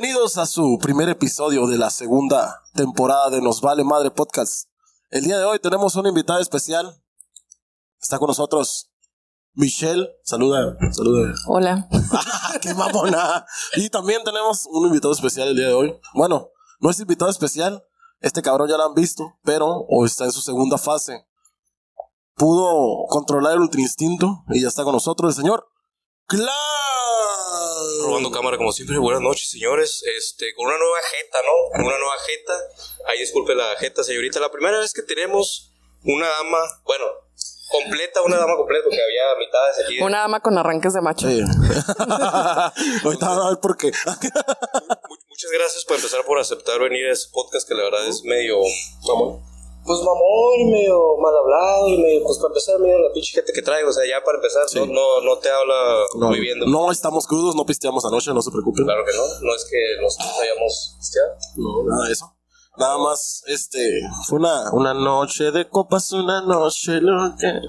Bienvenidos a su primer episodio de la segunda temporada de Nos Vale Madre Podcast. El día de hoy tenemos una invitada especial. Está con nosotros Michelle. Saluda, saluda. Hola. ¡Qué mamona! Y también tenemos un invitado especial el día de hoy. Bueno, no es invitado especial. Este cabrón ya lo han visto, pero hoy está en su segunda fase. Pudo controlar el ultra instinto y ya está con nosotros el señor. ¡Claro! Robando cámara como siempre. Buenas noches, señores. Este, con una nueva jeta, ¿no? Con una nueva jeta. Ahí disculpe la jeta, señorita. La primera vez que tenemos una dama, bueno, completa, una dama completa, porque había mitades aquí. Una dama con arranques de macho. Sí. Ahorita van a ver por qué. Mu- Muchas gracias por empezar por aceptar venir a este podcast que la verdad es medio mamón. Pues mamón y medio mal hablado y medio, pues para empezar, medio la pinche gente que traigo. O sea, ya para empezar, Sí. no, no, no te habla No, muy bien. no estamos crudos, no pisteamos anoche, no se preocupen. Claro que no. No es que nosotros hayamos pisteado. No, nada de eso. Nada más, este, fue una, una noche de copas, una noche loca.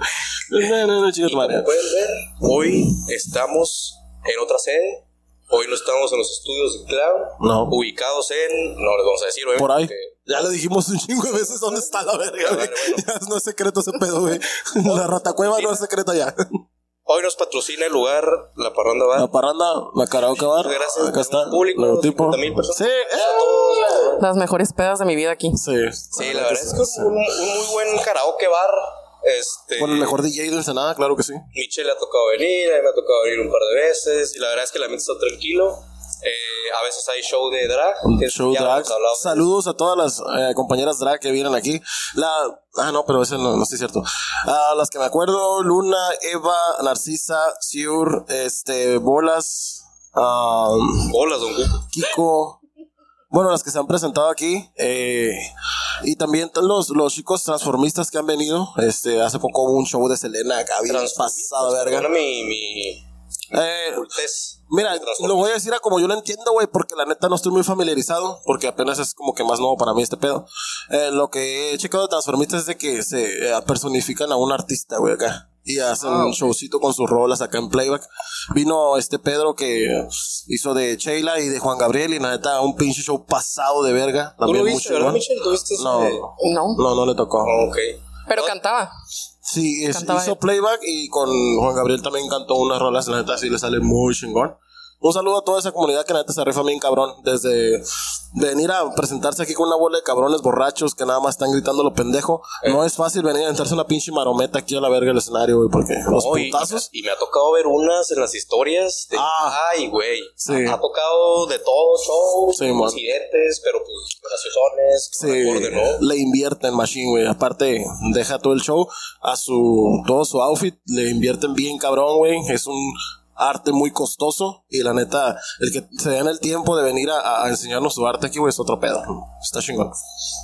De Y como pueden ver, hoy estamos en otra sede. Hoy no estamos en los estudios de Cloud. No. Ubicados en. No les vamos a decir, obviamente, Por ahí. porque- Ya le dijimos un chingo de veces dónde está la verga, güey. Bueno, bueno. Ya no es secreto ese pedo, güey. La ratacueva no es secreta ya. Hoy nos patrocina el lugar La Parranda Bar. La parranda, la karaoke bar. Gracias. Acá está. Público. 50,000 personas. Sí, eh. Las mejores pedas de mi vida aquí. Sí. Sí, la verdad es que es un, un muy buen karaoke bar. Este, Con el mejor DJ de Ensenada, claro que sí. Michelle le ha tocado venir, a mí me ha tocado venir un par de veces. Y la verdad es que el ambiente está tranquilo. Eh, a veces hay show de drag. Show drag. Saludos a todas las eh, compañeras drag que vienen aquí. La. Ah, no, pero ese no, no estoy cierto. A las que me acuerdo: Luna, Eva, Narcisa, Siur, este, Bolas, um, Hola, Don Cuco. Kiko. Bueno, las que se han presentado aquí. eh, y también los, los chicos transformistas que han venido. Este, hace poco hubo un show de Selena acá, bien pasado, verga. Mi, mi Eh. Mira, lo voy a decir a como yo lo entiendo, güey, porque la neta no estoy muy familiarizado, porque apenas es como que más nuevo para mí este pedo. Eh, lo que he checado de Transformistas es de que se eh, personifican a un artista, güey, acá. Y hacen Ah, un showcito con sus rolas acá en playback. Vino este Pedro que hizo de Sheila y de Juan Gabriel, y la neta, un pinche show pasado de verga. ¿Tú También lo muy viste, verdad, chingón. Michelle? ¿Tú viste ese- No, No. no, no le tocó. Ah, Ok. Pero cantaba. Sí, es- hizo playback y con Juan Gabriel también cantó unas rolas, la neta sí le sale muy chingón. Un saludo a toda esa comunidad que la neta se rifa bien cabrón. Desde venir a presentarse aquí con una bola de cabrones borrachos que nada más están gritando lo pendejo. Eh. No es fácil venir a entrarse una pinche marometa aquí a la verga del escenario, güey, porque los y, putazos. y me ha tocado ver unas en las historias. De, Ah. ay, güey. Sí. Ha, ha tocado de todo, shows, Sí, man. incidentes, pero pues graciosones. Sí, me acorde, ¿no? le invierten machine, güey. Aparte, deja todo el show a su, todo su outfit, le invierten bien cabrón, güey. Es un arte muy costoso y la neta, el que se den el tiempo de venir a, a enseñarnos su arte aquí, güey, es otro pedo. Está chingón.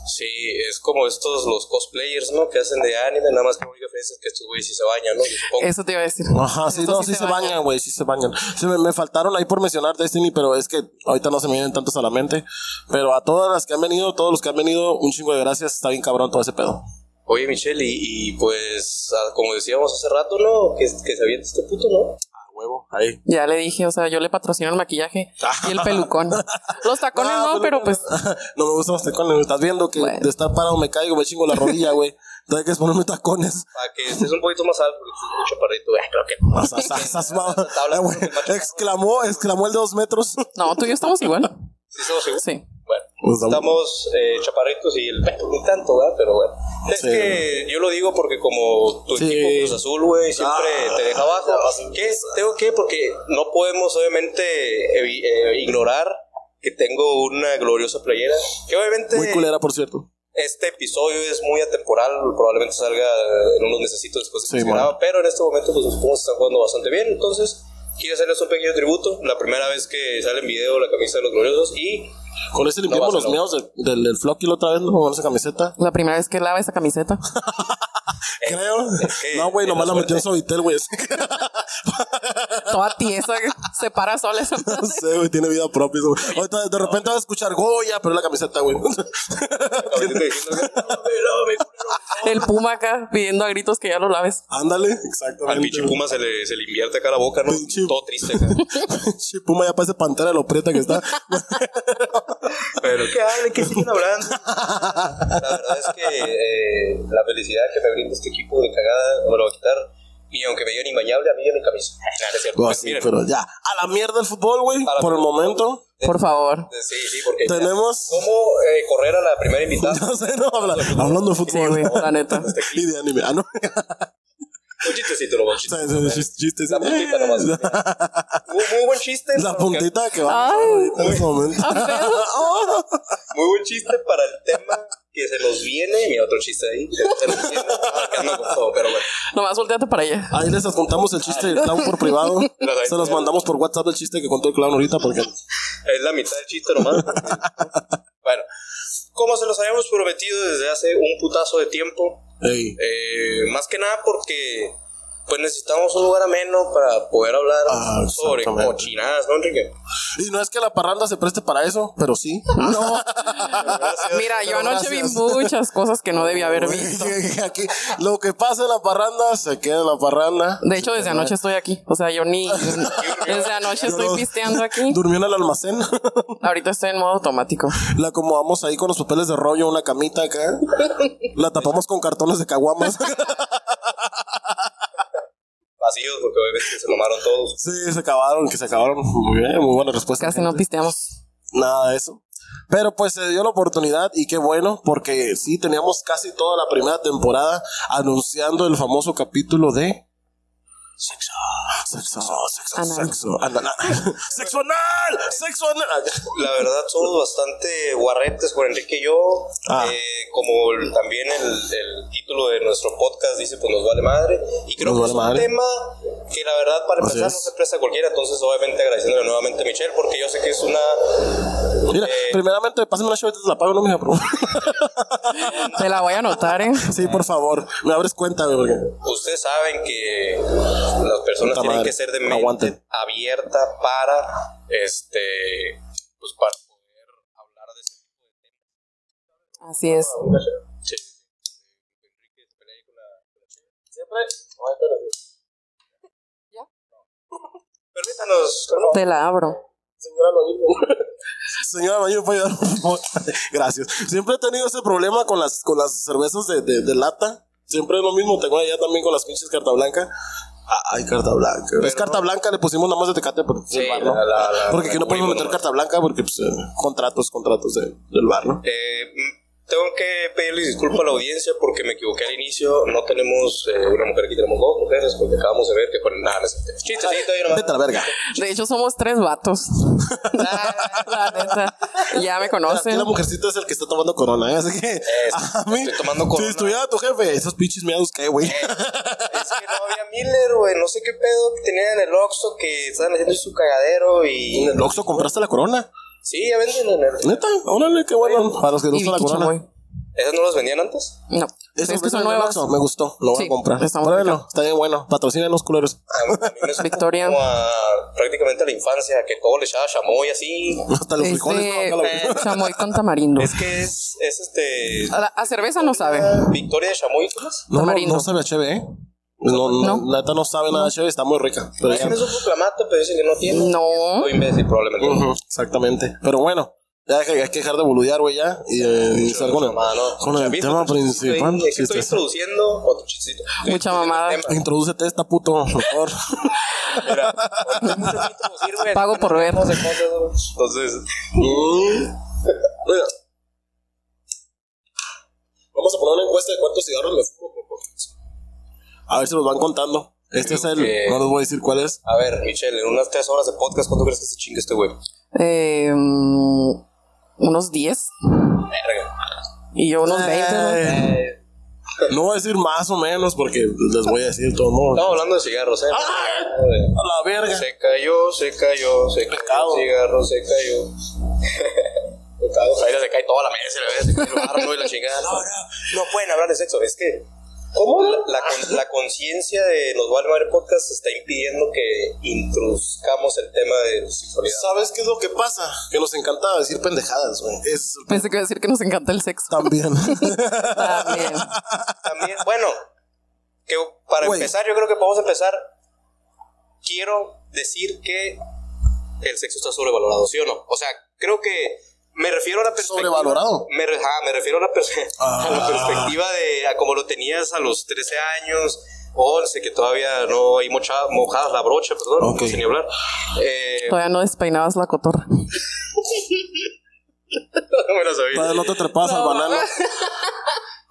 Sí, es como estos, los cosplayers, ¿no? Que hacen de anime, nada más que la única diferencia es que estos güeyes sí se bañan, ¿no? Supongo. Eso te iba a decir. Ajá, sí, no, sí, se bañan, güey, sí se bañan. Sí, me, me faltaron ahí por mencionar Destiny, pero es que ahorita no se me vienen tantos a la mente. Pero a todas las que han venido, todos los que han venido, un chingo de gracias. Está bien cabrón todo ese pedo. Oye, Michelle, y, y pues, ah, como decíamos hace rato, ¿no? Que, que se avienta este puto, ¿no? Huevo, ahí. Ya le dije, o sea, yo le patrocino el maquillaje y el pelucón. Los tacones Ah, no, pero pues. no me gustan los tacones. Estás viendo que Bueno. de estar parado me caigo, me chingo la rodilla, güey. Tengo que ponerme tacones. Para que estés un poquito más alto, porque chaparrito. Creo que no. Tablas Eh, güey, con macho. exclamó, exclamó el de dos metros. No, tú y yo estamos igual. ¿Sí estamos seguros? Sí. Bueno, estamos eh, chaparritos y el pecho ni tanto, ¿verdad? Pero bueno. Es Sí. que yo lo digo porque como tu Sí. equipo Cruz Azul, güey, siempre Ah. te deja abajo. ¿Qué? ¿Tengo que? Porque no podemos obviamente eh, ignorar que tengo una gloriosa playera. Que obviamente Muy culera, por cierto. este episodio es muy atemporal, probabbleblemente salga en unos meses después de que Sí, se graba, pero en este momento pues supongo que están jugando bastante bien, entonces quiero hacerles un pequeño tributo, la primera vez que sale en video la camisa de los gloriosos y Con ese limpiamos los no. miedos del, del, del Flocky la otra vez, ¿no? Con esa camiseta. La primera vez que lava esa camiseta. Creo. que No, güey, nomás la metió en Sovitel, güey. Toda tiesa, se para sola esa No sé, güey, tiene vida propia. güey. Ahorita de repente vas a escuchar Goya, pero la camiseta, güey. El puma acá pidiendo a gritos que ya lo laves. Ándale, Al exactamente. pinche Puma se le, se le invierte acá la boca, ¿no? Pinche- Todo triste acá. Pinche Puma ya parece pantera lo prieta que está. Pero que hablen, que siguen hablando. La verdad es que eh, la felicidad que me brinda este equipo de cagada no me lo va a quitar. Y aunque me dio inmañable, a mí ya mi camisa. Nah, no es cierto. No, Pues, sí, miren, pero ya. A la mierda el fútbol, güey. Por el momento. Por favor. Sí, sí, porque. ya- Tenemos. ¿Cómo eh, correr a la primera invitada? No sé, no, habla- hablando de Sí, fútbol. güey, la neta. y de anime. Ah, no. Un chistecito, lo un O sea, chiste. ese chis- chiste. La puntita nomás. Muy, muy buen chiste. La puntita que va Ay. ahorita en ese momento. Muy buen chiste para el tema que se nos viene. Mi otro chiste ahí. Se nos viene. Ah, que ando con todo, pero bueno. Nomás volteate para allá. Ahí les contamos el chiste del clown por privado. Se los mandamos por WhatsApp el chiste que contó el clown ahorita porque Es la mitad del chiste nomás. bueno, como se los habíamos prometido desde hace un putazo de tiempo, Eh, más que nada porque pues necesitamos un lugar ameno para poder hablar Ah, sobre cochinadas, ¿no, Enrique? Y no es que la parranda se preste para eso, pero sí. No. Mira, yo anoche vi muchas cosas que no debía haber visto. Aquí, lo que pasa en la parranda se queda en la parranda. De hecho, desde anoche estoy aquí. O sea, yo ni. Desde anoche estoy no- pisteando aquí. Durmió en el almacén. Ahorita estoy en modo automático. La acomodamos ahí con los papeles de rollo, una camita acá. La tapamos con cartones de caguamas. Vacíos, porque obviamente se tomaron todos. Sí, se acabaron, que se acabaron. Muy bien, muy buena respuesta. Casi no pisteamos. Nada de eso. Pero pues se dio la oportunidad y qué bueno, porque sí, teníamos casi toda la primera temporada anunciando el famoso capítulo de... Sexo, sexo, sexo, Anal. sexo, anal. sexo anal, sexo anal. La verdad somos bastante guarretes por Enrique y yo. Ah. Eh, como el- también el, el título de nuestro podcast dice, pues nos vale madre. Y creo Nos que es vale un madre. tema que la verdad para empezar es. no se presta a cualquiera. Entonces obviamente agradeciéndole nuevamente a Michelle porque yo sé que es una... Mira, Eh. primeramente, pásame una chaveta, te la pago, no, mija, pero... Te la voy a anotar, ¿eh? Sí, por favor, me abres cuenta, güey, porque... Ustedes saben que las personas tienen que ser de mente Aguanten. abierta para, este, pues para poder hablar de ese tipo de temas. Así es. Sí. Siempre. ¿Ya? Permítanos. Te la abro. Señora Mayo, ¿me puede ayudar, por favor? Gracias. Siempre he tenido ese problema con las, con las cervezas de, de, de lata. Siempre es lo mismo. Tengo allá también con las pinches carta blanca. Ah, Ay, carta blanca. es carta blanca, le pusimos nada más de tecate, pero Sí, del bar, ¿no? la- la- la- porque aquí no podemos meter carta blanca porque, pues, eh, contratos, contratos de- del bar, ¿no? Eh, mm, tengo que pedirles disculpas a la audiencia porque me equivoqué al inicio. No tenemos eh, una mujer aquí, tenemos dos mujeres porque acabamos de ver que ponen nada. Chistecito ahí nomás. Vete a la verga. De hecho, somos tres vatos. La neta. Ya me Aquí conocen. la mujercita es el que está tomando corona, ¿eh? Así que, Es- a mí, estoy tomando si Corona. estuviera tu jefe, esos pinches miados, ¿qué, güey? Es que no había Miller, güey. No sé qué pedo que tenían en el Oxxo que estaban haciendo su cagadero y. ¿En el Oxxo compraste la corona? Sí, ya venden en el. Neta, órale, qué bueno. Para los que les gusta la corona. Chamoy. ¿Esas no las vendían antes? No. Esos es que son Me gustó, lo voy Sí, a comprar. está está bien bueno. Patrocinen los culeros. A mí me Victoria. Como a prácticamente a la infancia, que todo le echaba chamoy así. Hasta los frijoles. Este, la- chamoy con tamarindo. Es que es, es este. A, la- a cerveza no sabe. Victoria de chamoy, ¿qué más? No, no, no sabe a cheve, ¿eh? No, no, No. la neta no sabe nada de cheve, está muy rica. Pero ya- Tienes un proclamato, pero dicen que no tiene. No. Soy imbécil, probablemente. Ujú, exactamente. Pero bueno, ya hay que, hay que dejar de boludear, güey, ya. Y eh, iniciar con el, tema principal. ahí. Es que estoy introduciendo otro chistecito. Estoy Mucha mamada. Introdúcete esta puto. Mira, que introducir, güey, Pago por no ver. cosas. Entonces, Mm. Mira. Vamos a poner una encuesta de cuántos cigarros me fumo por. A ver si los van contando. Este es el. que- No les voy a decir cuál es. a ver, Michelle, en unas tres horas de podcast, ¿cuánto crees que se chingue este güey? Eh, mm, unos 10. Verga. Y yo unos 20. ¿no? Eh, No voy a decir más o menos porque les voy a decir todo. No. Estamos hablando de cigarros, ¿eh? De- A la verga. Se cayó, se cayó, se cayó. Pecado. el Cigarro, se cayó. Pecado. Ahí se cae toda la mesa, y la se cae el barro y la chingada. No, no, no pueden hablar de sexo. Es que ¿Cómo la, la con- la conciencia de Nos Vale Madre Podcast está impidiendo que introduzcamos el tema de sexualidad? ¿Sabes qué es lo que pasa? Que nos encanta decir pendejadas, güey. Es Pensé que iba a decir que nos encanta el sexo. también. También. También, bueno, que para Güey. empezar, yo creo que podemos empezar. Quiero decir que el sexo está sobrevalorado, ¿sí o no? O sea, creo que me refiero a la perspectiva. ¿Sobrevalorado? Me, ajá, me refiero a la, per- a la Ah. perspectiva de a como lo tenías a los 13 años, 11, que todavía no hay mocha, mojadas la brocha, perdón, Ok. no sé ni hablar. Eh, Todavía no despeinabas la cotorra. no me la sabía. Todavía no te trepas al banano.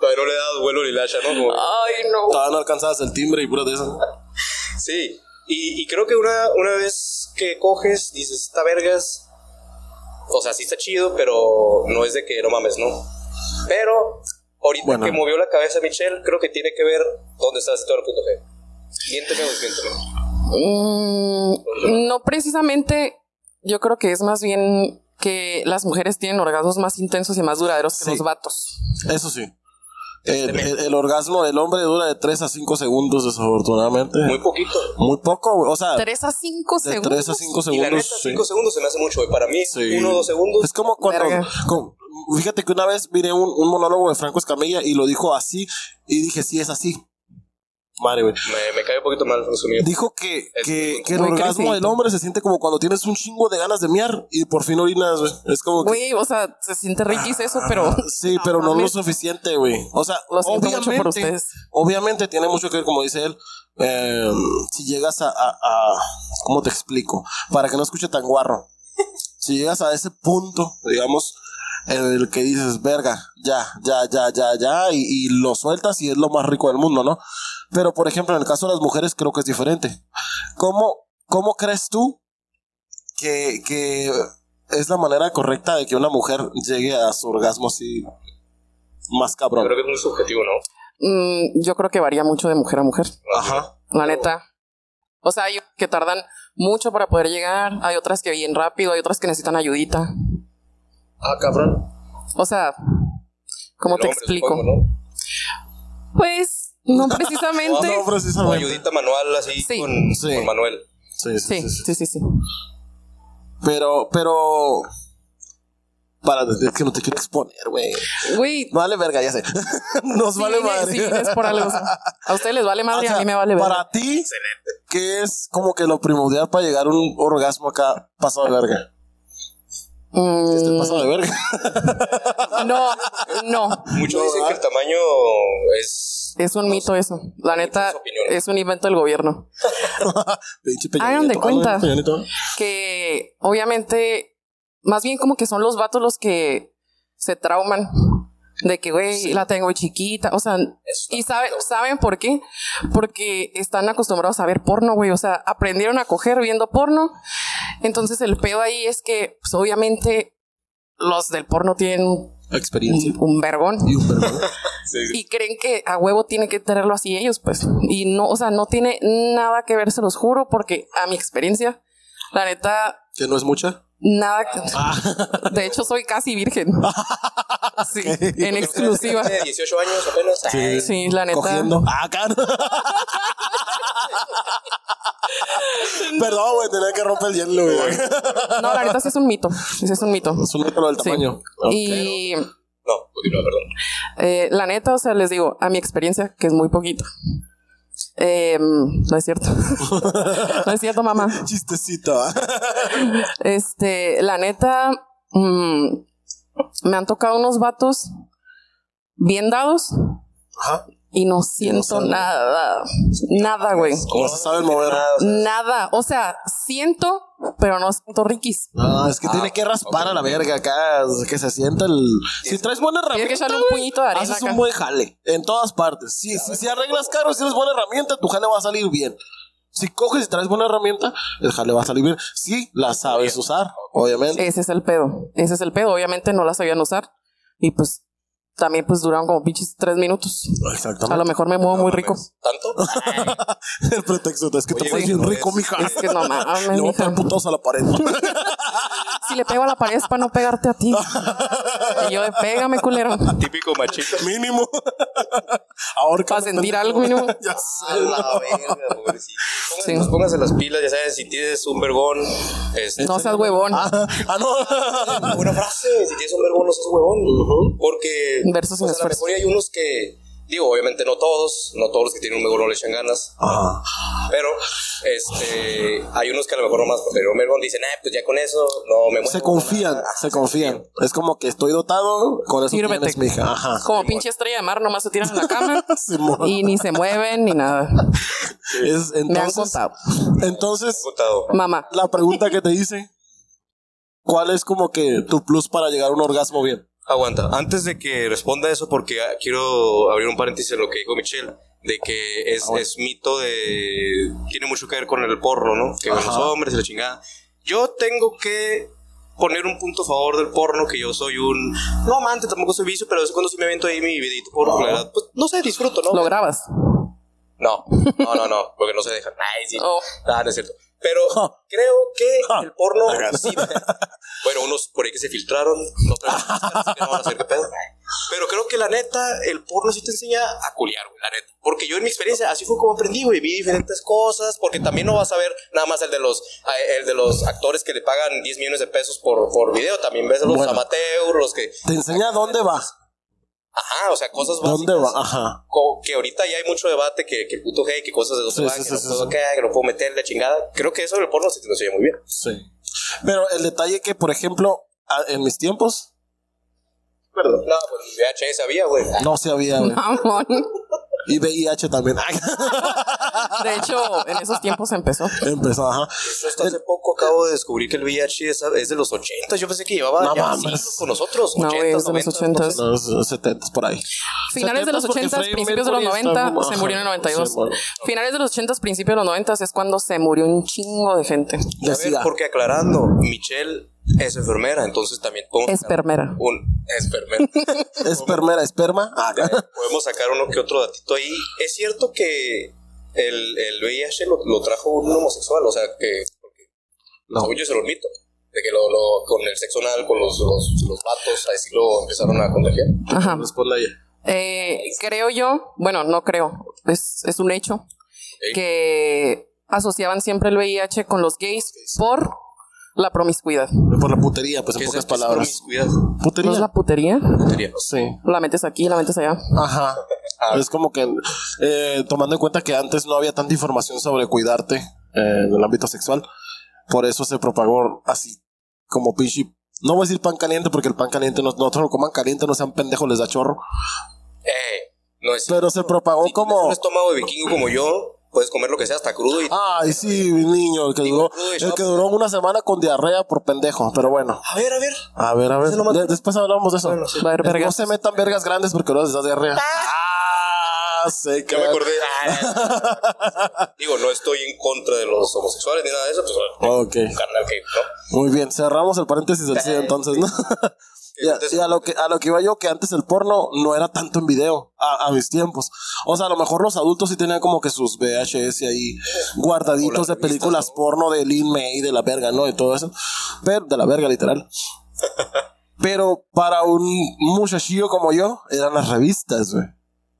Todavía no le das vuelo ni lacha, ¿no? Como- Ay, no. Todavía no alcanzabas el timbre y pura de esas. Sí, y, y creo que una, una vez que coges, dices, esta vergas, o sea, sí está chido, pero no es de que no mames, ¿no? Pero ahorita Bueno. que movió la cabeza Michelle, creo que tiene que ver dónde está todo el punto G. Miénteme o desmiénteme. Mm, no precisamente. Yo creo que es más bien que las mujeres tienen orgasmos más intensos y más duraderos que Sí. los vatos. Eso sí. El, el- el orgasmo del hombre dura de 3 a 5 segundos, desafortunadamente. Muy Muy, poquito. poco, güey. O sea, Tres a cinco de segundos. 3 a 5 Y la neta, segundos. sí. 5 segundos se me hace mucho, güey. Para mí, Sí. 1 o 2 segundos. Es como cuando. Con- fíjate que una vez miré un, un monólogo de Franco Escamilla y lo dijo así. Y dije, sí, es así. Madre, güey. Me, me cae un poquito mal, resumido. Dijo que, Es que, que el muy orgasmo del hombre se siente como cuando tienes un chingo de ganas de miar y por fin orinas, güey. Es como que. Güey, o sea, se siente riquis eso, pero. Sí, pero no lo suficiente, güey. O sea, Lo siento mucho obviamente, por ustedes. obviamente tiene mucho que ver, como dice él, eh, si llegas a, a, a- ¿cómo te explico? Para que no escuche tan guarro. Si llegas a ese punto, digamos, en el que dices, verga, ya, ya, ya, ya, ya, y, y lo sueltas y es lo más rico del mundo, ¿no? Pero, por ejemplo, en el caso de las mujeres creo que es diferente. ¿Cómo, cómo crees tú que, que es la manera correcta de que una mujer llegue a su orgasmo así más cabrón? Creo que es muy subjetivo, ¿no? mm, yo creo que varía mucho de mujer a mujer. Ajá. La neta. O sea, hay que tardan mucho para poder llegar. Hay otras que bien rápido. Hay otras que necesitan ayudita. Ah, cabrón. O sea, ¿cómo El te explico? supongo, ¿no? Pues, no precisamente. No, precisamente. ayudita manual así Sí. con, Sí. con Manuel. Sí, sí, Sí, sí, sí. sí, sí, sí. Pero, pero. Para, es que no te quiero exponer, güey. Güey, No vale verga, ya sé. Nos sí vale madre. sí vienes por algo. a ustedes les vale madre, O sea, a mí me vale verga. Para ti, ¿qué es como que lo primordial para llegar a un orgasmo acá pasado de verga? Mm, Pasado de verga. no, no. Muchos dicen que el tamaño es. Es un mito eso. La neta, es un invento del gobierno. Hagan de Nieto. cuenta. Ah, Peña Nieto. Que obviamente, más bien como que son los vatos los que se trauman. De que, güey, la tengo chiquita. O sea, y sabe- ¿saben por qué? Porque están acostumbrados a ver porno, güey. O sea, aprendieron a coger viendo porno. Entonces el pedo ahí es que, pues obviamente, los del porno tienen un, Experiencia. un vergón. Y un vergón. Sí, sí. Y creen que a huevo tienen que tenerlo así ellos, pues. Y no, o sea, no tiene nada que ver, se los juro, porque a mi experiencia, la neta, que no es mucha. nada. que- De hecho, soy casi virgen. Sí, en exclusiva. Tiene 18 años apenas. Sí, la neta. Cogiendo. Ah. Perdón, güey, tenía que romper el hielo, güey. No, la neta sí es un mito. Sí es un mito. Es un mito del Sí. tamaño. Y No, continúa, perdón. eh, la neta, o sea, les digo, a mi experiencia, que es muy poquito. Eh, no es cierto. no es cierto, mamá. Chistecito. ¿ah? Este, la neta, mm, me han tocado unos vatos bien dados Ajá. Y no siento nada. Nada, güey. Como se sabe mover. Nada. O sea, siento, pero no siento riquis. No, es que tiene que raspar a la verga acá, que se sienta el... Si traes buena Tienes que herramienta, echarle un puñito de arena haces acá. un buen jale, en todas partes. Si, si, si arreglas caro, si tienes buena herramienta, tu jale va a salir bien. Si coges y traes buena herramienta, el jale va a salir bien. Si la sabes usar, obviamente. Ese es el pedo. Ese es el pedo. Obviamente no la sabían usar. Y pues también pues duraron como pinches tres minutos. A lo Exactamente. mejor me muevo muy rico. ¿Tanto? El pretexto es que te Oye, güey, bien rico, es- mija. Es que no mames, Le voy a a la pared. Si le pego a la pared es para no pegarte a ti. Y yo de pégame, culero. Típico machito. Mínimo. Ahora Para sentir algo mínimo. ya A sé. la verga, pobrecito. Sí. pues, pónganse las pilas, ya sabes, si tienes un vergón. Este, No seas huevón. Ah, ah, no. Buena frase, si tienes un vergón, no seas huevón. Porque. Verso sin pues, esfuerzo. mejor hay unos que. Digo, obviamente no todos, no todos los que tienen un vergón no le echan ganas. Ajá. Pero, este. Hay unos que a lo mejor nomás por tener un vergón dicen, ah, pues ya con eso no me muevo. Se confían, nada". se confían. Es como que estoy dotado, con eso Sírvete. tienes, mija. Ajá. Como pinche estrella de mar, nomás se tiran en la cama y ni se mueven ni nada. Es- Me han entonces, contado. entonces, Contado. Mamá. la pregunta que te hice, ¿cuál es como que tu plus para llegar a un orgasmo bien? Aguanta. Antes de que responda eso, porque ah, quiero abrir un paréntesis en lo que dijo Michelle, de que es, es mito de... Tiene mucho que ver con el porno, ¿no? Que los hombres y la chingada. Yo tengo que poner un punto a favor del porno, que yo soy un... No amante, tampoco soy vicio, pero de vez en cuando sí me avento ahí mi videito porno. la verdad, Pues no sé, disfruto, ¿no? ¿Lo grabas? No, no, no, no, porque no se dejan. Ay, sí. Oh. Ah, no es cierto. Pero creo que el porno. sí- bueno, unos por ahí que se filtraron. No, pero que no van a hacer qué pedo. Pero creo que la neta, el porno sí te enseña a culiar, güey, la neta. Porque yo en mi experiencia, así fue como aprendí, güey. Vi diferentes cosas. Porque también no vas a ver nada más el de los, eh, el de los actores que le pagan 10 millones de pesos por, por video. También ves a los Bueno. amateurs, los que. Te enseña dónde va. Ajá, o sea, cosas básicas. ¿Dónde va? Ajá. que ahorita ya hay mucho debate que, que el puto gay, que cosas de dónde Sí, van, sí, que sí, no sí, puedo sí. que, que no puedo meterle chingada. Creo que eso del porno sí te muy bien. Sí. Pero el detalle que, por ejemplo, a- en mis tiempos, Perdón. No, pues VHS había, güey. no se había, güey. Y VIH también. De hecho, en esos tiempos empezó. Empezó, ajá. Yo hasta hace poco acabo de descubrir que el VIH es, es de los 80. Yo pensé que llevaba No ya siglos con nosotros. No, 80, güey, es de los 90, 80s. No, los 70 por ahí. Finales de los 70s porque 80, Freddie principios de los Mercury 90, estaba- se murió en el 92. Sí, bueno. Finales de los 80, principios de los 90 es cuando se murió un chingo de gente. A ver, porque aclarando, Michelle es enfermera, entonces también podemos Espermera. un espermera. Espermera, esperma. Ah, podemos sacar uno que otro datito ahí. Es cierto que el, el VIH lo, lo trajo un homosexual, o sea que porque, No. según yo es el mito, de que lo, lo- con el sexo anal, con los, los, los vatos, así lo empezaron a contagiar. Ajá. Eh, creo yo, bueno, no creo, es, es un hecho, que asociaban siempre el VIH con los gays por la promiscuidad. Por la putería, pues en ¿Qué es pocas palabras. promiscuidad. ¿No Putería. es la putería? Putería. Sí. La metes aquí, la metes allá. Ajá. Es como que, eh, tomando en cuenta que antes no había tanta información sobre cuidarte eh, en el ámbito sexual, por eso se propagó así, como pinche. No voy a decir pan caliente porque el pan caliente no, nosotros lo coman caliente, no sean pendejos, les da chorro. Eh, no es Pero se propagó Si como. un estómago de vikingo como yo, puedes comer lo que sea hasta crudo y Ay, sí, mi niño, el que duró, el que duró una semana con diarrea por pendejo, pero bueno. A ver, a ver. A ver, a ver. De- después hablamos de eso. Bueno, sí. Haber No se metan vergas grandes porque luego les da diarrea. Ah, sé que. Ya me acordé. Ah, Digo, no estoy en contra de los homosexuales ni nada de eso, pues Ok. un carnal que, ¿no? Muy bien, cerramos el paréntesis del sí, entonces, ¿no? Y a, y a lo que a lo que iba yo que antes el porno no era tanto en video a, a mis tiempos. O sea a lo mejor los adultos sí tenían como que sus VHS ahí guardaditos de películas porno de Lin May de la verga no de todo eso. Pero de la verga literal. Pero para un muchachillo como yo eran las revistas güey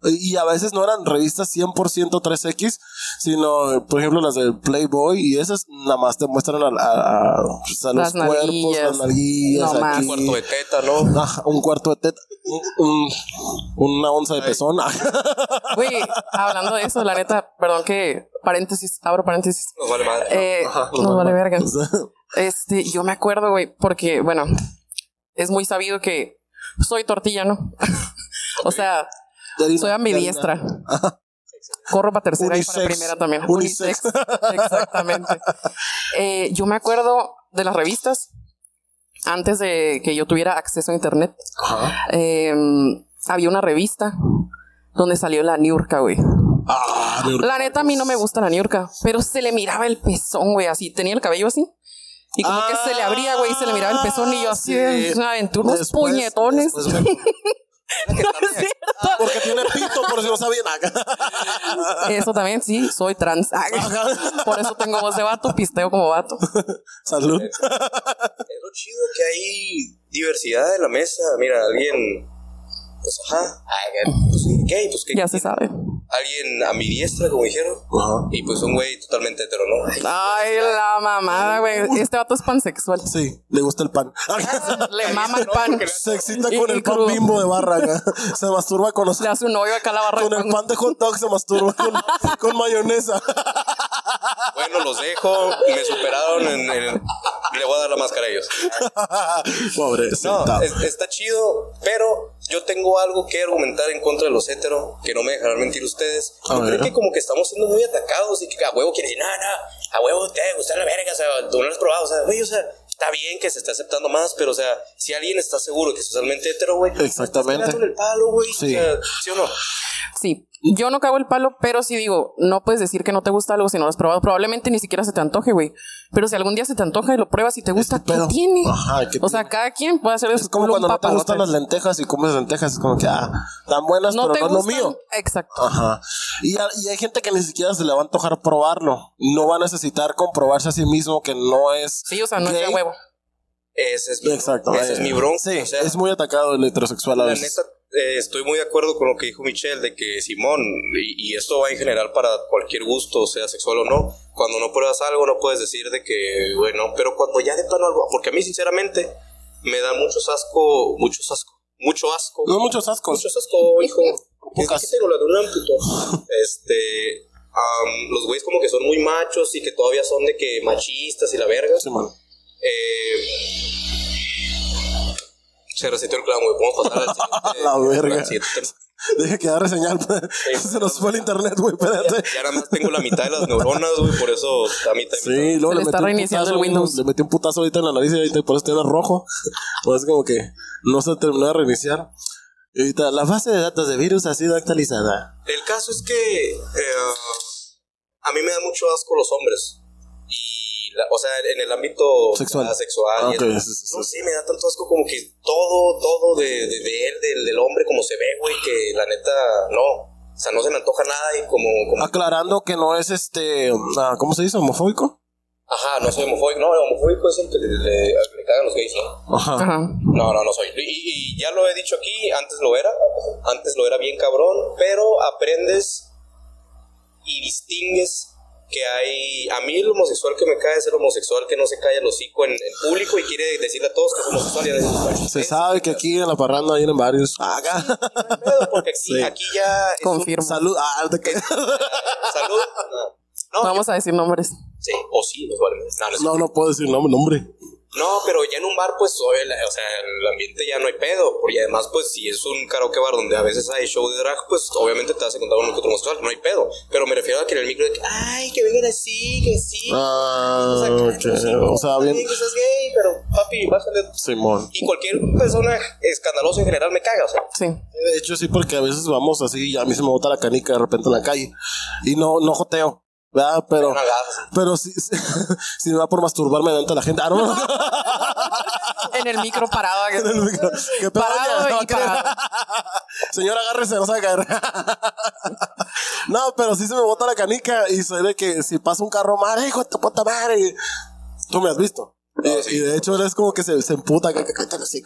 y a veces no eran revistas 100% 3X, sino, por ejemplo, las del Playboy, y esas nada más te muestran a, a- a- pues, a los Las cuerpos, las nalguillas, No. Un cuarto de teta, ¿no? Un cuarto de teta, un- un- una onza de pezón. Güey, hablando de eso, la neta, perdón que paréntesis, abro paréntesis. Nos vale madre. Eh, nos vale verga. Este, yo me acuerdo, güey, porque, bueno, es muy sabido que soy tortilla, ¿no? o sea, Soy ambidiestra. Corro para tercera y para primera también. Unisex. Exactamente. Eh, yo me acuerdo de las revistas antes de que yo tuviera acceso a internet. Ajá. eh, había una revista donde salió la Niurka, güey. Ah, La neta, a mí no me gusta la Niurka, pero se le miraba el pezón, güey, así. Tenía el cabello así. Y como que se le abría, güey, y se le miraba el pezón y yo así, Ah, sí. me aventé unos puñetones. después me- No es cierto. porque tiene pito, por si no sabían. Eso también, sí, soy trans. Por eso tengo voz de vato, pisteo como vato. Salud. Es lo chido que hay diversidad en la mesa. Mira, alguien. Pues ajá. Ay, pues, ¿qué? Pues, ¿qué? Ya se sabe. Alguien a mi diestra, como dijeron. Y pues un güey totalmente hetero, ¿no? Ay, Ay, la mamada, güey. Este vato es pansexual. Sí, le gusta el pan. Le mama el pan. Se excita Y- con y el pan bimbo de barra. acá. Se masturba con los Le hace un hoyo acá a la barra. con el pan. de hot dog se masturba con, con mayonesa. Bueno, los dejo. Me superaron. En, Le voy a dar la máscara a ellos. Pobre, No, es- está chido, pero yo tengo algo que argumentar en contra de los heteros, que no me dejarán mentir ustedes. Yo creo que como que estamos siendo muy atacados y que a huevo quiere decir, no, no, a huevo te gusta la verga, o sea, tú no lo has probado, o sea, güey, o sea, está bien que se esté aceptando más, pero o sea, si alguien está seguro que es totalmente hetero, güey, Exactamente. estás el palo, güey, Sí. o sea, ¿sí o no? Sí, yo no cago el palo, pero sí digo, no puedes decir que no te gusta algo si no lo has probado. Probablemente ni siquiera se te antoje, güey. Pero si algún día se te antoja y lo pruebas y te gusta, ¿qué pedo? tiene? Ajá, ¿qué o sea, cada quien puede hacer de Es su como culo un cuando no te gustan las lentejas y comes lentejas. Es como que, ah, tan buenas, No pero no es lo mío. Exacto. Ajá. Y, hay gente que ni siquiera se le va a antojar probarlo. No va a necesitar comprobarse a sí mismo que no es. Sí, o sea, no es de huevo. Ese es mi, Exacto. ese es mi bronca, Sí, o sea, es muy atacado el heterosexual a veces. neta, eh, estoy muy de acuerdo con lo que dijo Michelle, de que Simón, y, y esto va en general para cualquier gusto, sea sexual o no, cuando no pruebas algo no puedes decir de que, bueno, pero cuando ya de plano algo, porque a mí sinceramente me da mucho asco, mucho asco, mucho asco, No muchos ascos. mucho asco, hijo. Es que tengo la de un puto. Este, am, los güeyes como que son muy machos y que todavía son de que machistas y la verga. Sí, man. Eh, se reseteó el clan, güey. Podemos pasar al siguiente. La verga. Deja que agarre señal. Se nos fue el internet, güey. Espérate. Ya nada más tengo la mitad de las neuronas, güey. Por eso a mí también. Sí, luego Se le le, está metí un reiniciando putazo, el Windows. Le metí un putazo ahorita en la nariz y ahorita por eso tiene rojo. Pues como que no se terminó de reiniciar. Y ahorita, la base de datos de virus ha sido actualizada. El caso es que eh, a mí me dan mucho asco los hombres. Y, la- o sea, en el ámbito Sexual. ah, sexual Ah, y no sé, me da tanto asco como que todo, todo de, de, de él, del, del hombre, como se ve, güey, que la neta, no. O sea, no se me antoja nada y como. como Aclarando que no es este. ah, ¿Cómo se dice? ¿Homofóbico? Ajá, no soy homofóbico. No, homofóbico es el que le, le- le cagan los gays, ¿no? Ajá. Ajá. No, no, no soy. Y, y ya lo he dicho aquí, antes lo era, antes lo era bien cabrón, pero aprendes y distingues que hay... A mí el homosexual que me cae es el homosexual que no se calla el hocico en, en público y quiere decirle a todos que es homosexual y a Se sabe que aquí en la parranda vienen varios. Acá. Porque aquí, Sí. aquí ya... un- Confirmo. Salud. Ah, ¿de qué? Salud. No, no, Vamos a decir nombres. sí, o sí, nos vale. No, No, no puedo decir nombre. nombre. No, pero ya en un bar, pues, la- o sea, el ambiente ya no hay pedo. Y además, pues, si es un karaoke bar donde a veces hay show de drag, pues, obviamente te vas a encontrar uno que otro homosexual, no hay pedo. Pero me refiero a que en el micro, de que, ay, que vengan así, que sí. Ah, O sea, ok. que sí, O sea, está bien. que seas gay, pero, papi, bájale. Simón. Y cualquier persona escandalosa en general me caga, o sea. Sí. De hecho, sí, porque a veces vamos así y a mí se me bota la canica de repente en la calle. Y no, no joteo. ¿Verdad? Pero. Pero si, si me va por masturbarme delante de la gente. Ah, no, no. En el micro parado. En el micro. ¿Qué pedo, Parado doña? y parado. Señora, agárrese, no se va a caer. no, pero sí se me bota la canica y soy de que si pasa un carro, madre, hijo de tu puta madre. Tú me has visto. Y- Y, de hecho, él es como que se, se emputa. que- que- que- Sí,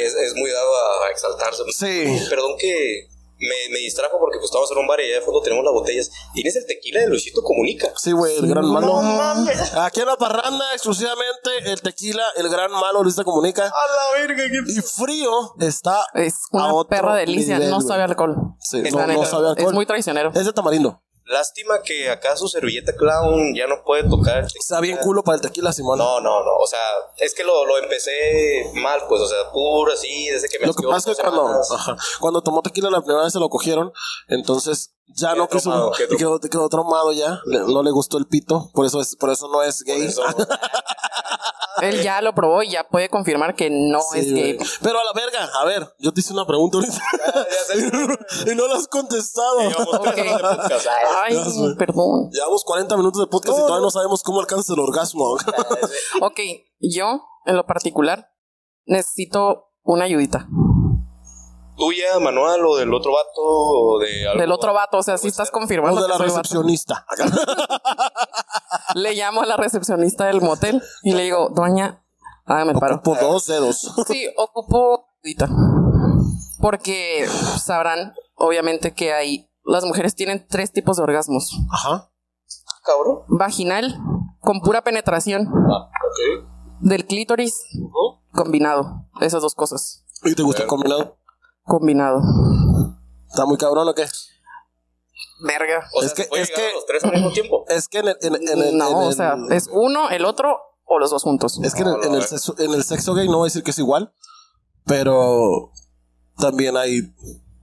es, es muy dado a, a exaltarse. Sí. Perdón que me, me distrajo porque pues estábamos en un bar y allá de fondo tenemos las botellas. ¿Tienes el tequila de Luisito Comunica? Sí, güey, el gran malo. No mames. Aquí en la parranda, exclusivamente el tequila, el gran malo, Luis te comunica. A la verga, qué Y frío está. Es a una otro perra delicia. nivel, no sabe alcohol. Sí, La no, no sabe alcohol. Es muy traicionero. Es de tamarindo. Lástima que acá su servilleta clown ya no puede tocar. Está bien culo para el tequila, Simón. No, no, no. O sea, es que lo, lo empecé mal, pues. O sea, puro así, desde que me Lo que pasa es que cuando, ajá, cuando tomó tequila la primera vez se lo cogieron, entonces ya Quedó no quiso, traumado, quedó- y quedó, quedó traumado ya, le- no le gustó el pito, por eso es, por eso no es gay. Eso- Él ya lo probó y ya puede confirmar que no Sí, es gay. Pero a la verga, a ver, yo te hice una pregunta ahorita y no la has contestado. Podcast. Ay, perdón. Llevamos 40 minutos de podcast y todavía no sabemos cómo alcanza el orgasmo. Ok, yo, en lo particular, necesito una ayudita. ¿Tuya, manual, o del otro vato? O de algo? Del otro vato, o sea, si estás o confirmando de que la vato. recepcionista. Le llamo a la recepcionista del motel y le digo, doña, Hágame el paro. Ocupo dos dedos. Sí, ocupo. Porque sabrán, obviamente, que hay. Las mujeres tienen tres tipos de orgasmos: Ajá. Cabrón. vaginal, con pura penetración, Ah, ok. del clítoris, combinado. Esas dos cosas. ¿Y te gusta el combinado? Combinado. ¿Está muy cabrón o qué? Verga. O Es sea, que- ¿se puede es llegar a que- los tres al mismo tiempo. Es que en el. En, en el- no, en o sea, es uno, el otro o los dos juntos. Es que en el, No, en no, el sexo, en el sexo gay no voy a decir que es igual, pero también hay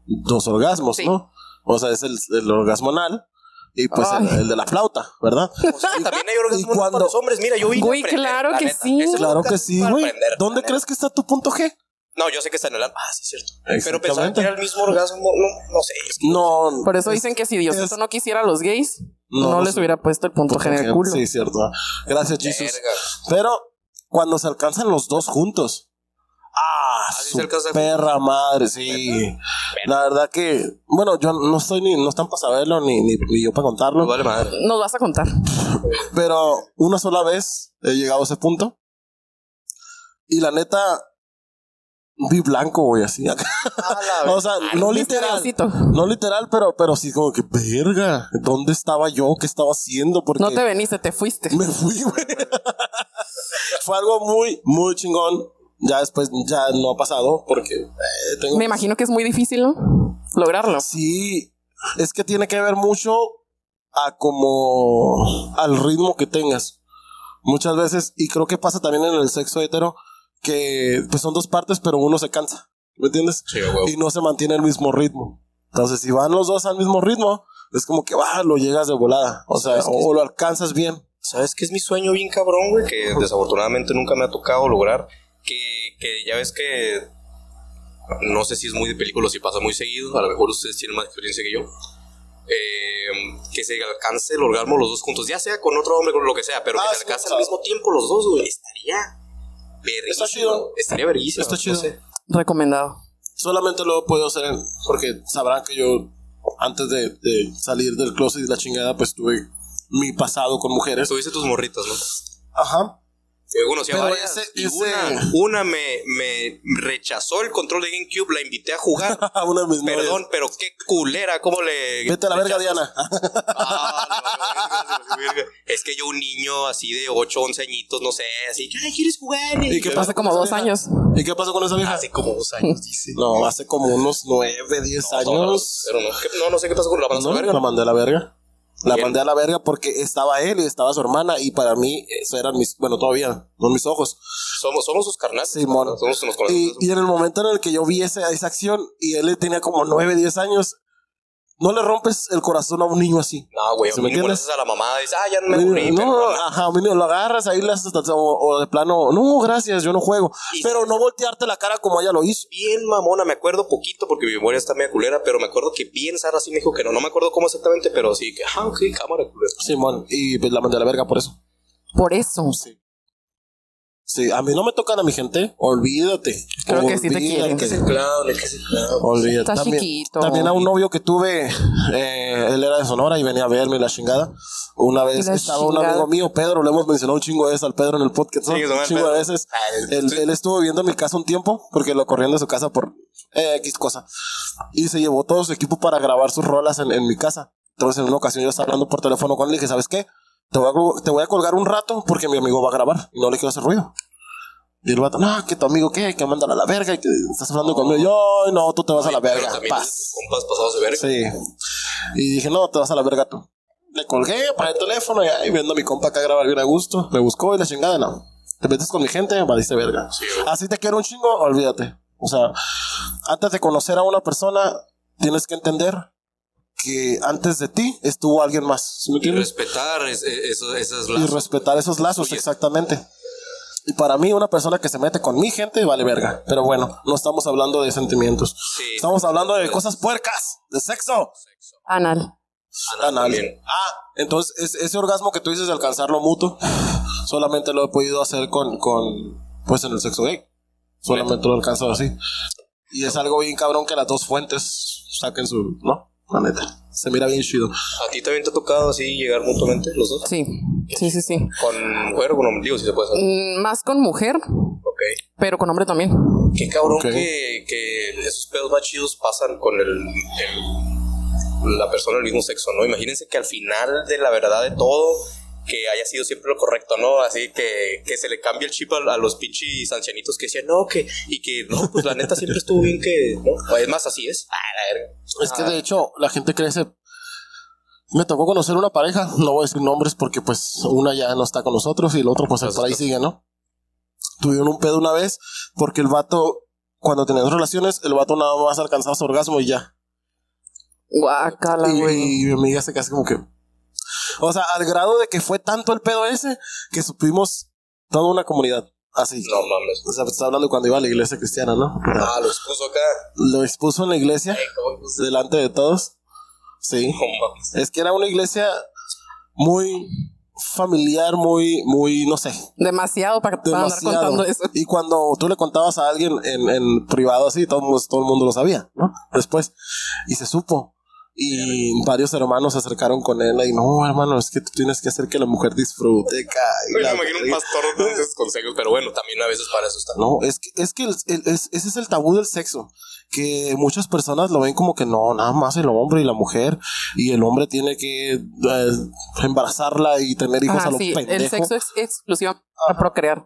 dos orgasmos, Sí. ¿no? O sea, es el, el orgasmo anal y pues el, el de la flauta, ¿verdad? O sea, también hay orgasmos y cuando- para los hombres. Mira, yo a Güey, claro la que neta. sí. Es Claro que sí, güey. ¿Dónde crees que está tu punto G? No, yo sé que está en el alma. Ah, sí, cierto. Pero pensaba que era el mismo orgasmo. No, no sé. es que- No. Por eso es- dicen que si Diosito es- no quisiera a los gays, No, no, no les sé. hubiera puesto el punto G en el culo. Sí, cierto. Gracias, Jesus. Verga. Pero cuando se alcanzan los dos juntos. Ah, su se perra madre, sí. La verdad que, bueno, yo no estoy ni, no están para saberlo, ni, ni, ni yo para contarlo. No vale madre. Nos vas a contar. Pero una sola vez he llegado a ese punto. Y la neta, vi blanco, güey, así. o sea, no ¿Viste literal. No literal, pero, pero sí como que, verga, ¿dónde estaba yo? ¿Qué estaba haciendo? Porque No te veniste, te fuiste. me fui, güey. Fue algo muy, muy chingón. Ya después, ya no ha pasado porque eh, tengo... Me imagino que es muy difícil, ¿no? Lograrlo. Sí, es que tiene que ver mucho a como al ritmo que tengas. Muchas veces, y creo que pasa también en el sexo hetero, que pues son dos partes, pero uno se cansa. ¿Me entiendes? Sí. Y no se mantiene el mismo ritmo. Entonces, si van los dos al mismo ritmo, es como que va, lo llegas de volada. O sea, o, o lo alcanzas bien. ¿Sabes qué es mi sueño bien cabrón, güey? Que desafortunadamente nunca me ha tocado lograr. Que, que ya ves que. No sé si es muy de película o si pasa muy seguido. A lo mejor ustedes tienen más experiencia que yo. Eh, que se alcance el orgasmo los dos juntos. Ya sea con otro hombre, con lo que sea. Pero Ah, que sí, se alcance al mismo tiempo los dos, güey. Estaría. Verguísimo. Está chido. Estaría verguísimo. Está chido. No sé. Recomendado. Solamente lo puedo hacer en- porque sabrán que yo, antes de, de salir del closet y la chingada, pues tuve mi pasado con mujeres. Tuviste tus morritas, ¿no? Ajá. Eh, Uno sí, Pero varias, ese- y ese- una, una me, me rechazó el control de GameCube, la invité a jugar. Una de mis novias. Perdón, pero qué culera, ¿cómo le. Vete a la verga? Diana. Ah, no. Es que yo, un niño así de 8, 11 añitos, no sé, así, que, ay, ¿quieres jugar? ¿Y qué pasa como dos años. ¿Y qué pasó con esa vieja? Hace como dos años, dice. No, hace como unos nueve, diez años. Pero no, ¿qué- no, no sé qué pasó con la banda No, verga. la mandé a la verga. La mandé a la verga porque estaba él y estaba su hermana y para mí eso eran mis, bueno, todavía, son mis ojos. Somos, somos sus carnales. Simón. Somos, nos conocemos. Y, y en el momento en el que yo vi esa, esa acción y él tenía como nueve, diez años, no le rompes el corazón a un niño así. no, güey, ¿Sí me me entiendes? a la mamá, dice, ah, ya no me aburrí. no, no, no, ajá, mínimo, lo agarras ahí las, o, o de plano, no, gracias, yo no juego. Y- Pero no voltearte la cara como ella lo hizo. bien mamona, me acuerdo poquito porque mi memoria está media culera, pero me acuerdo que bien Sara sí me dijo que no, no me acuerdo cómo exactamente, pero sí que, ah, ok, cámara culera. Simón, y pues la mandé a la verga por eso. Por eso. Sí. Sí, a mí no me tocan a mi gente, olvídate. Creo que sí te Olvídate. quieren. Que se clave, que se. Olvídate. Está también, chiquito. También a un novio que tuve, eh, él era de Sonora y venía a verme la chingada. Una vez La estaba un chingada. amigo mío, Pedro, le hemos mencionado un chingo de veces al Pedro en el podcast, ¿no? Sí, llama un chingo Pedro. de veces. Ah, Él, él estuvo viviendo en mi casa un tiempo porque lo corrieron de su casa por eh, X cosa. Y se llevó todo su equipo para grabar sus rolas en, en mi casa. Entonces en una ocasión yo estaba hablando por teléfono con él y dije, ¿sabes qué? Te voy, a, te voy a colgar un rato porque mi amigo va a grabar y no le quiero hacer ruido. Y el vato, no, que tu amigo qué, que mandan a la verga y que estás hablando conmigo. Yo, "Ay, no, tú te vas a la verga. Paz. compas pasados de verga. Sí. Y dije, no, te vas a la verga tú. Le colgué para el teléfono y ahí viendo a mi compa acá grabar bien a gusto. Me buscó y la chingada, no. Te metes con mi gente, valiste verga. Sí. Así te quiero un chingo, olvídate. O sea, antes de conocer a una persona, tienes que entender que antes de ti estuvo alguien más. ¿Sí me Y respetar es- es- eso- esas Y lazos. respetar esos lazos, Oye. exactamente. Y para mí, una persona que se mete con mi gente vale verga. Pero bueno, no estamos hablando de sentimientos. Sí. Estamos hablando de cosas puercas, de sexo. Anal. Anal. Ah, entonces es- ese orgasmo que tú dices de alcanzarlo mutuo, solamente lo he podido hacer con, con pues en el sexo gay. Solamente lo he alcanzado así. Y es algo bien cabrón que las dos fuentes saquen su, ¿no? La neta. Se mira bien chido. ¿A ti también te ha tocado así llegar mutuamente los dos? Sí. Sí, sí, sí. Con mujer o con hombre, digo, si se puede saber. Mm, Más con mujer, Ok. pero con hombre también. Qué cabrón Ok. que, que esos pedos más chidos pasan con el, el- la persona del mismo sexo, ¿no? Imagínense que al final de la verdad de todo, que haya sido siempre lo correcto, ¿no? Así que, que se le cambie el chip a, a los pinches ancianitos que decían, no, que, y que, no, pues la neta siempre estuvo bien que, ¿no? Es más, así es. Ah, la verga. Es que de hecho la gente crece. Me tocó conocer una pareja, no voy a decir nombres porque pues una ya no está con nosotros y el otro pues por ahí sigue, ¿no? Tuvieron un pedo una vez porque el vato, cuando tenían relaciones, el vato nada más alcanzaba su orgasmo y ya. Guácala, Y, güey. y mi amiga se casi como que... O sea, al grado de que fue tanto el pedo ese que supimos toda una comunidad. Así. No mames. O sea, está hablando cuando iba a la iglesia cristiana, ¿no? Ah, lo expuso acá. Lo expuso en la iglesia, delante de todos. Sí. No mames. Es que era una iglesia muy familiar, muy, muy, no sé, Demasiado para, para andar demasiado. contando eso. Y cuando tú le contabas a alguien en, en privado así, todo, el mundo- todo el mundo lo sabía, ¿no? Después, y se supo. Y varios hermanos se acercaron con él y no, hermano, es que tú tienes que hacer que la mujer disfrute. ca- y Me la- imagino un pastor dando esos consejos, pero bueno, también a veces para eso está. No, es que, es que el- el- es- ese es el tabú del sexo. Que muchas personas lo ven como que no, nada más el hombre y la mujer. Y el hombre tiene que eh, embarazarla y tener hijos Ajá, a lo sí, pendejo. el sexo es exclusivo para procrear.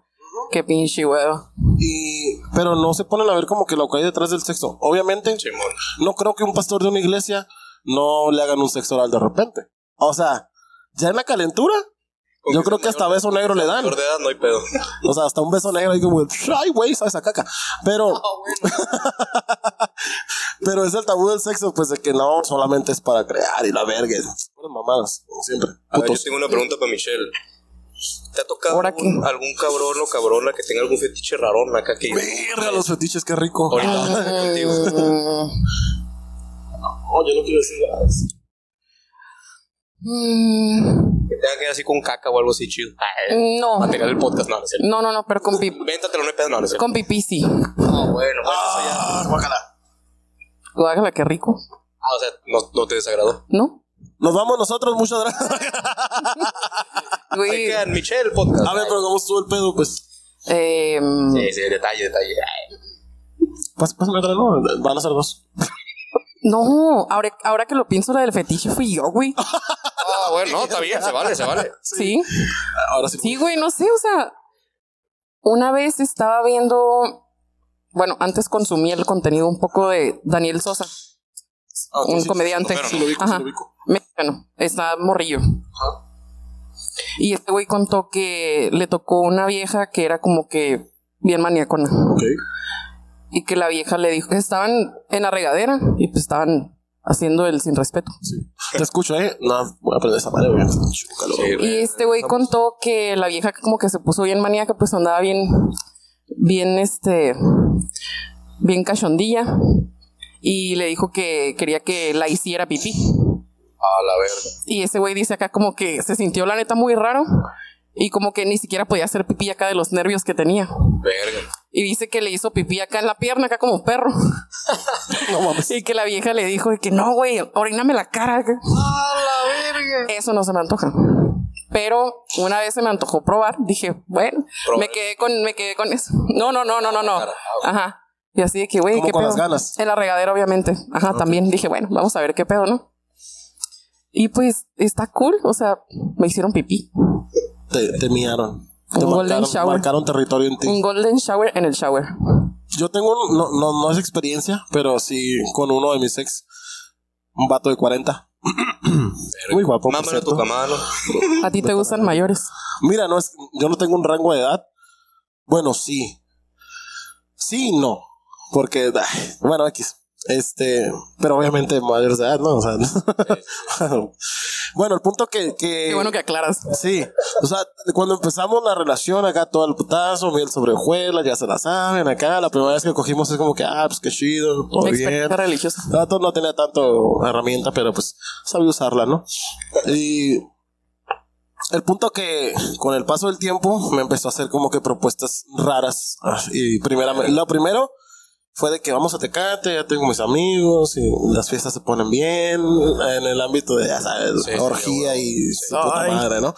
Qué pinche huevo. Y, pero no se ponen a ver como que lo que hay detrás del sexo. Obviamente, Simón. no creo que un pastor de una iglesia no le hagan un sexo oral de repente. O sea, ya en la calentura, Con yo que creo que hasta beso negro le dan. mayor de edad no hay pedo. O sea, hasta un beso negro ahí como, ay, güey, sabes a caca. Pero, pero es el tabú del sexo, pues de que no solamente es para crear y la verga. Puras mamadas, como siempre. A ver, yo tengo una pregunta para Michelle. ¿Te ha tocado ¿Ahora algún, algún cabrón o cabrona que tenga algún fetiche rarón acá que... Verga, los fetiches, qué rico. Ahorita contigo. Oh, yo no quiero decir nada. Mm, Que tenga que ir así con caca o algo así chido. Ay, no. Material del podcast, no, no. No, no, no, pero con, pi Véntatelo, no hay pedo, no, no con pipí sí. Ah, bueno, bueno, eso ya. Ah, guácala. Guácala, qué rico. Ah, o sea, no, no te desagradó. ¿No? Nos vamos nosotros, muchas gracias. Ahí Güey. quedan, Michelle, el podcast. A ver, pero ¿cómo estuvo el pedo? Pues, Eh, Sí, sí, detalle, detalle. Ay. pues, pues, me no, van a ser dos. No, ahora, ahora que lo pienso, la del fetiche fui yo, güey. Ah, bueno, no, está bien, se vale, se vale. Sí. Ahora sí. Sí, güey, no sé, o sea, una vez estaba viendo, bueno, antes consumía el contenido un poco de Daniel Sosa, Ah, un sí, comediante. Sí, lo ubico, Ajá. sí lo ubico. mexicano, está morrillo. Y este güey contó que le tocó una vieja que era como que bien maníacona. Ok. Y que la vieja le dijo que estaban en la regadera y pues estaban haciendo el sin respeto. Sí. Te escucho, ¿eh? No, voy a aprender esa madre, güey. Chúcalo. Sí, Y este güey contó que la vieja como que se puso bien maníaca, pues andaba bien, bien este, bien cachondilla. Y le dijo que quería que la hiciera pipí. A la verga. Y ese güey dice acá como que se sintió la neta muy raro. Y como que ni siquiera podía hacer pipí acá de los nervios que tenía. Verga. Y dice que le hizo pipí acá en la pierna, acá como perro. No mames. Y que la vieja le dijo que no, güey, oríname la cara. Eso no se me antoja. Pero una vez se me antojó probar, dije, bueno, Probar. me quedé con, me quedé con eso. No, no, no, no, no, no. Cara, Ajá. Y así de que, güey, qué con pedo. las ganas. En la regadera, obviamente. Ajá, también dije, bueno, vamos a ver qué pedo, ¿no? Y pues está cool, o sea, me hicieron pipí. Te, te miaron. Te Un golden marcaron, shower. marcaron territorio en ti. Un golden shower en el shower. Yo tengo, un- no, no, no es experiencia, pero sí con uno de mis ex, un vato de 40. Muy guapo. a tu. ¿A ti te gustan mayores? Mira, no es, yo no tengo un rango de edad. Bueno, sí. Sí y no. Porque, bueno, X. Este, pero obviamente mayores de edad, ¿no? O sea, bueno, el punto que, que Qué bueno que aclaras. Sí, o sea, cuando empezamos la relación acá, todo el putazo, miel sobre hojuelas, ya se la saben acá. La primera vez que cogimos es como que, ah, pues qué chido, todo bien. Religiosa. El vato no tenía tanto herramienta, pero pues sabía usarla, ¿no? Y el punto que con el paso del tiempo me empezó a hacer como que propuestas raras. Ah, Y primeramente, lo primero fue de que vamos a Tecate, ya tengo mis amigos y las fiestas se ponen bien en el ámbito de, ya sabes, Sí, sí, orgía y su puta Ay. madre, ¿no?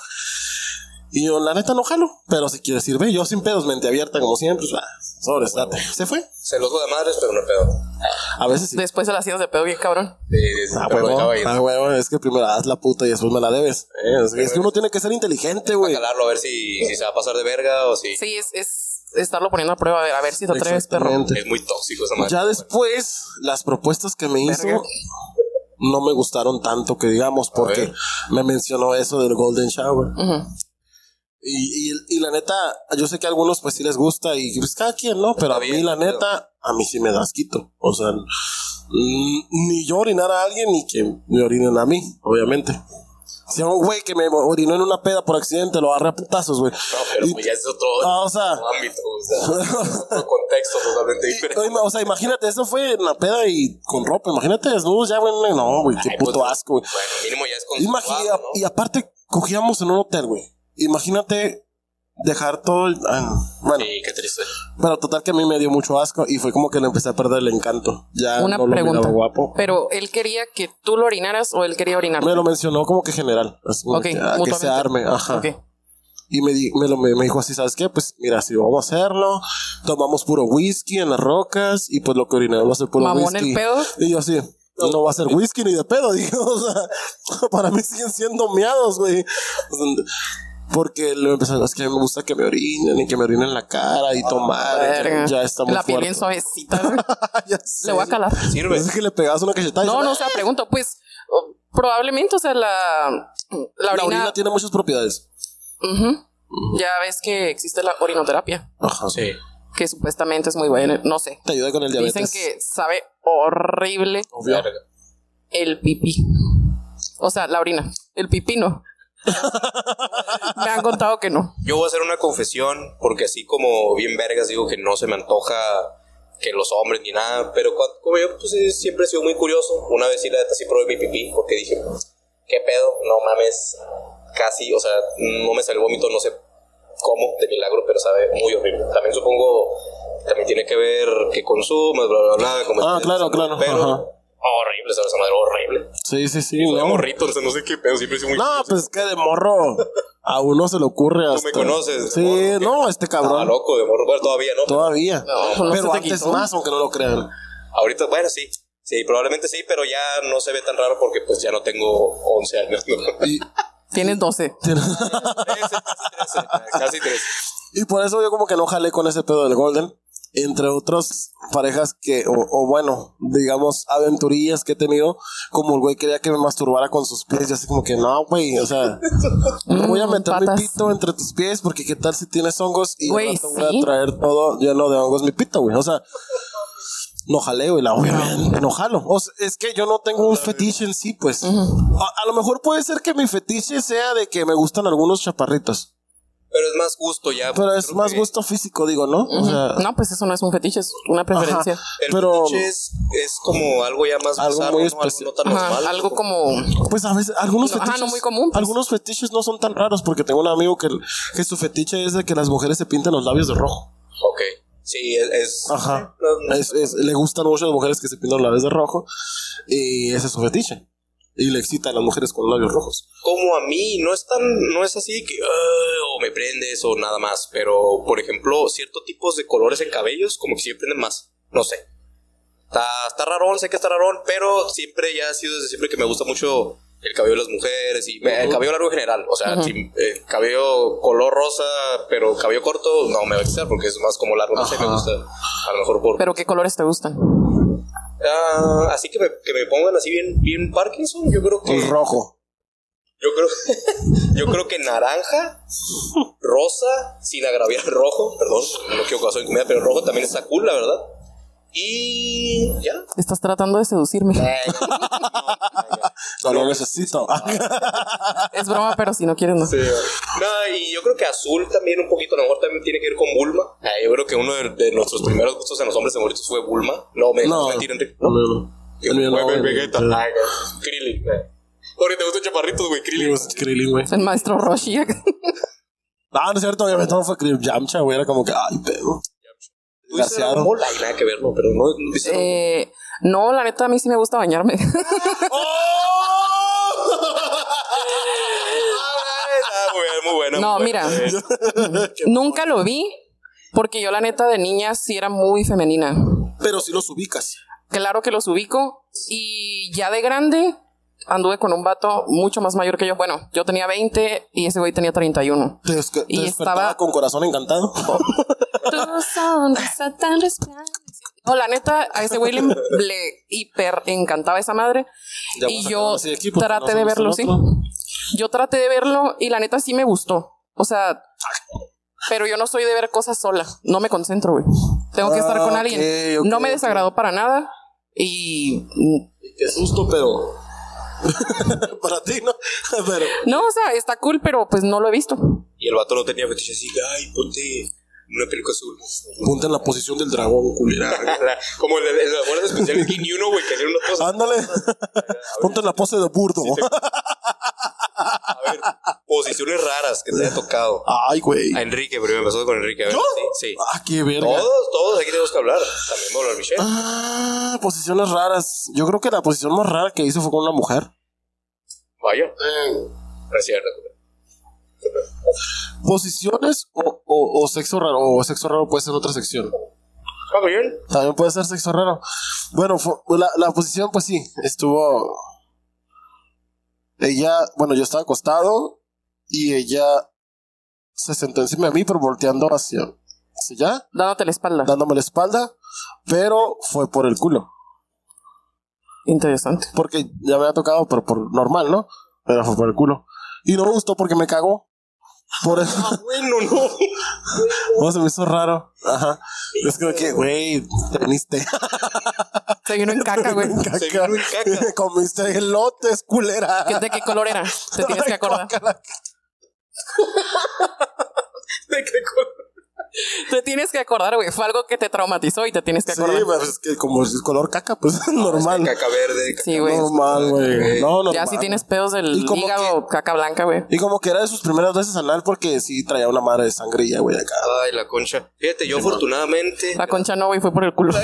Y yo, la neta, no jalo. Pero si quieres ir, ve, yo sin pedos, mente abierta, como siempre. pues, sobres, date. Se fue. Celoso de madres, pero no pedo. A veces sí. Después se la hacías de pedo bien cabrón. Sí, sí, sí, Ah, huevo, ah, huevo, es que primero haz la puta y después me la debes. Eh, es, es que uno tiene que ser inteligente, güey. calarlo a ver si, si se va a pasar de verga o si Sí, es, es estarlo poniendo a prueba, a ver, a ver si te atreves, perro. Es muy tóxico esa madre. Ya después, las propuestas que me hizo Verga. no me gustaron tanto que digamos, porque me mencionó eso del Golden Shower. Y, y, y la neta, yo sé que a algunos pues sí les gusta y pues cada quien, ¿no? Pero a mí bien, la pero- neta, a mí sí me das quito. O sea, ni yo orinar a alguien ni que me orinen a mí, obviamente. Si un güey que me orinó en una peda por accidente lo agarré a putazos, güey. No, pero Y- pues ya es otro, Ah, o sea, otro ámbito, o sea, es otro contexto totalmente diferente. O sea, imagínate, eso fue en la peda y con ropa. Imagínate desnudos ya, güey. No, güey, qué Ay, puto pues, asco, güey. Bueno, mínimo ya es con Imagina, y aparte, cogíamos en un hotel, güey. Imagínate dejar todo el. ah, bueno, Sí, qué triste. pero total que a mí me dio mucho asco y fue como que le empecé a perder el encanto. Ya Una no lo pregunta. guapo. Pero él quería que tú lo orinaras o él quería orinar. Me lo mencionó como que general. como Ok, que, ah, que se arme, ajá. Ok. Y me, di- me, lo, me, me dijo así, ¿sabes qué? Pues mira, si vamos a hacerlo, tomamos puro whisky en las rocas y pues lo que orinamos va a ser puro Mamón whisky. el pedo. Y yo así, no va a ser whisky ni de pedo, digo, o sea, para mí siguen siendo miados, güey. O sea, Porque le empezó, es que me gusta que me orinen y que me orinen la cara y tomar. y ya- ya está muy La piel fuerte. bien suavecita. Ya sé. Le voy a calar. Sirve. Es que le pegas una cachetada No, no, o sea, pregunto, pues probablemente, o sea, la, la La orina. tiene muchas propiedades. Ujú. Ya ves que existe la orinoterapia, Ajá. Sí. que supuestamente es muy buena. No sé. Te ayuda con el Dicen diabetes. que sabe horrible Obvio. El pipí. O sea, la orina. El pipí no. Me han contado que no. Yo voy a hacer una confesión, porque así como bien vergas digo que no se me antoja que los hombres ni nada, pero como yo pues siempre he sido muy curioso, una vez sí la neta sí probé mi pipí, porque dije, ¿qué pedo? No mames, casi, o sea, no me salió vómito, no sé cómo, de milagro, pero sabe muy horrible. También supongo, también tiene que ver que consumas, bla, bla, bla. Como Ah, claro, claro, Pero ajá. Horrible, ¿sabes? Esa madre horrible. Sí, sí, sí. De no. morrito, entonces no sé qué pedo, siempre sido muy No, pues es que de morro a uno se le ocurre hasta... me conoces, Sí, no, este Estaba cabrón. loco de morro, bueno, todavía no. Todavía. no Pero antes quitó. más, aunque no lo crean. Ahorita, bueno, sí. Sí, probablemente sí, pero ya no se ve tan raro porque pues ya no tengo 11 años. ¿no? Y, Tienes 12. 13, casi 13. Casi 13. y por eso yo como que no jalé con ese pedo del Golden. Entre otras parejas que, o, o bueno, digamos, aventurillas que he tenido, como el güey quería que me masturbara con sus pies, y así como que no, güey, o sea, no voy a Mm, meter patas. mi pito entre tus pies, porque qué tal si tienes hongos y Güey, rato voy sí. a traer todo lleno de hongos mi pito, güey, o sea, no jalé, güey, la obviamente, no jalo. O sea, es que yo no tengo un fetiche en sí, pues. a, a lo mejor puede ser que mi fetiche sea de que me gustan algunos chaparritos, Pero es más gusto ya. pero es más que gusto físico, digo, ¿no? O sea, No, pues eso no es un fetiche, es una preferencia. El pero- fetiche es, es como algo ya más Algo bizarro, muy ¿no? especial. Algo no tan Ajá, normal. algo como. Pues a veces, algunos No, ajá, fetiches. no muy común, pues. Algunos fetiches no son tan raros porque tengo un amigo que, que su fetiche es de que las mujeres se pinten los labios de rojo. Ok. Sí, es... es Ajá. es- le gustan mucho las mujeres que se pintan los labios de rojo y ese es su fetiche. Y le excita a las mujeres con labios rojos. como a mí, no es tan, no es así que "Ah", o me prendes o nada más, pero por ejemplo, ciertos tipos de colores en cabellos como que sí me prenden más, no sé. Está, está rarón, sé que está rarón, pero siempre ya ha sido desde siempre que me gusta mucho el cabello de las mujeres y el cabello largo en general, o sea, si, eh, cabello color rosa, pero cabello corto, no me va a gustar porque es más como largo, no sé, me gusta a lo mejor por... Pero ¿qué colores te gustan? Ah, así que me, que me pongan así bien, bien Parkinson, yo creo que... El rojo. Yo creo, yo creo que naranja, rosa, sin agraviar rojo, perdón, no quiero causar incomodidad, pero rojo también está cool, la verdad. Y ya. Estás tratando de seducirme. No lo necesito. Es broma, pero si no quieres, no. Sí, no, y yo creo que azul también un poquito, a lo mejor también tiene que ver con Bulma. Ah, yo creo que uno de, de nuestros primeros gustos en los hombres favoritos fue Bulma. No, me No. no. mentir, Enrique. No, no, no. No. Vegeta. Krillin. eh. Porque te gustan chaparritos, güey, Krillin. Krillin, güey. El maestro Roshi. No, no es cierto, obviamente no fue Krillin. Yamcha, güey. Era como que, ay, pedo. Tú dices Garciado. Dragon Ball, ay, nada que ver, no, pero no, no dices eh, no, la neta, a mí sí me gusta bañarme. Ah, muy muy buena No, mira. Nunca lo vi porque yo la neta de niña sí era muy femenina. Pero si los ubicas. Claro que los ubico y ya de grande anduve con un vato mucho más mayor que yo. Bueno, yo tenía 20 y ese güey tenía 31. Te, desca- Y estaba- con corazón encantado. Tu sonrisa tan resplandeciente. No, la neta, a ese güey le, le hiper encantaba esa madre. Ya y yo de aquí traté no de verlo, sí. Yo traté de verlo y la neta sí me gustó. O sea, pero yo no soy de ver cosas sola. No me concentro, güey. Tengo que estar con Ah, alguien. no me ok. desagradó para nada. Y Qué susto, pero. Para ti, ¿no? Pero. no, o sea, está cool, pero pues no lo he visto. Y el vato no tenía fetiche así, ay, ponte una peluca azul. Ponte en la posición del dragón, culera. Como en, las bolas especiales King uno, güey, que hacían una cosa. Ándale. Ponte en la pose de burdo. A ver, posiciones raras que te haya tocado. Ay, güey. A Enrique, primero empezó con Enrique. A ver, ¿Yo? Sí, sí. Ah, qué verga. Todos, todos aquí tenemos que hablar. También va a hablar Michelle. Ah, posiciones raras. Yo creo que la posición más rara que hice fue con una mujer. Vaya. No es cierto. Posiciones o, o, o sexo raro. O sexo raro puede ser otra sección. Ah, bien. También puede ser sexo raro. Bueno, la, la posición, pues sí, estuvo. Ella, bueno, yo estaba acostado y ella se sentó encima de mí, pero volteando hacia, hacia allá, Dándote la espalda. dándome la espalda, pero fue por el culo. Interesante. Porque ya me había tocado, pero por normal, ¿no? Pero fue por el culo. Y no me gustó porque me cagó. Por eso. Ah, bueno, no. No, se me hizo raro. Ajá. Es como que, güey, te viniste. Se vino en caca, güey. Caca. Se vino en caca. Comiste elotes, culera. ¿Qué- ¿De qué color era? Te tienes que acordar. ¿De qué color? Te tienes que acordar, güey. Fue algo que te traumatizó y te tienes que Sí, acordar. pues es que como es color caca, pues normal. Caca verde. caca- Sí, güey. normal, güey. No, normal. Ya si tienes pedos del hígado, caca blanca, güey. Y como que era de sus primeras veces anal porque sí traía una madre de sangre ya, güey, acá. Ay, la concha. Fíjate, yo afortunadamente. La concha no, güey, fue por el culo.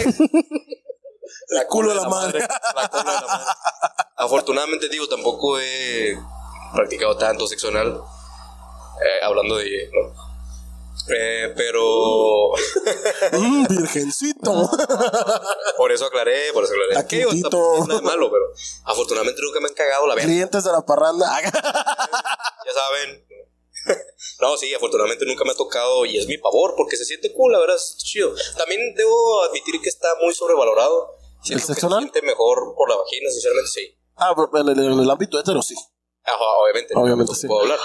La culo de la madre. La cola de la madre. Afortunadamente, digo, tampoco he practicado tanto sexo anal. eh, hablando de. ¿no? Eh, pero. Mm, virgencito. por eso aclaré, por eso aclaré. Aquí, tampoco es malo, pero afortunadamente nunca me han cagado la verga. Clientes de la parranda. Ya saben. No, sí, afortunadamente nunca me ha tocado y es mi pavor porque se siente cool, la verdad, es chido. También debo admitir que está muy sobrevalorado. Siento ¿El sexo se siente mejor por la vagina, sinceramente, sí. Ah, pero en el, en el ámbito hetero sí. Ajá, obviamente. Obviamente, no sí. Puedo hablar.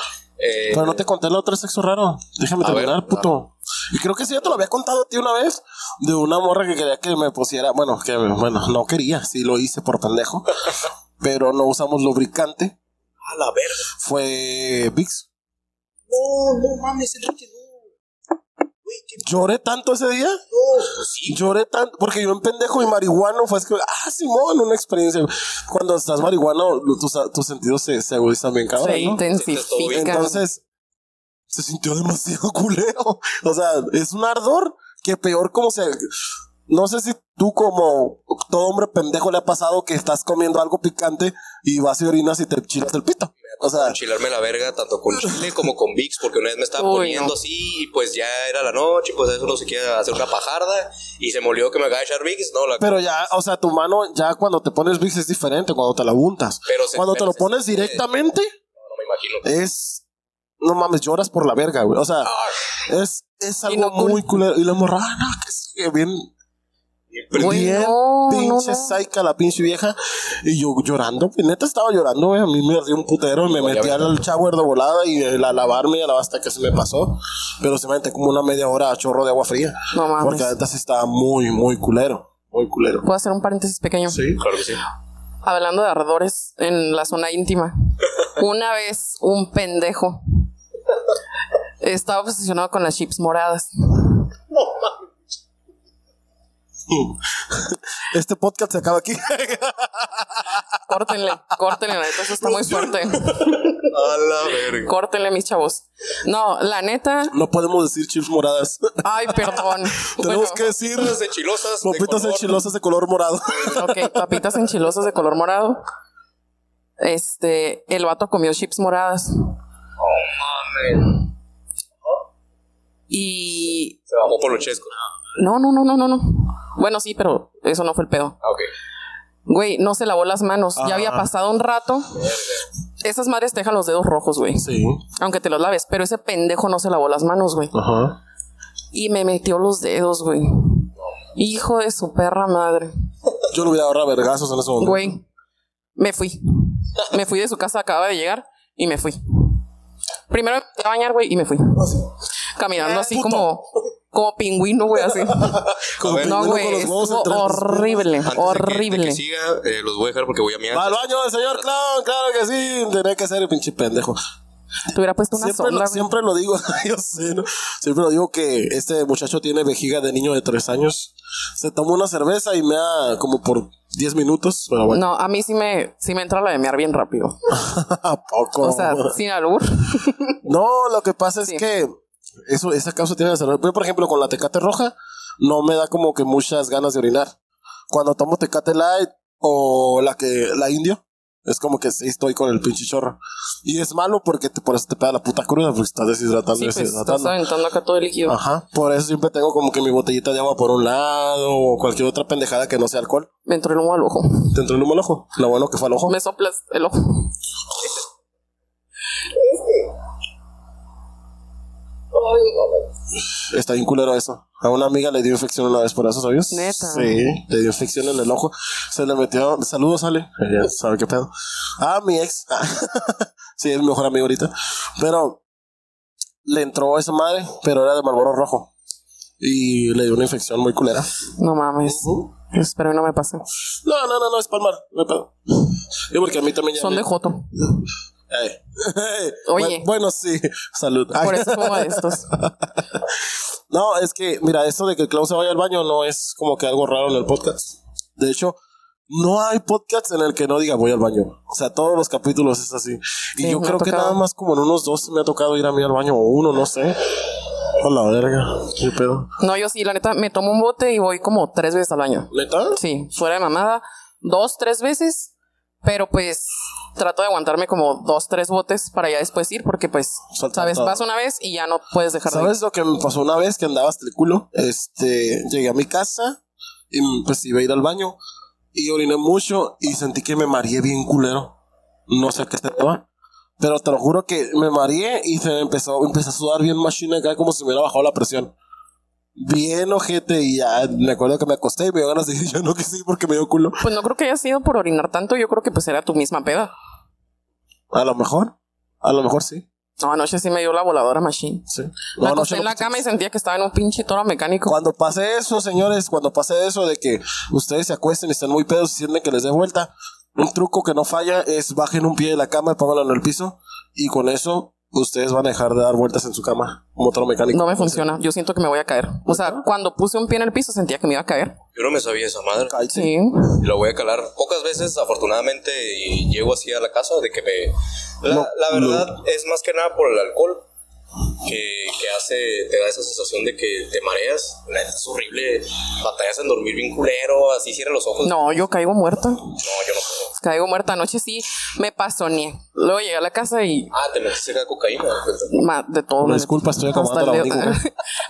Eh, Pero no te conté el otro sexo raro. Déjame terminar, ver, puto. Y creo que sí, ya te lo había contado a ti una vez. De una morra que quería que me pusiera. Bueno, que bueno, no quería. Sí lo hice por pendejo. pero no usamos lubricante. A la verga. Fue Vix. No, no mames, Enrique. Güey, qué Lloré tanto ese día. no. Pues sí. Lloré tanto. Porque yo en pendejo y marihuano fue es que. Ah, Simón, una experiencia. Cuando estás marihuano, tus, tus sentidos se, se agudizan bien, cabrón. Se ¿no? intensifica. Entonces, se sintió demasiado culero. O sea, es un ardor que peor como se... No sé si tú como todo hombre pendejo le ha pasado que estás comiendo algo picante y vas y orinas y te chilas el pito. O sea, enchilarme la verga tanto con chile como con Vicks porque una vez me estaba Uy, poniendo no. así y pues ya era la noche pues eso no se quiere hacer una pajarda y se me olvidó que me acaba de echar Vicks no la pero ya, o sea, tu mano ya cuando te pones Vicks es diferente cuando te la untas. Pero se- cuando te lo se pones directamente no me imagino es... No mames, lloras por la verga, güey. O sea, es, es algo no muy culero. Y la morra, ah, no, que es que Güey, bien no, no, pinche no. saica la pinche vieja. Y yo llorando, pues, neta estaba llorando, güey. A mí me dio un putero y me No, metí al shower de volada y el a lavarme y a la hasta que se me pasó. Pero se me metí como una media hora a chorro de agua fría. No mames. Porque la neta sí estaba muy, muy culero. Muy culero. ¿Puedo hacer un paréntesis pequeño? Sí. claro que sí Hablando de ardores en la zona íntima. Una vez un pendejo estaba obsesionado con las chips moradas. Este podcast se acaba aquí. Córtenle, córtenle, la neta, eso está muy fuerte. a la verga Córtenle, mis chavos. No, la neta. no podemos decir chips moradas. Ay, perdón. Tenemos Bueno, que decir papitas enchilosas de papitas color. enchilosas de color morado. Ok, papitas enchilosas de color morado. Este, el vato comió chips moradas. Y. Se bajó por lo chesco. No, no, no, no, no, no. Bueno, sí, pero eso no fue el pedo. Ah, ok. Güey, no se lavó las manos. Ya había Ah. pasado un rato. Esas madres te dejan los dedos rojos, güey. Sí. Aunque te los laves. Pero ese pendejo no se lavó las manos, güey. Ajá. Y me metió los dedos, güey. Hijo de su perra madre. Yo le hubiera ahorrado vergazos en ese momento. Güey, me fui. Me fui de su casa, acababa de llegar y me fui. Primero me metí a bañar, güey, y me fui. Caminando así Puto. como, como pingüino, güey, así. Como ver, No, güey, estuvo horrible, Antes de que- de horrible. que, siga, eh, los voy a dejar porque voy a mirar. Al baño el señor clown, claro que sí. Tenía que ser el pinche pendejo. Te hubiera puesto una Siempre, sonda, lo, siempre lo digo, yo sé, ¿no? Siempre lo digo que este muchacho tiene vejiga de niño de tres años. Se tomó una cerveza y me da como por 10 minutos, pero bueno. No, a mí sí me, sí me entra la de mear bien rápido. ¿A poco? O sea, sin albur. No, lo que pasa es Sí. que eso, esa causa tiene que ser. Yo, por ejemplo, con la tecate roja, no me da como que muchas ganas de orinar. Cuando tomo tecate light o la que, la indio, es como que sí estoy con el pinche chorro. Y es malo porque te, por eso te pega la puta cruda, porque estás deshidratando Sí, pues estás deshidratando. aventando acá todo el líquido. Ajá, por eso siempre tengo como que mi botellita de agua por un lado o cualquier otra pendejada que no sea alcohol. Me entró el humo al ojo. Te entró el humo al ojo. Lo bueno que fue al ojo. Me soplas el ojo. Está bien culero eso. A una amiga le dio infección una vez por eso, ¿sabes? Neta. Sí, le dio infección en el ojo. Se le metió. Saludos. Ella sabe qué pedo. Ah, mi ex. sí, es mi mejor amigo ahorita. Pero le entró esa madre, pero era de Marlboro rojo. Y le dio una infección muy culera. No mames. Espero que no me pase. No, no, no, no, es palmar. No hay pedo. Y porque a mí también ya. Son me- de Joto. Oye. Bueno, sí. Salud. Por eso de estos. No, es que, mira, esto de que el clown se vaya al baño no es como que algo raro en el podcast. De hecho, no hay podcast en el que no diga voy al baño. O sea, todos los capítulos es así. Y Sí, yo creo que nada más como en unos dos me ha tocado ir a mí al baño, o uno, no sé. A la verga. ¿Qué pedo? No, yo sí, la neta, me tomo un bote y voy como tres veces al baño. ¿Neta? Sí, fuera de mamada. Dos, tres veces. Pero pues trato de aguantarme como dos, tres botes para ya después ir, porque pues, Soltar sabes, todo. vas una vez y ya no puedes dejar de ir. ¿Sabes lo que me pasó una vez que andaba hasta el culo? Este, llegué a mi casa y pues iba a ir al baño y oriné mucho y sentí que me mareé bien culero. No sé qué se deba. Pero te lo juro que me mareé y se me empezó, empezó a sudar bien machine acá como si me hubiera bajado la presión. Bien ojete y ya me acuerdo que me acosté y me dio ganas de decir yo no que sí porque me dio culo. Pues no creo que haya sido por orinar tanto, yo creo que pues era tu misma peda. A lo mejor, a lo mejor sí. No, anoche sí me dio la voladora machine. sí. me No, no, acosté en la cama y sentía que estaba en un pinche toro mecánico. Cuando pase eso, señores, cuando pase eso de que ustedes se acuesten y estén muy pedos y sienten que les dé vuelta, un truco que no falla es bajen un pie de la cama y pónganlo en el piso y con eso ustedes van a dejar de dar vueltas en su cama como toro mecánico. No me funciona. Yo siento que me voy a caer. O sea, cuando puse un pie en el piso sentía que me iba a caer. Yo no me sabía esa madre. Cállate. Sí. Y lo voy a calar pocas veces, afortunadamente, y llego así a la casa de que me... La, No, la verdad es más que nada por el alcohol, que, que hace, te da esa sensación de que te mareas. La neta Es horrible, batallas en dormir bien culero, así cierra los ojos. No, yo caigo muerta. No, yo no puedo. Caigo muerta. Anoche sí me pasoneé. Luego llegué a la casa y Ah, te metiste acá cocaína. ma- de todo. Una disculpa, estoy acabando la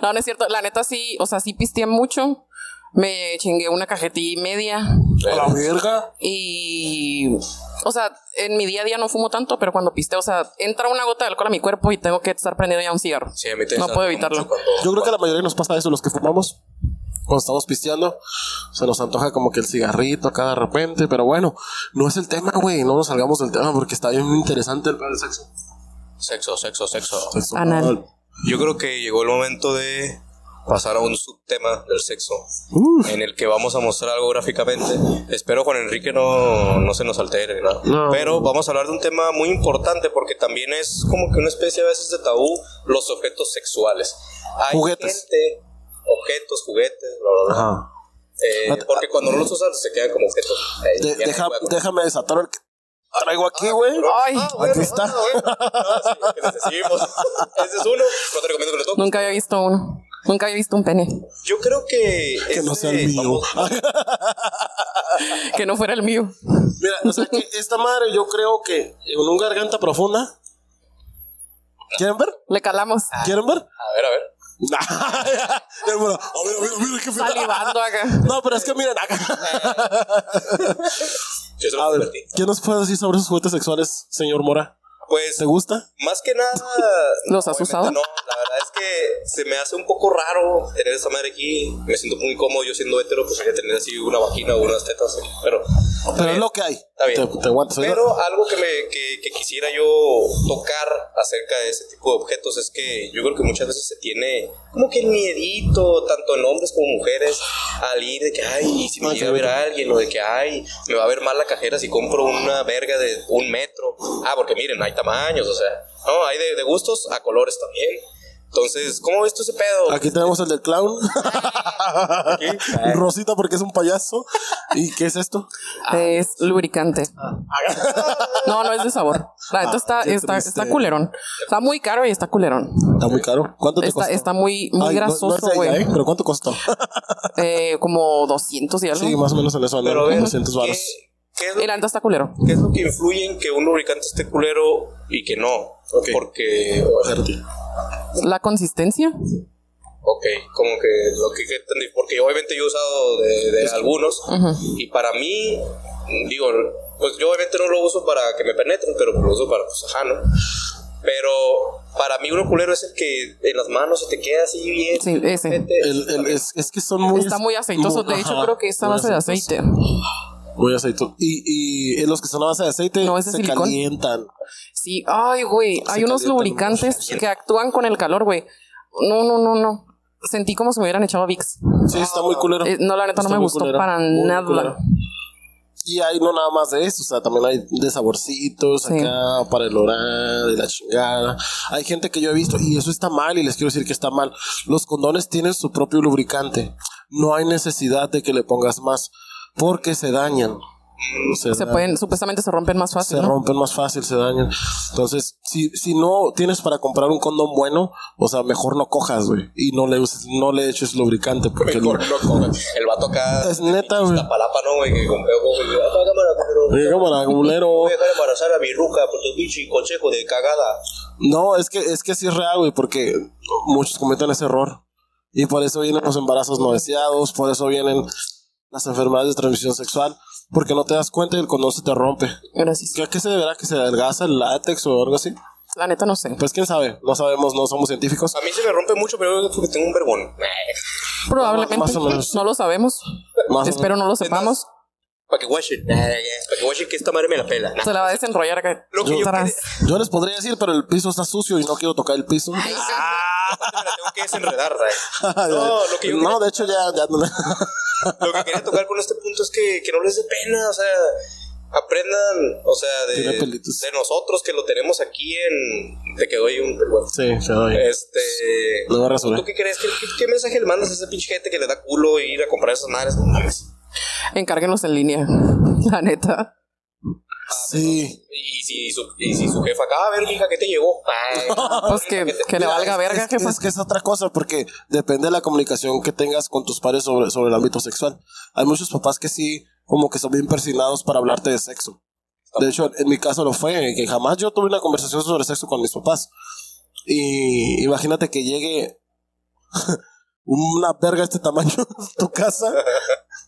No, no es cierto. La neta sí, o sea, sí pisteé mucho. Me chingué una cajetilla y media. A la verga. Y, o sea, en mi día a día no fumo tanto, pero cuando pisteo, o sea, entra una gota de alcohol a mi cuerpo y tengo que estar prendiendo ya un cigarro. Sí, a mí te No puedo evitarlo. cuando- Yo creo que a la mayoría nos pasa eso, los que fumamos. Cuando estamos pisteando, se nos antoja como que el cigarrito acá de repente, pero bueno, no es el tema, güey, no nos salgamos del tema porque está bien interesante el plan del sexo. Sexo, sexo, sexo. Sexo anal. Yo creo que llegó el momento de pasar a un subtema del sexo Uf. en el que vamos a mostrar algo gráficamente. Espero Juan Enrique no, no se nos altere, ¿no? No. Pero vamos a hablar de un tema muy importante porque también es como que una especie a veces de tabú los objetos sexuales. Hay Juguetes. gente, objetos, juguetes, bla, bla, bla. Ajá. Eh, porque cuando no los usas se quedan como objetos. Eh, De- deja- no déjame desatar el que traigo aquí, güey. Ay, Ah, bueno, Aquí está. ah, bueno. Ah, sí, que. Ese es uno. No te recomiendo que lo toques. nunca había visto uno. Nunca había visto un pene. Yo creo que. Que no este, sea el mío. vamos- Que no fuera el mío. Mira, o sea que esta madre yo creo que en un garganta profunda. ¿Quieren ver? Le calamos. Ah. ¿Quieren ver? A ver, a ver. Mora, "Oh, mira, mira, mira, qué feo". Salivando acá. No, pero es que miren acá. A ver. ¿qué nos puede decir sobre sus juguetes sexuales, señor Mora? Pues ¿Te gusta? Más que nada. ¿Los has usado? No, la verdad es que se me hace un poco raro tener esa madre aquí. Me siento muy incómodo yo siendo hetero, pues voy a tener así una vagina o unas tetas. Pero. Pero es lo que hay. Está bien. Te, te aguantas. Pero algo que, me, que, que quisiera yo tocar acerca de ese tipo de objetos es que yo creo que muchas veces se tiene como que el miedito, tanto en hombres como mujeres, al ir de que, ay, y si me Ah, llega a ver a alguien, o de que, ay, me va a ver mal la cajera si compro una verga de un metro. Ah, porque miren, hay tamaños, o sea, no, hay de, de gustos a colores también. Entonces, ¿cómo ves tú ese pedo? Aquí tenemos el del clown. Rosita porque es un payaso. ¿Y qué es esto? Es lubricante. No, no es de sabor. La neta está, está, está culerón. Está muy caro y está culerón. Está muy caro. ¿Cuánto te Está, costó? está muy, muy Ay, grasoso, güey. ¿eh? ¿Pero cuánto costó? Eh, como 200 y algo. sí, más o menos en eso. Pero a ¿no? ver, 200 varos. ¿qué, qué es lo Y la neta está culero. ¿Qué es lo que influye en que un lubricante esté culero y que no? Ok. Porque. La consistencia. ok, como que lo que, que entendí, porque obviamente yo he usado de, de algunos y para mí, digo, pues yo obviamente no lo uso para que me penetren, pero lo uso para, pues, ajá, ¿no? Pero para mí uno culero es el que en las manos se te queda así bien. Sí, ese. El, el- es, es que son muy. Está muy aceitoso. De hecho, ajá, creo que está base de aceitosos. aceite. Muy aceitoso. Y, y los que son a base de aceite No, de se calientan. Sí, ay, güey. Hay unos lubricantes mucho. que actúan con el calor, güey. No, no, no, no. Sentí como si me hubieran echado Vicks. Sí, está muy culero. Eh, no, la neta no me gustó culero, para muy nada. culero. Y hay no nada más de eso, o sea, también hay de saborcitos Sí. acá para el oral y la chingada. Hay gente que yo he visto y eso está mal y les quiero decir que está mal. Los condones tienen su propio lubricante. No hay necesidad de que le pongas más porque se dañan. Se, Se dañan. pueden, supuestamente se rompen más fácil, se ¿no? rompen más fácil, se dañan. Entonces, si, si no tienes para comprar un condón bueno, o sea, mejor no cojas, güey. Y no le uses, no le eches lubricante porque Mejor no coman. El vato acá. Es neta, güey. Iztapalapa, ¿no, güey? Que con. Ah, cámara, culero. Cámara, culero. Voy a dejar embarazar a mi ruca por tu pinche consejo de cagada. No, es que, es que sí es real, güey, porque muchos cometen ese error. Y por eso vienen los embarazos no deseados, por eso vienen las enfermedades de transmisión sexual, porque no te das cuenta y el condón se te rompe. Gracias. ¿Qué, ¿A qué se deberá? ¿Que se adelgaza el látex o algo así? La neta no sé. Pues quién sabe, no sabemos, no somos científicos. A mí se me rompe mucho, pero es porque tengo un vergón. Probablemente. Más o menos. No lo sabemos. Más Espero no lo sepamos. Para que washen. Para que washen que esta madre me la pela. Se la va a desenrollar acá. Lo que yo Tras. Yo les podría decir, pero el piso está sucio y no quiero tocar el piso. Ah, aparte me la tengo que desenredar. No, lo que yo no, de hecho ya, ya no. Lo que quería tocar con este punto es que, que no les dé pena, o sea, aprendan, o sea, de, nosotros que lo tenemos aquí en... Te quedó ahí un vergüenza. Sí, se doy. Este... No me rasuré. ¿Tú qué crees? ¿Qué, qué, qué mensaje le mandas a esa pinche gente que le da culo ir a comprar esas madres? No mames. En línea. La neta. Sí. Y si su, y si su jefa acá, a ver, hija, ¿qué te llegó? Ay, Pues que, que le valga verga, jefa. Es que es otra cosa, porque depende de la comunicación que tengas con tus padres sobre, sobre el ámbito sexual. Hay muchos papás que sí, como que son bien persinados para hablarte de sexo. De hecho, en mi caso lo fue, que jamás yo tuve una conversación sobre sexo con mis papás. Y imagínate que llegue una verga de este tamaño a tu casa,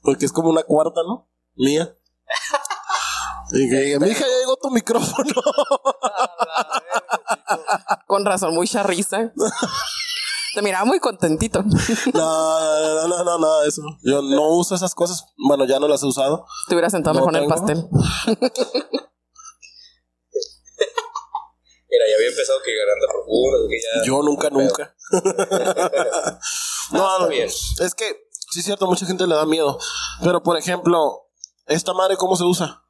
porque es como una cuarta, ¿no? Mía. Y que diga, mi hija ya llegó tu micrófono. Con razón, mucha risa. Te miraba muy contentito. No, no, no, no, eso. Yo no uso esas cosas. Bueno, ya no las he usado. Te hubiera sentado No mejor en el pastel. Mira, ya había empezado que garganta profunda, que ya... Yo nunca, nunca. no, no, bien. es que sí es cierto, mucha gente le da miedo. Pero por ejemplo, esta madre, ¿cómo se usa?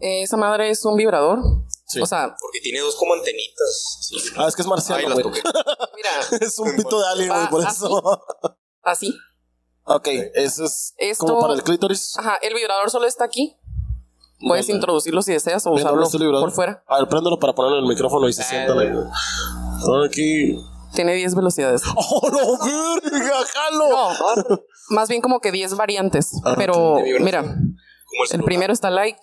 Esa madre es un vibrador. Sí. O sea, Porque tiene dos como antenitas. Sí. Ah, es que es Ay, marciano, toqué. mira, Es un pito de alien, güey, por así. eso. así. ok, eso es Esto- como para el clítoris. Ajá, el vibrador solo está aquí. Puedes introducirlo si deseas o usarlo este por fuera. A ver, préndelo para ponerlo en el micrófono y se sientan ahí. Aquí. Tiene 10 velocidades. ¡Oh, no, verga! ¡Jalo! No, más bien como que 10 variantes. Ah, Pero mira, el primero está light.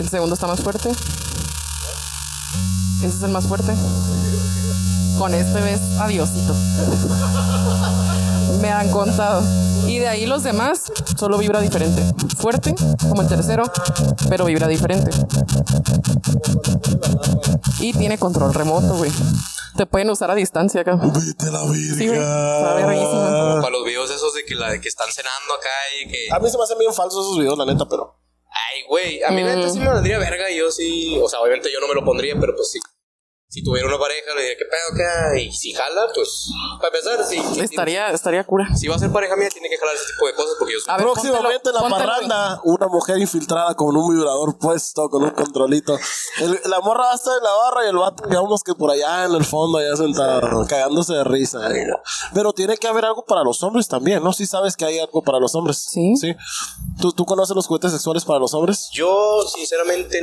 El segundo está más fuerte. Ese es el más fuerte. con este ves adiosito. Me han contado. Y de ahí los demás solo vibra diferente. Fuerte, como el tercero, pero vibra diferente. Y tiene control remoto, güey. Te pueden usar a distancia acá. Vete a la Sí, güey. virga. Para los videos esos de que, la, que están cenando acá y que. A mí se me hacen bien falsos esos videos, la neta, pero. Ay, güey, a mí la neta sí me valdría verga. Yo sí. O sea, obviamente yo no me lo pondría, pero pues sí. Si tuviera una pareja, le diría, ¿qué pedo acá? Y si jala, pues. Para empezar, sí. sí, Estaría, estaría cura. Si va a ser pareja mía, tiene que jalar ese tipo de cosas porque yo soy. A ver, Próximamente en la póntelo, parranda, una mujer infiltrada con un vibrador puesto, con un controlito. El- la morra va a estar en la barra y el vato, digamos que por allá en el fondo, allá sentado, cagándose de risa. Pero tiene que haber algo para los hombres también, ¿no? Si sabes que hay algo para los hombres. Sí. Sí. ¿Tú, tú conoces los juguetes sexuales para los hombres? Yo, sinceramente,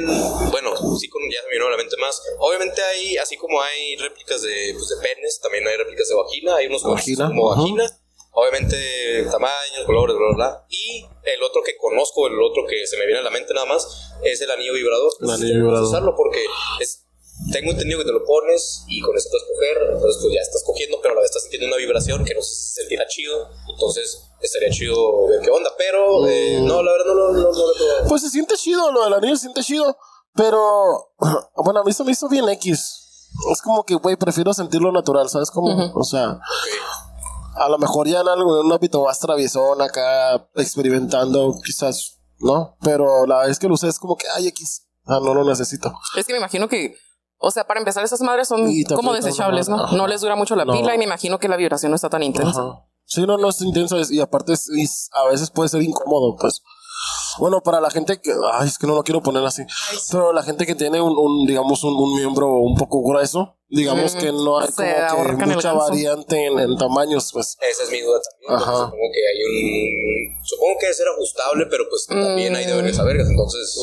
bueno, sí, con, ya se me vino a la mente más. Obviamente hay, así como hay réplicas de, pues, de penes, también hay réplicas de vagina, hay unos Vagina, como ajá. vagina. Obviamente, tamaños, colores, bla, bla, bla. Y el otro que conozco, el otro que se me viene a la mente nada más, es el anillo vibrador. El No anillo tú vibrador. usarlo porque es, tengo entendido que te lo pones y con eso puedes coger, entonces pues ya estás cogiendo, pero a la vez estás sintiendo una vibración que no se sentirá chido. Entonces estaría chido ver qué onda, pero eh, Mm. no, la verdad no, lo no, no lo he probado. Pues se siente chido, lo del anillo se siente chido. Pero, bueno, a mí se me hizo bien X. Es como que, güey, prefiero sentirlo natural, ¿sabes? Como, o sea, a lo mejor ya en algo, en un ámbito más traviesón acá, experimentando, quizás, ¿no? Pero la vez que lo usé es como que, ay, X. Ah, no lo necesito. Es que me imagino que, o sea, para empezar, esas madres son como desechables, ¿no? No les dura mucho la No. pila y me imagino que la vibración no está tan intensa. Ajá. Sí, no, no es intenso es- y aparte es, es- a veces puede ser incómodo, pues. Bueno, para la gente que, ay, es que no lo quiero poner así, pero la gente que tiene un, un, digamos, un, un miembro un poco grueso, digamos Mm, que no hay como que mucha variante en, en tamaños, pues. Esa es mi duda también. Ajá. Supongo que hay un. Supongo que debe ser ajustable, pero pues también hay de ver esa vergas. Entonces,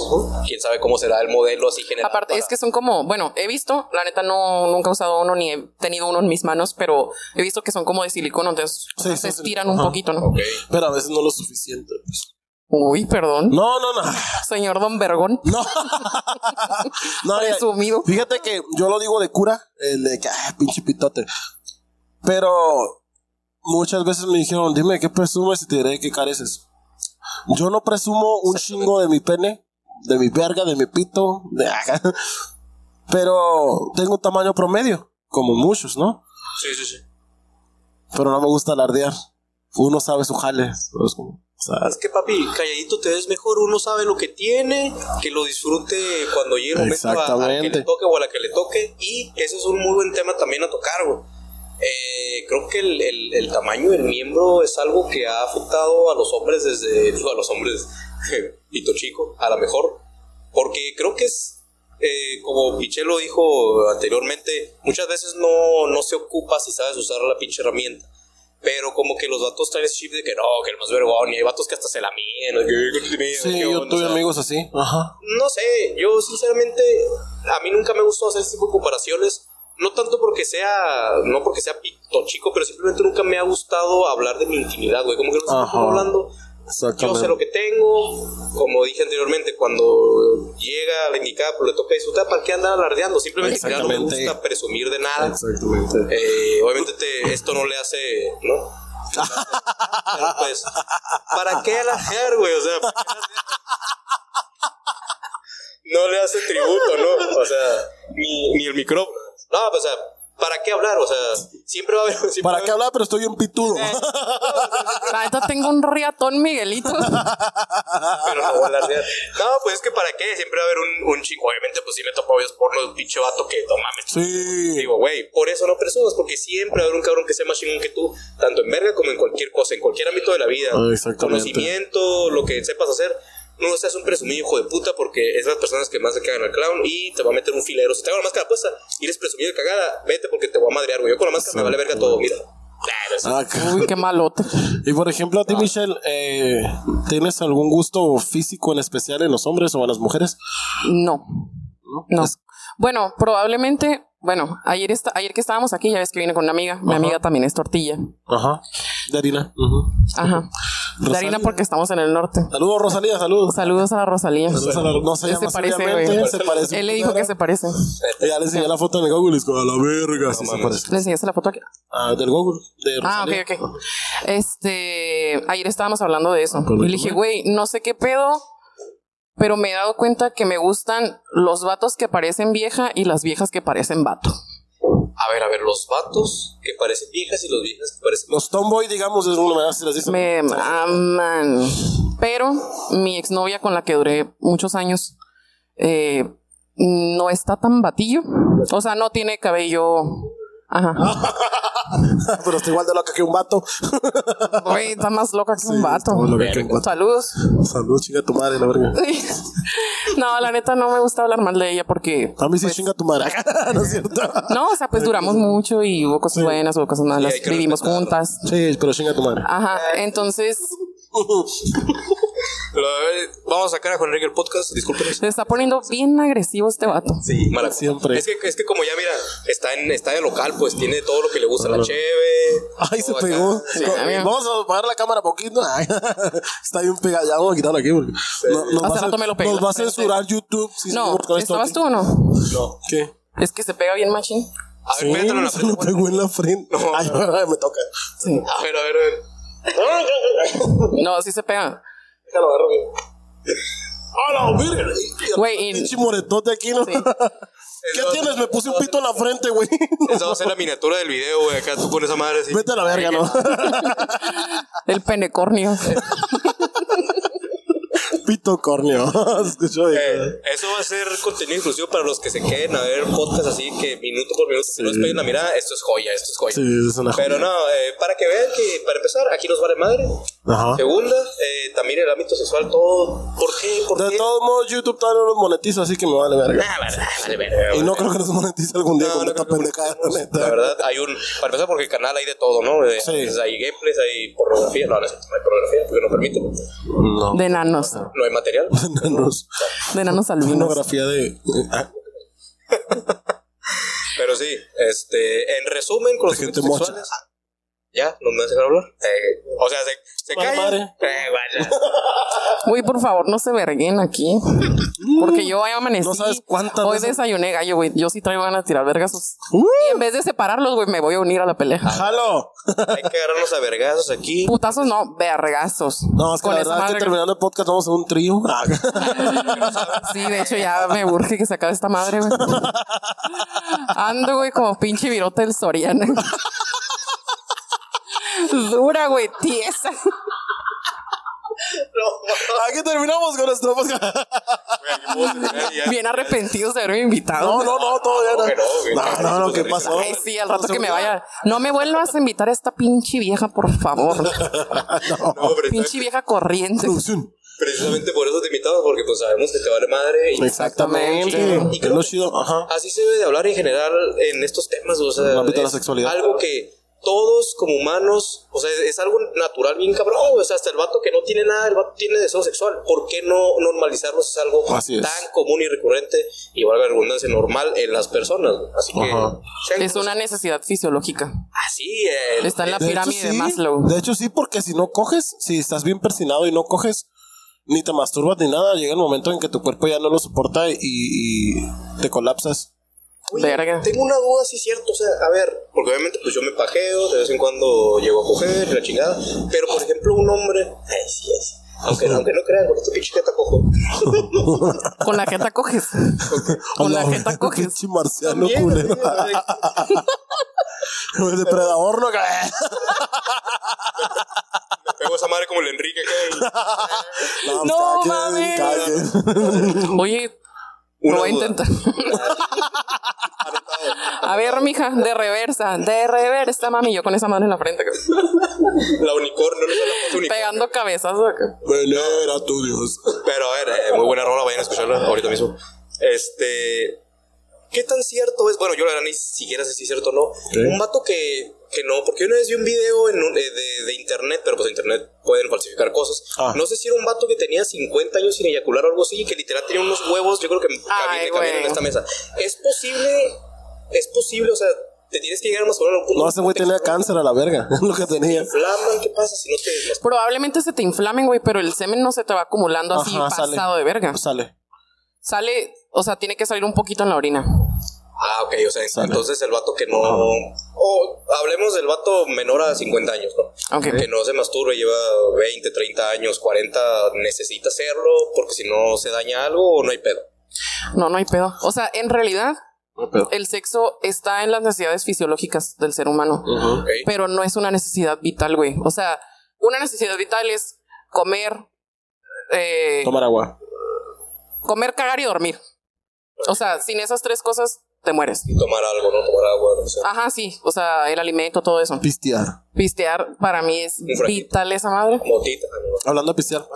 quién sabe cómo será el modelo así general. Aparte, para- es que son como, bueno, he visto, la neta no, nunca he usado uno ni he tenido uno en mis manos, pero he visto que son como de silicona, entonces Sí, se sí, estiran un Ajá. poquito, ¿no? Pero a veces no lo suficiente, pues. Uy, perdón. No, no, no. Señor Don Vergón. No. no Presumido. Fíjate que yo lo digo de cura, el de que, ah, pinche pitote. Pero muchas veces me dijeron, dime qué presumes y te diré qué careces. Yo no presumo un chingo de mi pene, de mi verga, de mi pito, de pero tengo un tamaño promedio, como muchos, ¿no? Sí, sí, sí. Pero no me gusta alardear. Uno sabe su jale. ¿no? Es como, sea, Es que papi, calladito te ves mejor, uno sabe lo que tiene, que lo disfrute cuando llegue el momento a, a que le toque o a la que le toque. Y ese es un muy buen tema también a tocar, güey. Eh, creo que el, el- el tamaño del miembro es algo que ha afectado a los hombres desde, a los hombres, pito chico, a lo mejor, porque creo que es, eh, como Pichelo dijo anteriormente, muchas veces no, no se ocupa si sabes usar la pinche herramienta. Pero como que los vatos traen ese chip de que no, que el más vergón, y hay vatos que hasta se la miden, que, sí, yo onda, tuve o sea, amigos así. Ajá. no sé, yo sinceramente, a mí nunca me gustó hacer este tipo de comparaciones. No tanto porque sea, no porque sea pito chico, pero simplemente nunca me ha gustado hablar de mi intimidad, güey. Como que no sé hablando. Yo sé lo que tengo, como dije anteriormente, cuando llega la indicada, pues le toca disfrutar, ¿para qué andar alardeando? Simplemente que no me gusta presumir de nada. Exactamente. Eh, obviamente te- esto no le hace, ¿no? Pero pues, ¿para qué alardear, güey? O sea, no le hace tributo, ¿no? O sea, ni, ni el micrófono. No, pues, o sea, ¿para qué hablar? O sea, siempre va a haber... siempre va a ¿Para haber- qué hablar? Pero estoy bien pitudo. La neta tengo un riatón Miguelito. pero no voy a alardear. No, pues es que ¿para qué? Siempre va a haber un, un chico. Obviamente, pues sí me topo videos porno de un pinche vato que, no mames, Sí. Digo, güey, por eso no presumas, porque siempre va a haber un cabrón que sea más chingón que tú, tanto en verga como en cualquier cosa, en cualquier ámbito de la vida. Ah, exactamente. Conocimiento, lo que sepas hacer. No seas un presumido hijo de puta porque es las personas que más se cagan al clown y te va a meter un filero. Si te hago la máscara puesta y eres presumido de cagada, vete porque te voy a madrear, güey. Yo con la máscara me vale verga todo, mira. Ah, ca- Uy, qué malote. Y por ejemplo, a ti, Michelle, eh, ¿tienes algún gusto físico en especial en los hombres o en las mujeres? No. No. Es- Bueno, probablemente, bueno, ayer, está, ayer que estábamos aquí, ya ves que vine con una amiga. Mi Ajá. amiga también es tortilla. Ajá. De harina. Ujú. Ajá. De harina porque estamos en el norte. Saludos, Rosalía, saludos. Saludos a la Rosalía. Saludos a la- no se llama se parece, güey. se parece. Él le dijo que se parece. Ella le enseñé la foto en el Google y es como a la verga. sí se mames. parece. ¿Le enseñaste la foto aquí? Ah, del Google. De Ah, ok, ok. Este, ayer estábamos hablando de eso. Y le dije, güey, no sé qué pedo, pero me he dado cuenta que me gustan los vatos que parecen vieja y las viejas que parecen vato. A ver, a ver, los vatos que parecen viejas y los viejas que parecen. Los tomboy, digamos, es una manera les dicen. Me aman. Pero mi exnovia con la que duré muchos años eh, no está tan batillo. O sea, no tiene cabello. Ajá. Pero está igual de loca que un vato. Güey, está más loca que un vato. que un. Saludos. Salud, chinga tu madre, la verga. No, la neta no me gusta hablar mal de ella porque. A mí sí chinga tu madre. no es cierto. No, o sea, pues duramos mucho y hubo cosas buenas, hubo cosas malas. Vivimos respetarlo. juntas. Sí, pero chinga tu madre. Ajá. Entonces, Lo- vamos a sacar a Juan Enrique el podcast, discúlpenos. se está poniendo bien agresivo este vato. Sí, mala Siempre. Es que, es que como ya mira, está en, está de local, pues tiene todo lo que le gusta, la cheve. Ay, se acá. pegó. Sí. Amigo. Vamos a apagar la cámara poquito. Ay, Está bien pegada. Ya vamos a quitarla aquí. Porque no- nos, Hace va a, rato me lo pegué nos va a censurar YouTube. si No, ¿estabas tú o no? No. ¿Qué? Es que se pega bien machín. A ver, Sí, mételo en la se frente. lo pegó en la frente. Ay, ay, me toca. Sí. A ver, a ver, a ver. No, sí se pega. Déjalo agarro bien. ¡A la verga! Güey, y- Pinche moretote aquí, ¿no? ¿Qué tienes? Me puse un pito en la frente, güey. Esa va a ser la miniatura del video, güey. Acá tú pones esa madre así. Vete a la verga, ¿no? El penecornio. Pito. Eh, eso va a ser contenido exclusivo para los que se queden a ver podcast así que minuto por minuto, que no despeguen la mirada. Esto es joya, esto es joya. Sí, es una Pero no, eh, para que vean que, para empezar, aquí nos vale madre. Ajá. Segunda, eh, también el ámbito sexual, todo. ¿Por qué? ¿Por De qué? todos modos, YouTube todavía no los monetiza, así que me vale verga. Ah, vale, vale, verga, Y no creo que nos monetice algún día No, con no esta pendejada, la neta. La verdad, hay un. Para empezar, porque el canal hay de todo, ¿no? De- Sí. hay gameplays, hay pornografía. No, no, no hay pornografía porque no permiten. No. De nanos. No hay material. Enanos. De nanos albinos. Pornografía de. ah, Pero sí, este. En resumen, con los gente ámbitos mocha. ¿Ya? ¿No me vas a dejar hablar? Eh, o sea, se, se Vale, calla. madre. Eh, vaya. Güey, por favor, no se verguen aquí. Porque yo hoy amanecí. No sabes cuántas Hoy veces- desayuné gallo, güey. Yo sí traigo ganas de tirar vergazos. Uh. Y en vez de separarlos, güey, me voy a unir a la pelea. ¡Jalo! Hay que agarrarnos a vergazos aquí. Putazos no, vergazos. No, es que Con la verdad es que madre- terminando el podcast vamos a un trío. Ah, Sí, de hecho ya me urge que se acabe esta madre, güey. Ando, güey, como pinche virote del Soriana. Dura, güey, tiesa. Aquí terminamos con nuestro podcast. Bien arrepentidos de haberme invitado. No, no, no, todavía no. No, güey. No, no, no, ¿qué pasó? Ay, sí, al rato que me vaya. No me vuelvas a invitar a esta pinche vieja, por favor. No, pero Pinche vieja corriente. Precisamente por eso te invitamos, porque pues sabemos que te vale madre. Y Exactamente. Y Es creo lo que- chido. Ajá. Así se debe de hablar en general en estos temas, o sea, En el ámbito de la sexualidad. algo que todos como humanos, o sea, es, es algo natural bien cabrón, o sea, hasta el vato que no tiene nada, el vato tiene deseo sexual, ¿por qué no normalizarlo? Es algo Así es. tan común y recurrente y valga la redundancia normal en las personas, así que Ajá. Es una necesidad fisiológica. así, eh, Está en la De hecho, pirámide de sí. Maslow. De hecho, sí, porque si no coges, si estás bien persinado y no coges, ni te masturbas ni nada, llega el momento en que tu cuerpo ya no lo soporta y, y te colapsas. Oye, Verga. Tengo una duda, sí, cierto. O sea, a ver, porque obviamente pues yo me pajeo, de vez en cuando llego a coger la chingada. Pero por ejemplo, un hombre. Ay, sí, sí. Aunque, aunque no crean, con este pinche jeta cojo. Con la jeta coges. Con la jeta coges. Pinche marciano culero. El depredador, ¿no? me pego esa madre como el Enrique acá No, No, pues, mames. cada quien. Oye, Una lo voy a intentar. A ver, mija, de reversa, de reversa, mami, yo con esa mano en la frente, la unicornio, no unicornio. pegando cabezazos acá. Venera tu Dios. Pero a ver, eh, muy buena rola, vayan a escucharla ahorita mismo. Este. ¿Qué tan cierto es? Bueno, yo la verdad ni siquiera sé si es cierto o no. Un vato que, que no, porque una vez vi un video en un- eh, de, de internet, pero pues internet pueden falsificar cosas. Ah. No sé si era un vato que tenía 50 años sin eyacular o algo así, y que literal tenía unos huevos, yo creo que cabían, Ay, cabían en esta mesa. ¿Es posible? ¿Es posible? O sea, te tienes que llegar a masturbar a un punto. No, ese güey tenía cáncer a la verga. Es lo que tenía. Inflaman, ¿qué pasa si no te? Probablemente se te inflamen, güey, pero el semen no se te va acumulando así Ajá, pasado sale. de verga. Sale. Sale, o sea, tiene que salir un poquito en la orina. Ah, ok, o sea, Sale. entonces el vato que no. O hablemos del vato menor a 50 años, ¿no? Ok. Que no se masturba, lleva 20, 30 años, 40, necesita hacerlo porque si no se daña algo o no hay pedo. No, no hay pedo. O sea, en realidad, No pedo. el sexo está en las necesidades fisiológicas del ser humano. Pero no es una necesidad vital, güey. O sea, una necesidad vital es comer, eh, Tomar agua. comer, cagar y dormir. O sea, sin esas tres cosas te mueres. Y tomar algo, ¿no? Tomar agua, no sé. Ajá, sí. O sea, el alimento, todo eso. Pistear. Pistear para mí es vital esa madre. Motita. no. Hablando de pistear.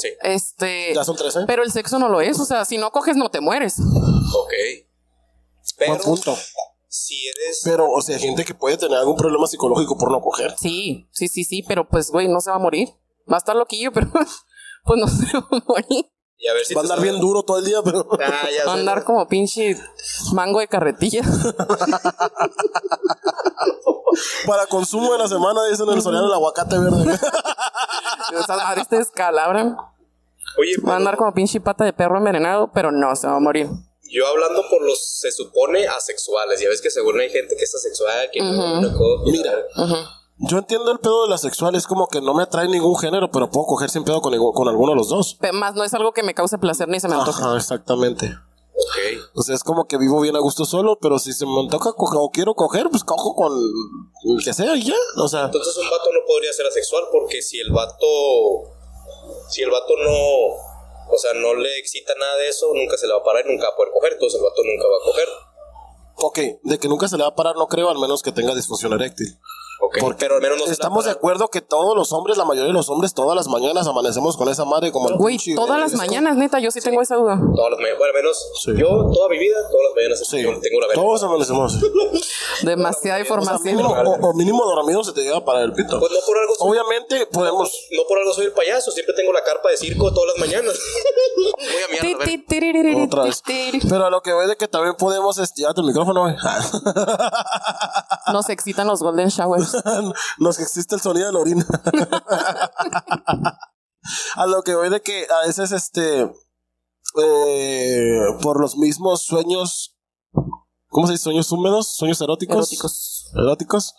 Sí, Este, Ya son tres, ¿eh? pero el sexo no lo es. O sea, si no coges no te mueres. ok. Pero Buen punto. si eres. Pero, o sea, hay gente que puede tener algún problema psicológico por no coger. Sí, sí, sí, sí. Pero pues, güey, no se va a morir. Va a estar loquillo, pero pues no se va a morir. Y a ver si Va a andar bien duro todo el día, pero. Ah, ya Va a sé. andar como pinche mango de carretilla. Para consumo de la semana, dicen en el Soriano el aguacate verde. Te descalabran. Oye, Va a andar como pinche pata de perro envenenado, pero no, se va a morir. Yo hablando por los, se supone, asexuales. Ya ves que según hay gente que es asexual, que no, no coge. Mira. Yo entiendo el pedo de la sexual, es como que no me atrae ningún género, pero puedo coger sin pedo con, con alguno de los dos. Más no es algo que me cause placer ni se me antoja. Ajá, exactamente. Ok. O sea, es como que vivo bien a gusto solo, pero si se me antoja coger o quiero coger, pues cojo con el que sea y ya. O sea, Entonces un vato no podría ser asexual porque si el vato. Si el vato no. O sea, no le excita nada de eso, nunca se le va a parar y nunca va a poder coger. Entonces el vato nunca va a coger. ok, de que nunca se le va a parar, no creo, al menos que tenga disfunción eréctil. Ok. Porque Pero al menos no Estamos de acuerdo que todos los hombres, la mayoría de los hombres, todas las mañanas amanecemos con esa madre como el Güey, pinche todas las mañanas, neta, yo sí tengo esa duda. Todas las mañanas. Bueno, al menos Sí. yo toda mi vida, todas las mañanas Sí, tengo la verga. todos amanecemos. Demasiada O sea, información. mínimo, o, o mínimo dormido se te llega para el pito. Pues no por algo soy, Obviamente podemos. no por algo soy el payaso, siempre tengo la carpa de circo todas las mañanas. Voy a mirar, a Otra vez. Pero a lo que voy de que también podemos. Llévate el micrófono, güey. Nos excitan los golden showers. Nos que existe el sonido de la orina. a lo que voy de que a veces, este. eh, por los mismos sueños. ¿Cómo se dice? Sueños húmedos, sueños eróticos. Eróticos. Eróticos.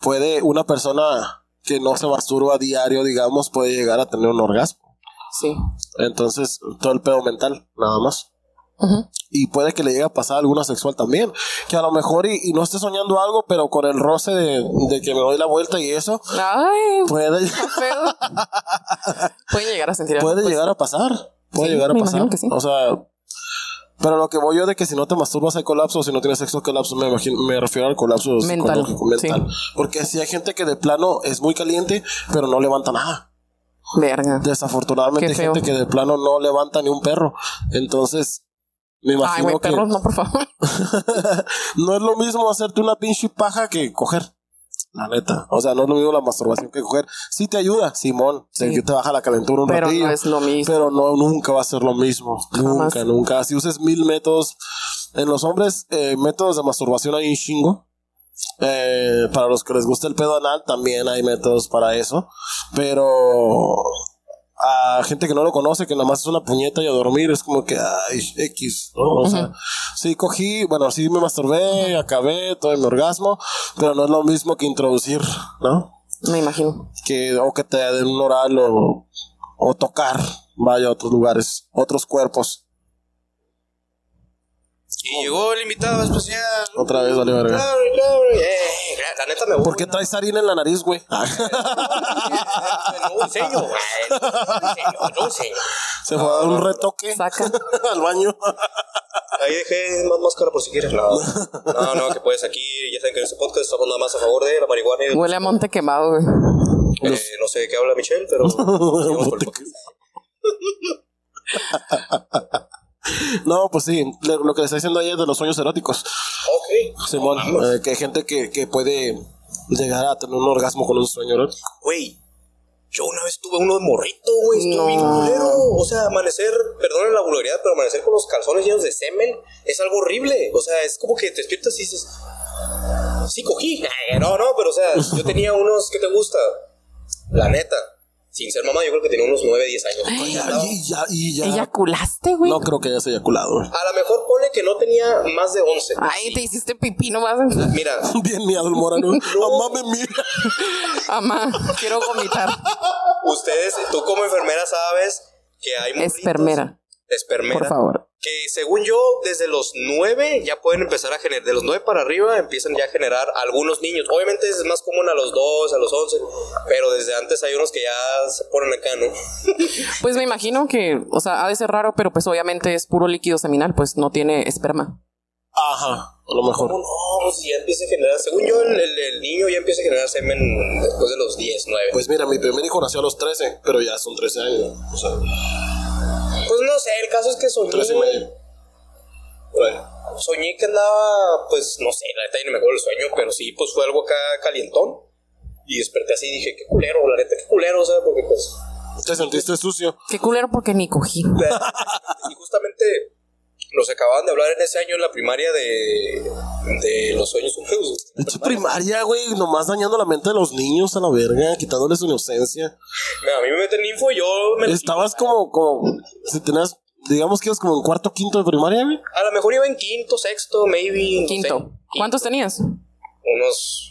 Puede una persona que no se masturba a diario, digamos, puede llegar a tener un orgasmo. Sí. Entonces, todo el pedo mental, nada más. Y puede que le llegue a pasar alguna sexual también. Que a lo mejor y, y no esté soñando algo, pero con el roce de, de que me doy la vuelta y eso, Ay, puede, feo. Pueden llegar a sentir algo. puede pues. llegar a pasar. Puede Sí, llegar a me pasar. imagino que sí. O sea, pero lo que voy yo de que si no te masturbas hay colapso, si no tienes sexo colapso, me, imagino, me refiero al colapso Mental, psicológico, mental. sí. Porque si hay gente que de plano es muy caliente, pero no levanta nada. Verga. Desafortunadamente hay gente que de plano no levanta ni un perro. Entonces, me Ay, güey, que perros, no, por favor. no es lo mismo hacerte una pinche paja que coger. La neta. O sea, no es lo mismo la masturbación que coger. Sí te ayuda, Simón. Sí. te baja la calentura un Pero ratillo. no es lo mismo. Pero no, nunca va a ser lo mismo. Jamás. Nunca, nunca. Si uses mil métodos. En los hombres, eh, métodos de masturbación hay un chingo. Eh, para los que les gusta el pedo anal, también hay métodos para eso. Pero a gente que no lo conoce, que nada más es una puñeta y a dormir, es como que, ay, X, ¿no? O sea, sí cogí, bueno, sí me masturbé, acabé, todo mi orgasmo, pero no es lo mismo que introducir, ¿no? Me imagino. que o que te den un oral o, o tocar vaya a otros lugares, otros cuerpos. Y llegó el invitado especial. Otra vez, vale verga. Claro, claro. Eh, la neta me ¿Por qué traes harina en la nariz, güey? No enseño, güey. No no enseño. Se fue a dar un retoque Saca. al baño. Ahí dejé más máscara por si quieres. No, no, no, que puedes aquí. Ya saben que en este podcast estamos nada más a favor de la marihuana y Huele a monte quemado, güey. Eh, no sé de qué habla Michelle, pero. No, pues sí, lo que le está diciendo ayer de los sueños eróticos. Ok. Simón, eh, que hay gente que, que puede llegar a tener un orgasmo con un sueño erótico. Güey, yo una vez tuve uno de morrito, güey. Estuvo No. bien culero. O sea, amanecer, perdonen la vulgaridad, pero amanecer con los calzones llenos de semen es algo horrible. O sea, es como que te despiertas y dices, Sí, cogí. No, no, pero o sea, yo tenía unos, ¿qué te gusta? La neta. Sin ser mamá, yo creo que tenía unos 9, 10 años. Y ya, Andaba- y ya, y ya. ¿Eyaculaste, güey? No creo que hayas eyaculado. A lo mejor pone que no tenía más de 11. Ay, te hiciste pipí nomás. Mira, Bien miado el morano. Mamá me mira. Mamá, quiero vomitar. ustedes, tú como enfermera sabes que hay morritos- Espermera, Espermera. por favor. Que según yo, desde los 9 ya pueden empezar a generar, de los 9 para arriba empiezan ya a generar algunos niños. Obviamente es más común a los 2, a los 11, pero desde antes hay unos que ya se ponen acá, ¿no? Pues me imagino que, o sea, ha de ser raro, pero pues obviamente es puro líquido seminal, pues no tiene esperma. Ajá, a lo mejor. ¿Cómo no? Pues ya empieza a generar, según yo, el, el- el niño ya empieza a generar semen después de los 10, 9. Pues, Pues mira, mi primer hijo nació a los 13, pero ya son 13 años. O sea, Pues no sé, el caso es que soñé. 13 y medio. Por ahí. Soñé que andaba, pues no sé, la neta no me acuerdo el sueño, pero sí, pues fue algo acá calientón. Y desperté así y dije, qué culero, la neta, qué culero, o sea, porque pues. Te sentiste sucio. Qué culero porque ni cogí. Y justamente nos acababan de hablar en ese año en la primaria de, de los sueños húmedos. Pinche primaria, güey, nomás dañando la mente de los niños a la verga, quitándoles su inocencia. Mira, a mí me meten info, yo me. Estabas como, como, si tenías, digamos que ibas como en cuarto, quinto de primaria, güey. A lo mejor iba en quinto, sexto, maybe. no Quinto. sé. ¿Cuántos tenías? Unos.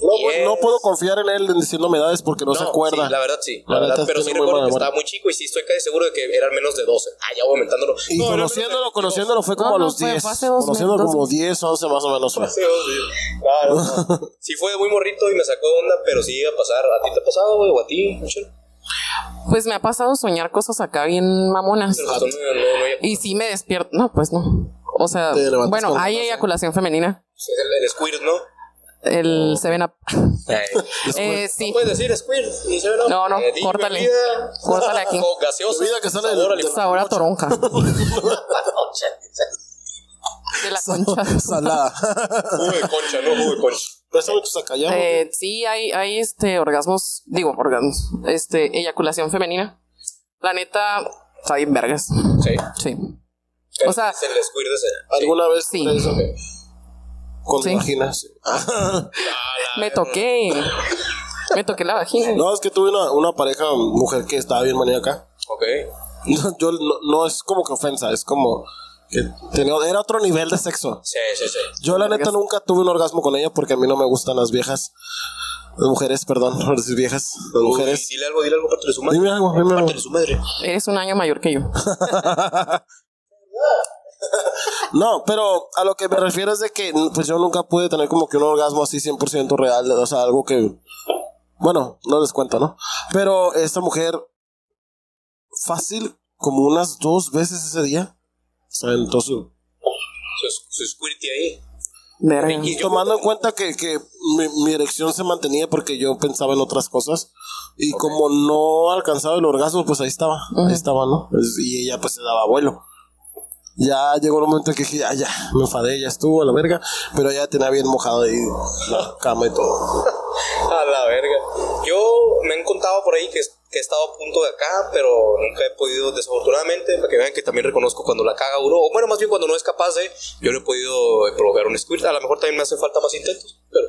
No, no puedo confiar en él en diciéndome edades porque no, se acuerda. sí, la verdad sí. La La, verdad, pero sí recuerdo que estaba muy chico y sí estoy casi seguro de que eran menos de 12. Ah, ya voy aumentándolo. Y No, conociéndolo, conociéndolo fue como No, a los fue- 10. fue hace dos Conociéndolo meses, como dos 10, 11 más o menos fue. Sí. Claro, no. Sí fue muy morrito y me sacó de onda, pero sí iba a pasar. ¿A ti te ha pasado, güey? ¿O a ti? Pues me ha pasado soñar cosas acá bien mamonas. Pero tú no, no, no, no- Y sí me despierto. No, pues no. O sea, bueno, hay ¿eh? eyaculación femenina. el, el squirt, ¿no? El Seven Up. Eh, No sí. puedes decir squirt. y se ve, No, no, Eh, córtale. Córtale aquí. O gaseosa. Bebida que sale sabor del- a limón. Sabor a toronja. De la concha. Salada. Jugo de concha, no jugo de concha. Préstame tu sacallado. Eh, sí, hay, hay este orgasmos, digo, orgasmos, este, eyaculación femenina. La neta, está bien vergas. Sí. Sí. O sea- es el squirt ese. ¿Alguna vez Sí. eso? Con Sí. tu vagina, sí. Me toqué. Me toqué la vagina. No, es que tuve una, una pareja mujer que estaba bien maníaca. Ok. No, yo no, no es como que ofensa, es como que tenía, era otro nivel de sexo. Sí, sí, sí. Yo la neta nunca tuve un orgasmo con ella porque a mí no me gustan las viejas. Las mujeres, perdón, no decir viejas. Las Uy, mujeres. dile algo, dile algo, parte de su madre. Dime algo, dime algo. Parte de su madre. Eres un año mayor que yo. No, pero a lo que me refiero es de que pues yo nunca pude tener como que un orgasmo así 100% real, o sea, algo que bueno, no les cuento, ¿no? Pero esta mujer fácil como unas dos veces ese día. O sea, entonces, Su, su squirty ahí. Y tomando en cuenta que, que mi, mi erección se mantenía porque yo pensaba en otras cosas y como no alcanzaba el orgasmo, pues ahí estaba, ahí estaba, ¿no? Pues, y ella pues se daba vuelo. Ya llegó el momento en que dije, ya, ya, me enfadé, ya estuvo a la verga, pero ya tenía bien mojado ahí la cama y todo. A la verga. Yo me han contado por ahí que, que he estado a punto de acá, pero nunca he podido, desafortunadamente, para que vean que también reconozco cuando la caga uno, o bueno, más bien cuando no es capaz de, yo no he podido eh, provocar un squirt. A lo mejor también me hacen falta más intentos, pero.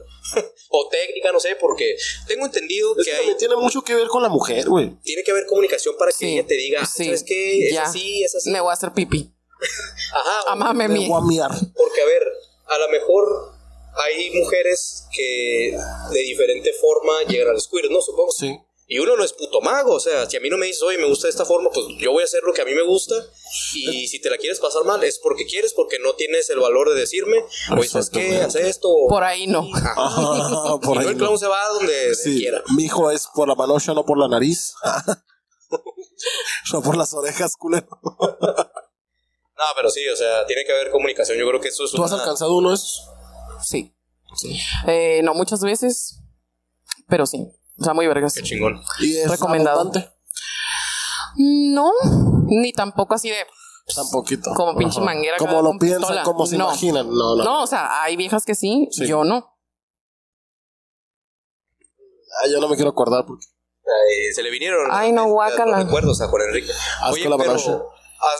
o técnica, no sé, porque tengo entendido Es que que hay, también tiene mucho que ver con la mujer, güey. tiene que haber comunicación para que Sí, ella te diga, sí, ¿sabes qué? Es ya. así, es así. Me voy a hacer pipí. Ajá. Amame De mi. guamear. Porque, a ver, a lo mejor hay mujeres que de diferente forma llegan al squirt, ¿no? Supongo. Sí. Y uno no es puto mago, o sea, si a mí no me dices, oye, me gusta de esta forma, pues yo voy a hacer lo que a mí me gusta. Y si te la quieres pasar mal, es porque quieres, porque no tienes el valor de decirme, oye, ¿sabes qué? Haz esto. Por ahí no. Ajá. Ah, por y ahí no el no. clown se va donde Sí, quiera. mi hijo es por la manocha, no por la nariz. no por las orejas, culero. No, pero sí, o sea, tiene que haber comunicación. Yo creo que eso es ¿Tú has una- alcanzado uno de esos? Sí. Eh, no muchas veces, pero sí. O sea, muy vergas. Qué chingón. Y es Recomendado. abundante. No, ni tampoco así de Tan poquito. como pinche Ajá. manguera. Como lo piensan, pistola. como se No. imaginan. No, no. No, o sea, hay viejas que sí, Sí. yo no. Ah, yo no me quiero acordar porque. Ay, se le vinieron. Ay, no, los guácala. recuerdos a Juan Enrique. Asco Oye, la pero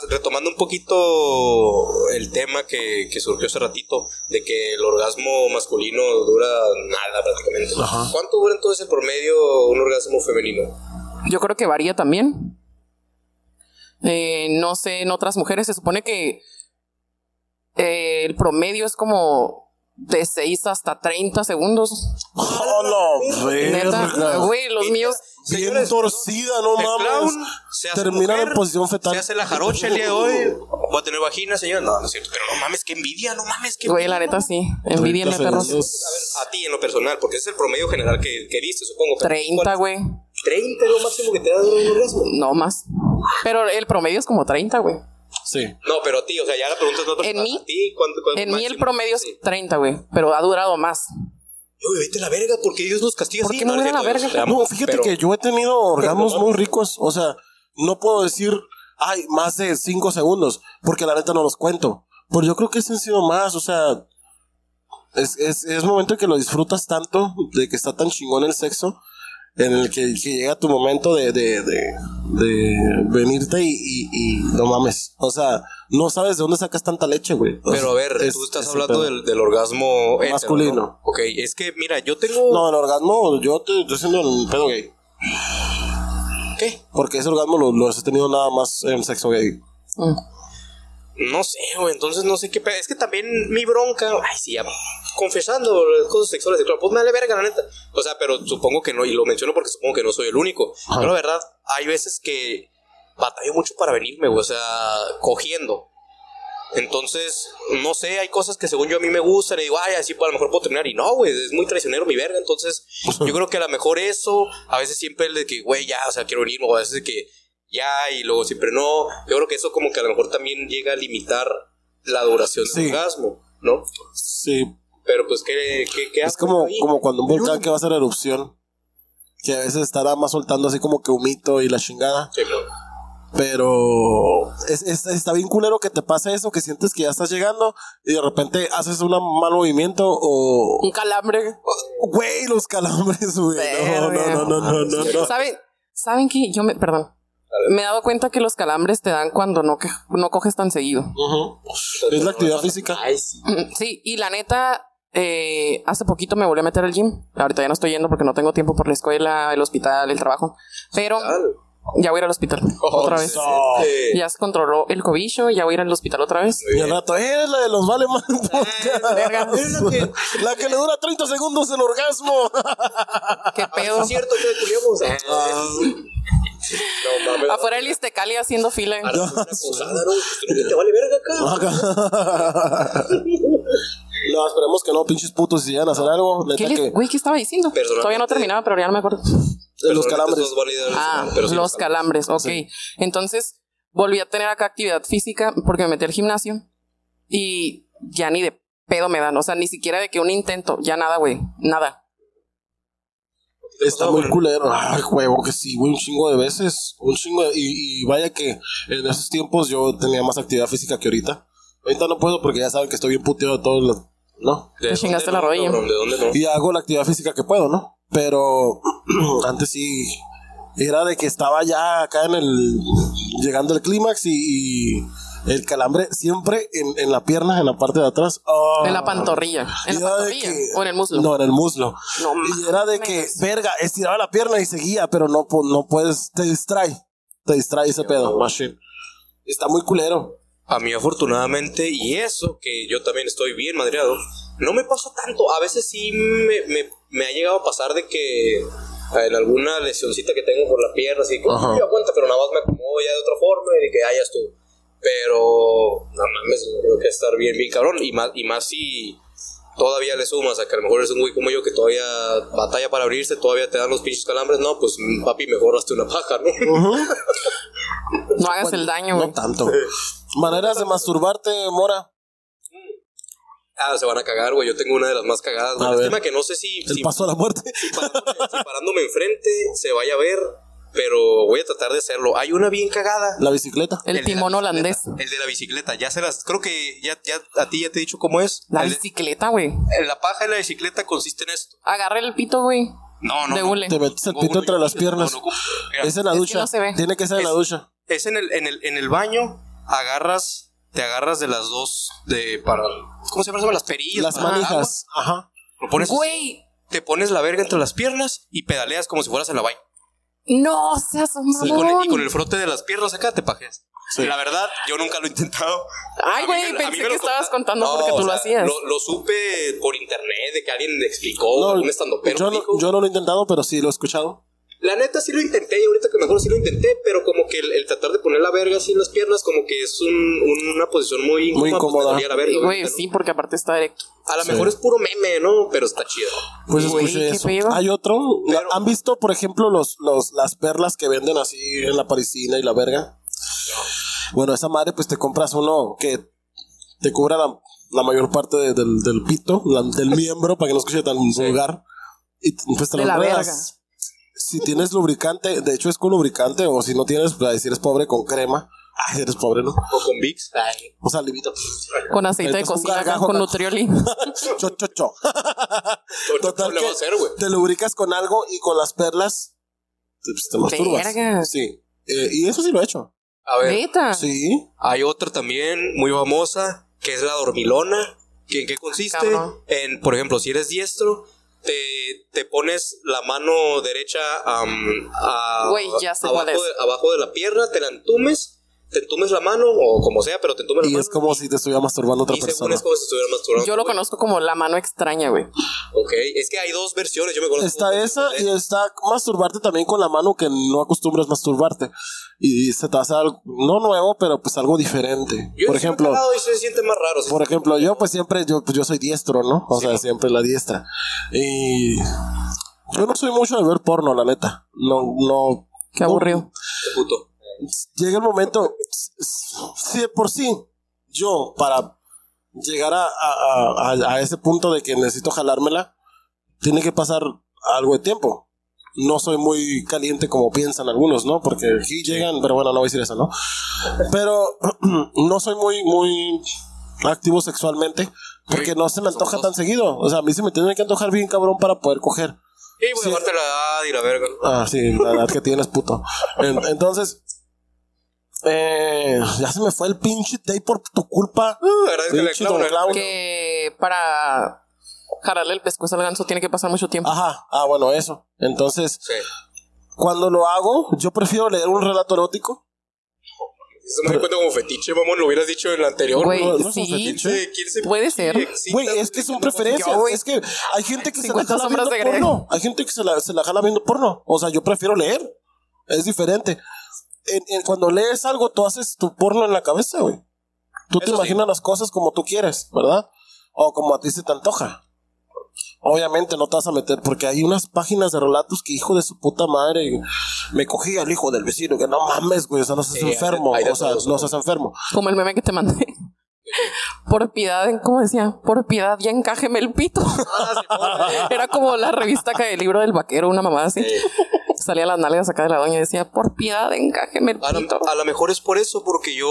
retomando un poquito el tema que, que surgió hace ratito, de que el orgasmo masculino dura nada prácticamente. ¿Cuánto dura entonces el promedio un orgasmo femenino? Yo creo que varía también. Eh, no sé, en otras mujeres se supone que eh, el promedio es como de 6 hasta 30 segundos. ¡Hola, verga! güey, los míos. Bien Señores, torcida, no El mames. clown se hace Terminar mujer, en posición fetal. Se hace la jarocha el día de hoy. Voy a tener vagina, señor. No, no es cierto. Pero no mames, qué envidia, no mames, qué Güey, envidia. la neta sí. Envidienme, 30 perros. A ver, a ti en lo personal, porque ese es el promedio general que, que diste, supongo. 30, güey. 30 es lo máximo que te da un orgasmo. No más. Pero el promedio es como 30, güey. Sí. No, pero a ti, o sea, ya la pregunta es no En mí- ¿A ti cuánto, cuánto En mí el promedio es Sí. 30, güey. Pero ha durado más. Uy, vete a la verga, porque Dios nos castiga ¿Por así. qué me no, voy a la verga? No, fíjate pero- que yo he tenido orgasmos no muy ricos. O sea, no puedo decir, ay, más de 5 segundos, porque la neta no los cuento. Pero yo creo que ese han sido más, o sea, es, es, es momento que lo disfrutas tanto, de que está tan chingón el sexo, en el que, que llega tu momento de, de, de, de venirte y, y, y no mames. O sea, no sabes de dónde sacas tanta leche, güey. O Pero a ver, es- tú estás es hablando el del, del orgasmo Masculino. ¿no? Ok, es que mira, yo tengo. No, el orgasmo, yo te estoy haciendo el pedo gay. ¿Qué? Porque ese orgasmo lo, lo he tenido nada más en sexo gay. Mm. No sé, güey, entonces no sé qué Es que también mi bronca, ay, sí, ya, confesando las cosas sexuales, claro, pues me vale verga, la neta. O sea, pero supongo que no, y lo menciono porque supongo que no soy el único. Ajá. Pero la verdad, hay veces que batallo mucho para venirme, güey, o sea, cogiendo. Entonces, no sé, hay cosas que según yo a mí me gustan y digo, ay, así pues, a lo mejor puedo terminar. Y no, güey, es muy traicionero mi verga. Entonces, yo creo que a lo mejor eso, a veces siempre el de que, güey, ya, o sea, quiero venirme, o a veces de que ya, y luego siempre no. Yo creo que eso como que a lo mejor también llega a limitar la duración del Sí. orgasmo, ¿no? Sí. Pero pues, ¿qué, qué, qué Es como, ahí? como cuando un volcán que va a hacer erupción. Que a veces estará más soltando así como que humito y la chingada. Sí, no. Pero es, es- está bien culero que te pase eso, que sientes que ya estás llegando y de repente haces un mal movimiento o... Un calambre. Güey, los calambres, güey. No, no, no, no, no, no, no. ¿Saben? ¿Saben que yo me. Perdón. Me he dado cuenta que los calambres te dan cuando no, que, no coges tan seguido. Es la actividad física. Ay, sí. Mm, Sí, y la neta, eh, hace poquito me volví a meter al gym. Ahorita ya no estoy yendo porque no tengo tiempo por la escuela, el hospital, el trabajo. Pero ya voy a ir al hospital otra vez. Ya se controló el cobicho, ya voy a ir al hospital otra vez. Y al rato, eres la de los vale más verga. La que le dura 30 segundos el orgasmo. ¿Qué Ah, pedo? es cierto que culiamos. No mames. Afuera del Iztecali haciendo fila. Una posada, ¿no? ¿Tú ¿Te vale verga acá? no, esperemos que no, pinches putos, si llegan a hacer algo. ¿Qué les- que Güey, ¿qué estaba diciendo? Todavía no terminaba, pero ya no me acuerdo. de los calambres. Ah, pero sí, los calambres, ok. Entonces, volví a tener acá actividad física porque me metí al gimnasio y ya ni de pedo me dan. O sea, ni siquiera de que un intento, ya nada, güey. Nada. Está muy culero. Ay, huevo, que sí, güey, un chingo de veces. Un chingo de- y, y vaya que en esos tiempos yo tenía más actividad física que ahorita. Ahorita no puedo porque ya saben que estoy bien puteado de todo lo- ¿no? ¿De Te chingaste la no, rodilla. dónde no? Y hago la actividad física que puedo, ¿no? Pero antes sí era de que estaba ya acá en el llegando al clímax y, y el calambre siempre en, en la pierna, en la parte de atrás. Ah. En la pantorrilla. En Y la pantorrilla. que- O en el muslo. No, en el muslo. No y era de que, verga, estiraba la pierna y seguía, pero no, pu- no puedes, te distrae. Te distrae ese pedo, machine. Está muy culero. A mí afortunadamente, y eso que yo también estoy bien madreado, no me pasa tanto. A veces sí me, me- me ha llegado a pasar de que ah, en alguna lesioncita que tengo por la pierna, así que Ajá. yo aguanta, pero nada más me acomodo ya de otra forma y de que ah, ya estuvo. Pero, no mames, creo que estar bien, bien cabrón. Y más, y más si todavía le sumas a que a lo mejor es un güey como yo que todavía batalla para abrirse, todavía te dan los pinches calambres. No, pues mm, papi, mejor hazte una paja, ¿no? No hagas el daño, güey. No tanto. Maneras de masturbarte, Mora. Ah, se van a cagar, güey. Yo tengo una de las más cagadas. Lástima que no sé si, El si, paso a la muerte. parándome, si parándome enfrente se vaya a ver, pero voy a tratar de hacerlo. Hay una bien cagada. La bicicleta. El timón bicicleta. holandés. El de la bicicleta. Ya se las. Creo que ya, ya a ti ya te he dicho cómo es. La El bicicleta, güey. en la paja de la bicicleta consiste en esto. Agarra el pito, güey. No, no. De no. hule. Te metes el pito no, entre no, las piernas. no, no, mira, Es en la Es que ducha. no se ve. Tiene que ser en la Es- ducha. es en el, en el, en el baño. agarras, te agarras de las dos, de para, ¿cómo se llama? Las perillas. Las manijas. Ajá. Lo pones, Güey, te pones la verga entre las piernas y pedaleas como si fueras en la vaina. No seas un Y con, y con el frote de las piernas acá te pajeas. Sí. La verdad, yo nunca lo he intentado. Ay, güey, pensé que estabas contando porque tú o lo hacías. Lo, lo supe por internet de que alguien me explicó, No, un estandopero yo, no, yo no lo he intentado, pero sí lo he escuchado. La neta sí lo intenté, y ahorita que mejor sí lo intenté, pero como que el, el tratar de poner la verga así en las piernas, como que es un- una posición muy Muy pues, incómoda. me dolía la verga, Güey, ahorita, ¿no? sí, porque aparte está directo. A lo Sí. mejor es puro meme, ¿no? Pero está chido. Pues Güey, escuché eso. pedo. Hay otro. Pero- ¿Han visto, por ejemplo, los, los, las perlas que venden así en la parisina y la verga? Bueno, esa madre, pues te compras uno que te cubra la, la mayor parte de- del, del pito, la- del miembro, para que no escuche tan vulgar. Y pues te De lo la enredas. verga. Si tienes lubricante, de hecho es con lubricante, o si no tienes, pues si eres pobre, con crema. Ay, eres pobre, ¿no? O con VIX. Ay. O sea, livito. Con aceite de Entonces, cocina gargajo con. Nutrioli. Cho, cho, cho. Total le va a que hacer, güey? te lubricas con algo y con las perlas te, pues, te masturbas. Verga. Sí. Eh, y eso sí lo he hecho. A ver, Neta. Sí. hay otra también muy famosa, que es la dormilona. ¿Que ¿En qué consiste? cabrón. En, por ejemplo, si eres diestro, te, te pones la mano derecha am, a- Güey, ya sé abajo, cuál es. de, abajo de la pierna, te la entumes, te entumes la mano, o como sea, pero te entumes la Y mano. es como si te estuviera masturbando otra y según persona. es como si estuviera masturbando. Yo lo güey. conozco como la mano extraña, güey. Ok, es que hay dos versiones, yo me conozco. Está esa y está masturbarte también con la mano que no acostumbras masturbarte. Y se te hace algo, no nuevo, pero pues algo diferente. Yo por ejemplo, cagado y se siente más raro. sí. por ejemplo, yo pues siempre, yo, pues yo soy diestro, ¿no? O sea, siempre la diestra. Y yo no soy mucho de ver porno, la neta. No, no. Qué aburrido. Qué puto. llega el momento, si de por sí, yo para llegar a, a- a- a ese punto de que necesito jalármela, tiene que pasar algo de tiempo. No soy muy caliente como piensan algunos, ¿no? Porque aquí llegan, pero bueno, no voy a decir eso, ¿no? Pero no soy muy, muy activo sexualmente porque no se me antoja tan seguido. O sea, a mí se me tiene que antojar bien cabrón para poder coger. Y voy a darte la edad y la verga. Ah, sí, la edad que tienes, puto. En- entonces, eh, ya se me fue el pinche day por tu culpa. Agradezco Pinche don Clown. Que para jalarle el pescuezo al ganso tiene que pasar mucho tiempo. Ajá, ah, bueno, eso. Entonces, Sí. cuando lo hago, yo prefiero leer un relato erótico. Eso me di cuenta como fetiche, mamón. Lo hubieras dicho en el anterior. Güey, no, no es un sí. fetiche. ¿quién se- Puede ser. Güey, es que son preferencias. Yo, güey. Es que hay gente que se la 50 jala viendo de porno. Hay gente que se la, se la jala viendo porno. O sea, yo prefiero leer. Es diferente. En- en- cuando lees algo, tú haces tu porno en la cabeza, güey. Tú te sí. imaginas las cosas como tú quieres, ¿verdad? O como a ti se te antoja. Obviamente no te vas a meter, porque hay unas páginas de relatos que hijo de su puta madre me cogí al hijo del vecino, que no mames, güey, o sea, no seas Sí, hay de- enfermo, hay de o sea, no seas enfermo. Como el meme que te mandé. Por piedad, ¿cómo decía? Por piedad, ya encájeme el pito. Era como la revista que el libro del vaquero, una mamada así. Salía las nalgas acá de la doña y decía, por piedad, encájeme el A lo, pito. a lo mejor es por eso, porque yo.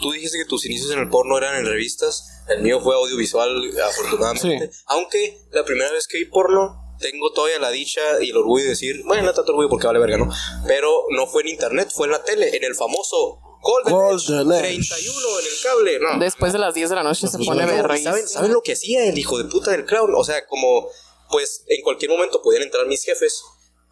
Tú dijiste que tus inicios en el porno eran en revistas. El mío fue audiovisual, afortunadamente. Aunque la primera vez que vi porno, tengo todavía la dicha y el orgullo de decir, bueno, no tanto orgullo porque vale verga, ¿no? Pero no fue en internet, fue en la tele, en el famoso Golden, Golden Age. 31 en el cable. No. Después de las 10 de la noche se Y pone luego, verga. ¿saben, ¿Saben lo que hacía el hijo de puta del clown? O sea, como, pues en cualquier momento podían entrar mis jefes.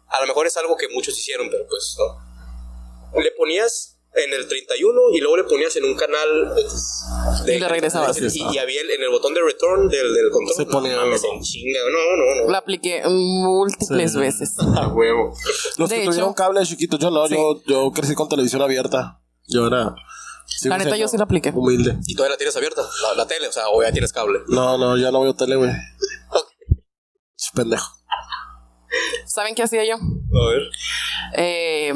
A lo mejor es algo que muchos hicieron, pero pues no. Le ponías en el 31 y luego le ponías en un canal. de- Y le regresabas. Y, y había el- en el botón de return del, del control. Se ponía- No, en chinga. No, no, no. La apliqué múltiples Sí. veces. A huevo. Los De que hecho- tuvieron cable chiquitos, yo no, Sí. yo, yo crecí con televisión abierta. Yo era. La neta, yo sí la apliqué. Humilde. ¿Y todavía la tienes abierta? La, la tele, o sea, o ya tienes cable. No, no, ya no veo tele, güey. Ch, Pendejo. ¿Saben qué hacía yo? A ver. Eh,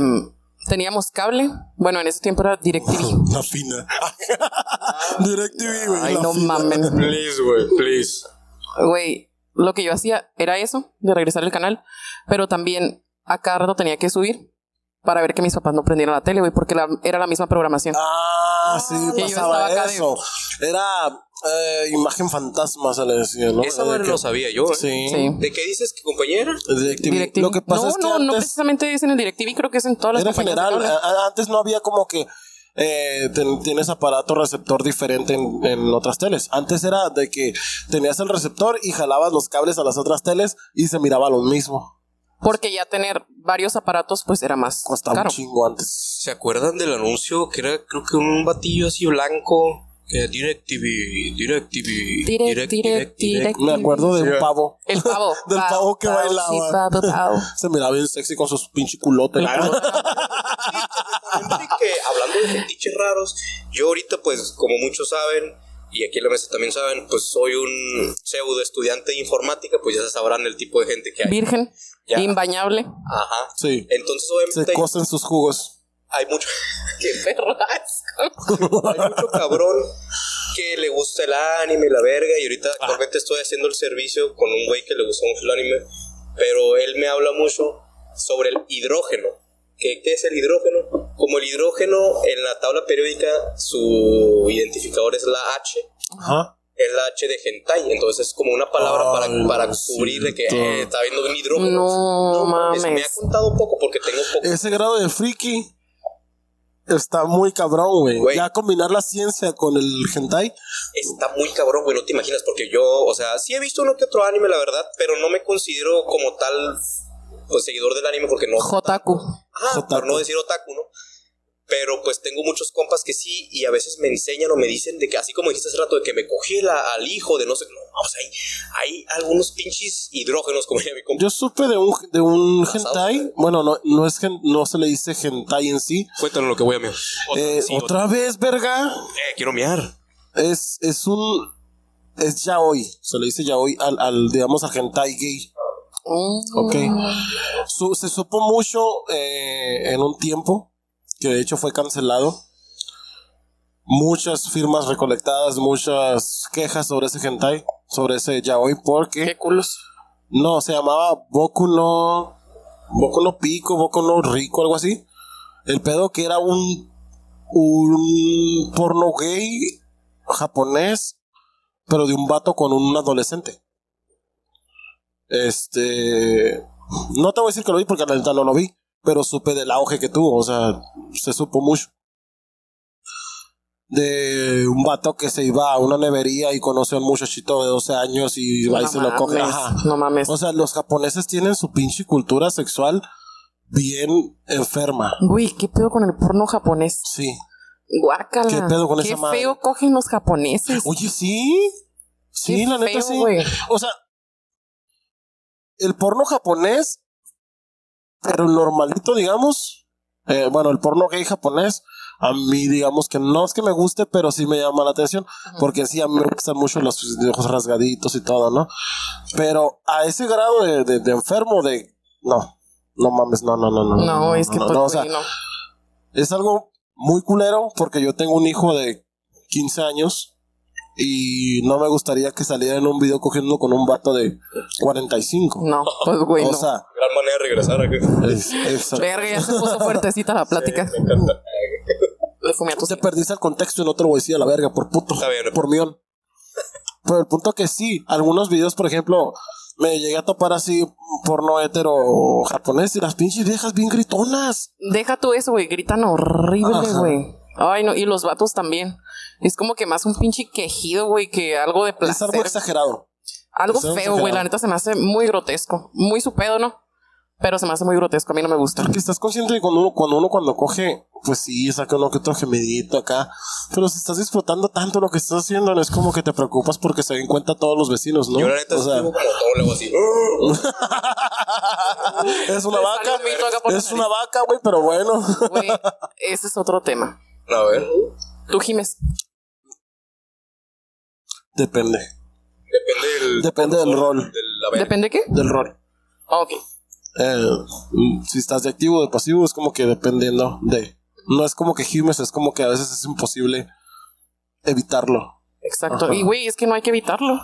teníamos cable. Bueno, en ese tiempo era DirecTV. La fina. DirecTV, güey. Ay, la no fina. mamen. Please, güey, please. Güey, lo que yo hacía era eso, de regresar al canal, pero también a cada rato tenía que subir para ver que mis papás no prendieran la tele, güey, porque la- era la misma programación. Ah, sí, Que yo pasaba de- eso. Era eh, imagen fantasma, se le decía, ¿no? Esa madre que- lo sabía yo, ¿eh? Sí. Sí. ¿De qué dices que compañera? DirecTV. DirecTV. Lo que pasa no, es que no, no antes precisamente es en el DirecTV, creo que es en todas las era general. antes no había como que eh, ten- tienes aparato receptor diferente en, en otras teles. Antes era de que tenías el receptor y jalabas los cables a las otras teles y se miraba lo mismo. Porque ya tener varios aparatos, pues era más Costaba caro. un chingo antes. ¿Se acuerdan del anuncio que era, creo que un batillo así blanco? Que DirecTV, DirecTV, Direct, direct, direct. Me acuerdo de un pavo. El pavo. Del pavo que bailaba. pavo, pavo. Se miraba bien sexy con sus pinche culotes. Hablando de fetiches raros, yo ahorita pues como muchos saben y aquí en la mesa también saben, pues soy un pseudo estudiante de informática, pues ya se sabrán el tipo de gente que hay. Virgen. Ya. Imbañable. Ajá. Sí. Entonces Se obviamente hay, cosen sus jugos. Hay mucho Qué perro asco. hay mucho cabrón que le gusta el anime la verga y ahorita actualmente estoy haciendo el servicio con un güey que le gusta mucho el anime, pero él me habla mucho sobre el hidrógeno. ¿Qué, qué es el hidrógeno? Como el hidrógeno en la tabla periódica su identificador es la H, Ajá. es la H de hentai, entonces es como una palabra para, Ay, para no, cubrir de que eh, está viendo un hidrógeno. No mames, Me ha contado poco porque tengo poco. Ese grado de friki está muy cabrón, güey. Güey. Ya combinar la ciencia con el hentai. Está muy cabrón, güey, no te imaginas, porque yo, o sea, sí he visto uno que otro anime, la verdad, pero no me considero como tal, pues, seguidor del anime, porque no... Jotaku. Ajá, Otaku. por no decir otaku, ¿no? Pero pues tengo muchos compas que sí, y a veces me enseñan o me dicen de que, así como dijiste hace rato, de que me cogí la- al hijo de no sé, no, o sea, hay, hay algunos pinches hidrógenos, como mi compa. Yo supe de un, de un Pasado, hentai. güey. Bueno, no, no es gen- no se le dice hentai en sí. Cuéntanos lo que voy a miar. Eh, otra vez, verga. Eh, quiero miar. Es, es un. Es yaoi. Se le dice yaoi al, al digamos, al hentai gay. Mm. Ok. Su- se supo mucho eh, en un tiempo, que de hecho fue cancelado. Muchas firmas recolectadas, muchas quejas sobre ese hentai, sobre ese yaoi, porque Qué culos. no, se llamaba Boku no. Boku no Pico, Boku no Rico, algo así. El pedo que era un. Un porno gay japonés, pero de un vato con un adolescente. Este. No te voy a decir que lo vi porque la neta no lo vi, pero supe del auge que tuvo, o sea, se supo mucho. De un vato que se iba a una nevería y conoció a un muchachito de 12 años y va y se lo coge. Ajá. No mames. O sea, los japoneses tienen su pinche cultura sexual bien enferma. Güey, ¿qué pedo con el porno japonés? Sí. Guácala. ¿Qué pedo con Qué esa madre? feo cogen los japoneses. Oye, sí. Sí, Qué la neta sí. O sea, el porno japonés, pero el normalito, digamos, eh, bueno, el porno gay japonés, a mí, digamos que no es que me guste, pero sí me llama la atención, porque sí, a mí me gustan mucho los ojos rasgaditos y todo, ¿no? Pero a ese grado de, de- de enfermo, de, no, no mames, no, no, no, no. No, es que no, pues, no, o sea, güey, no. es algo muy culero porque yo tengo un hijo de 15 años y no me gustaría que saliera en un video cogiendo con un vato de 45. No, pues güey, o no. sea, Gran manera de regresar aquí. es, es- Verga, ya se puso fuertecita la plática. Me encanta. Le fumé a tu te perdiste el contexto y no te lo voy a decir a la verga por puto, Está bien. por mión. Pero el punto que sí, algunos videos, por ejemplo, me llegué a topar así porno hetero japonés y las pinches viejas bien gritonas. Deja tú eso, güey. Gritan horrible, güey. Ay, no. Y los vatos también. Es como que más un pinche quejido, güey, que algo de Es placer. algo exagerado. Algo es feo, güey. La neta se me hace muy grotesco. Muy su pedo, ¿no? Pero se me hace muy grotesco. A mí no me gusta. Porque estás consciente de cuando uno, cuando uno cuando coge, pues sí, saca uno que otro gemidito acá. Pero si estás disfrutando tanto lo que estás haciendo, no es como que te preocupas porque se den cuenta todos los vecinos, ¿no? Yo la neta o sea, todo así. es una vaca. Es una vaca, güey, pero bueno. Güey, ese es otro tema. A ver. Tú, Jiménez. Depende. Depende del. Depende del rol. ¿Depende qué? Del rol. Ah, Ok. Eh, si estás de activo o de pasivo, es como que dependiendo de. No es como que gimes, es como que a veces es imposible evitarlo. Exacto. Ajá. Y, güey, es que no hay que evitarlo.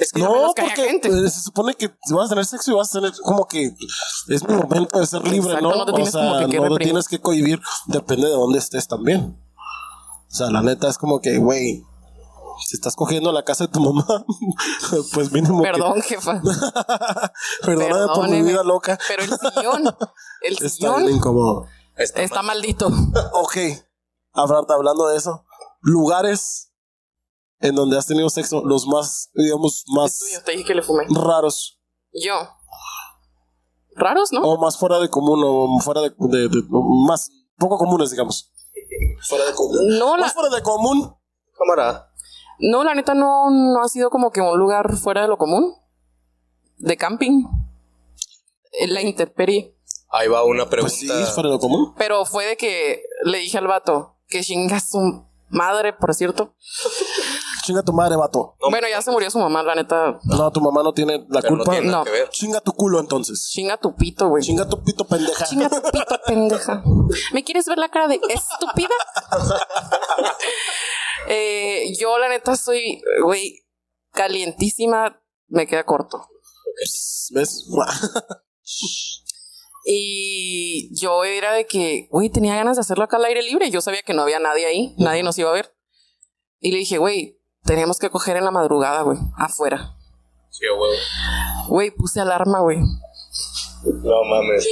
Es que No, que porque gente. eh, se supone que si vas a tener sexo y vas a tener como que es mi momento de ser libre, Exacto, ¿no? no te o sea, que que no reprimir. tienes que cohibir, depende de dónde estés también. O sea, la neta es como que, güey, si estás cogiendo en la casa de tu mamá, pues mínimo que- Perdón, jefa. perdóname por mi vida loca. Pero el sillón. El Está sillón bien incómodo. Está está maldito. Ok, hablando de eso, lugares en donde has tenido sexo, los más, digamos, más Tuyo, te dije que le fumé. raros. Yo. Raros, ¿no? O más fuera de común, o fuera de, de- de- más poco comunes, digamos. Fuera de común. No, la, Más fuera de común. Camarada. no, la neta no, no ha sido como que un lugar fuera de lo común. De camping. En la intemperie. Ahí va una Pues sí, pregunta. es fuera de lo común. Pero fue de que le dije al vato que chinga su madre, por cierto. Chinga tu madre, vato. No, bueno, ya se murió su mamá, la neta. No, tu mamá no tiene la pero no culpa. tiene nada No. que ver. Chinga tu culo entonces. Chinga tu pito, güey. Chinga tu pito pendeja. Chinga tu pito, pendeja. ¿Me quieres ver la cara de estúpida? Eh, yo, la neta, soy, güey, calientísima. Me queda corto. ¿Ves? Y yo era de que, güey, tenía ganas de hacerlo acá al aire libre. Yo sabía que no había nadie ahí, nadie nos iba a ver. Y le dije, güey, teníamos que coger en la madrugada, güey, afuera. Sí, huevo. Güey, puse alarma, güey. No mames.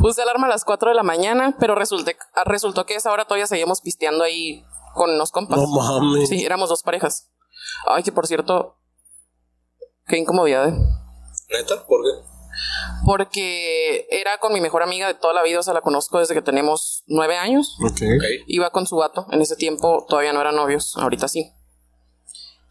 Puse alarma a las 4 de la mañana, pero resulté, resultó que a esa hora todavía seguíamos pisteando ahí con unos compas. No mames. Sí, éramos dos parejas. Ay, que por cierto, qué incomodidad, ¿eh? ¿Neta? ¿Por qué? Porque era con mi mejor amiga de toda la vida, o sea, la conozco desde que tenemos nueve años. Ok. Ok. Iba con su vato, en ese tiempo todavía no eran novios, ahorita sí.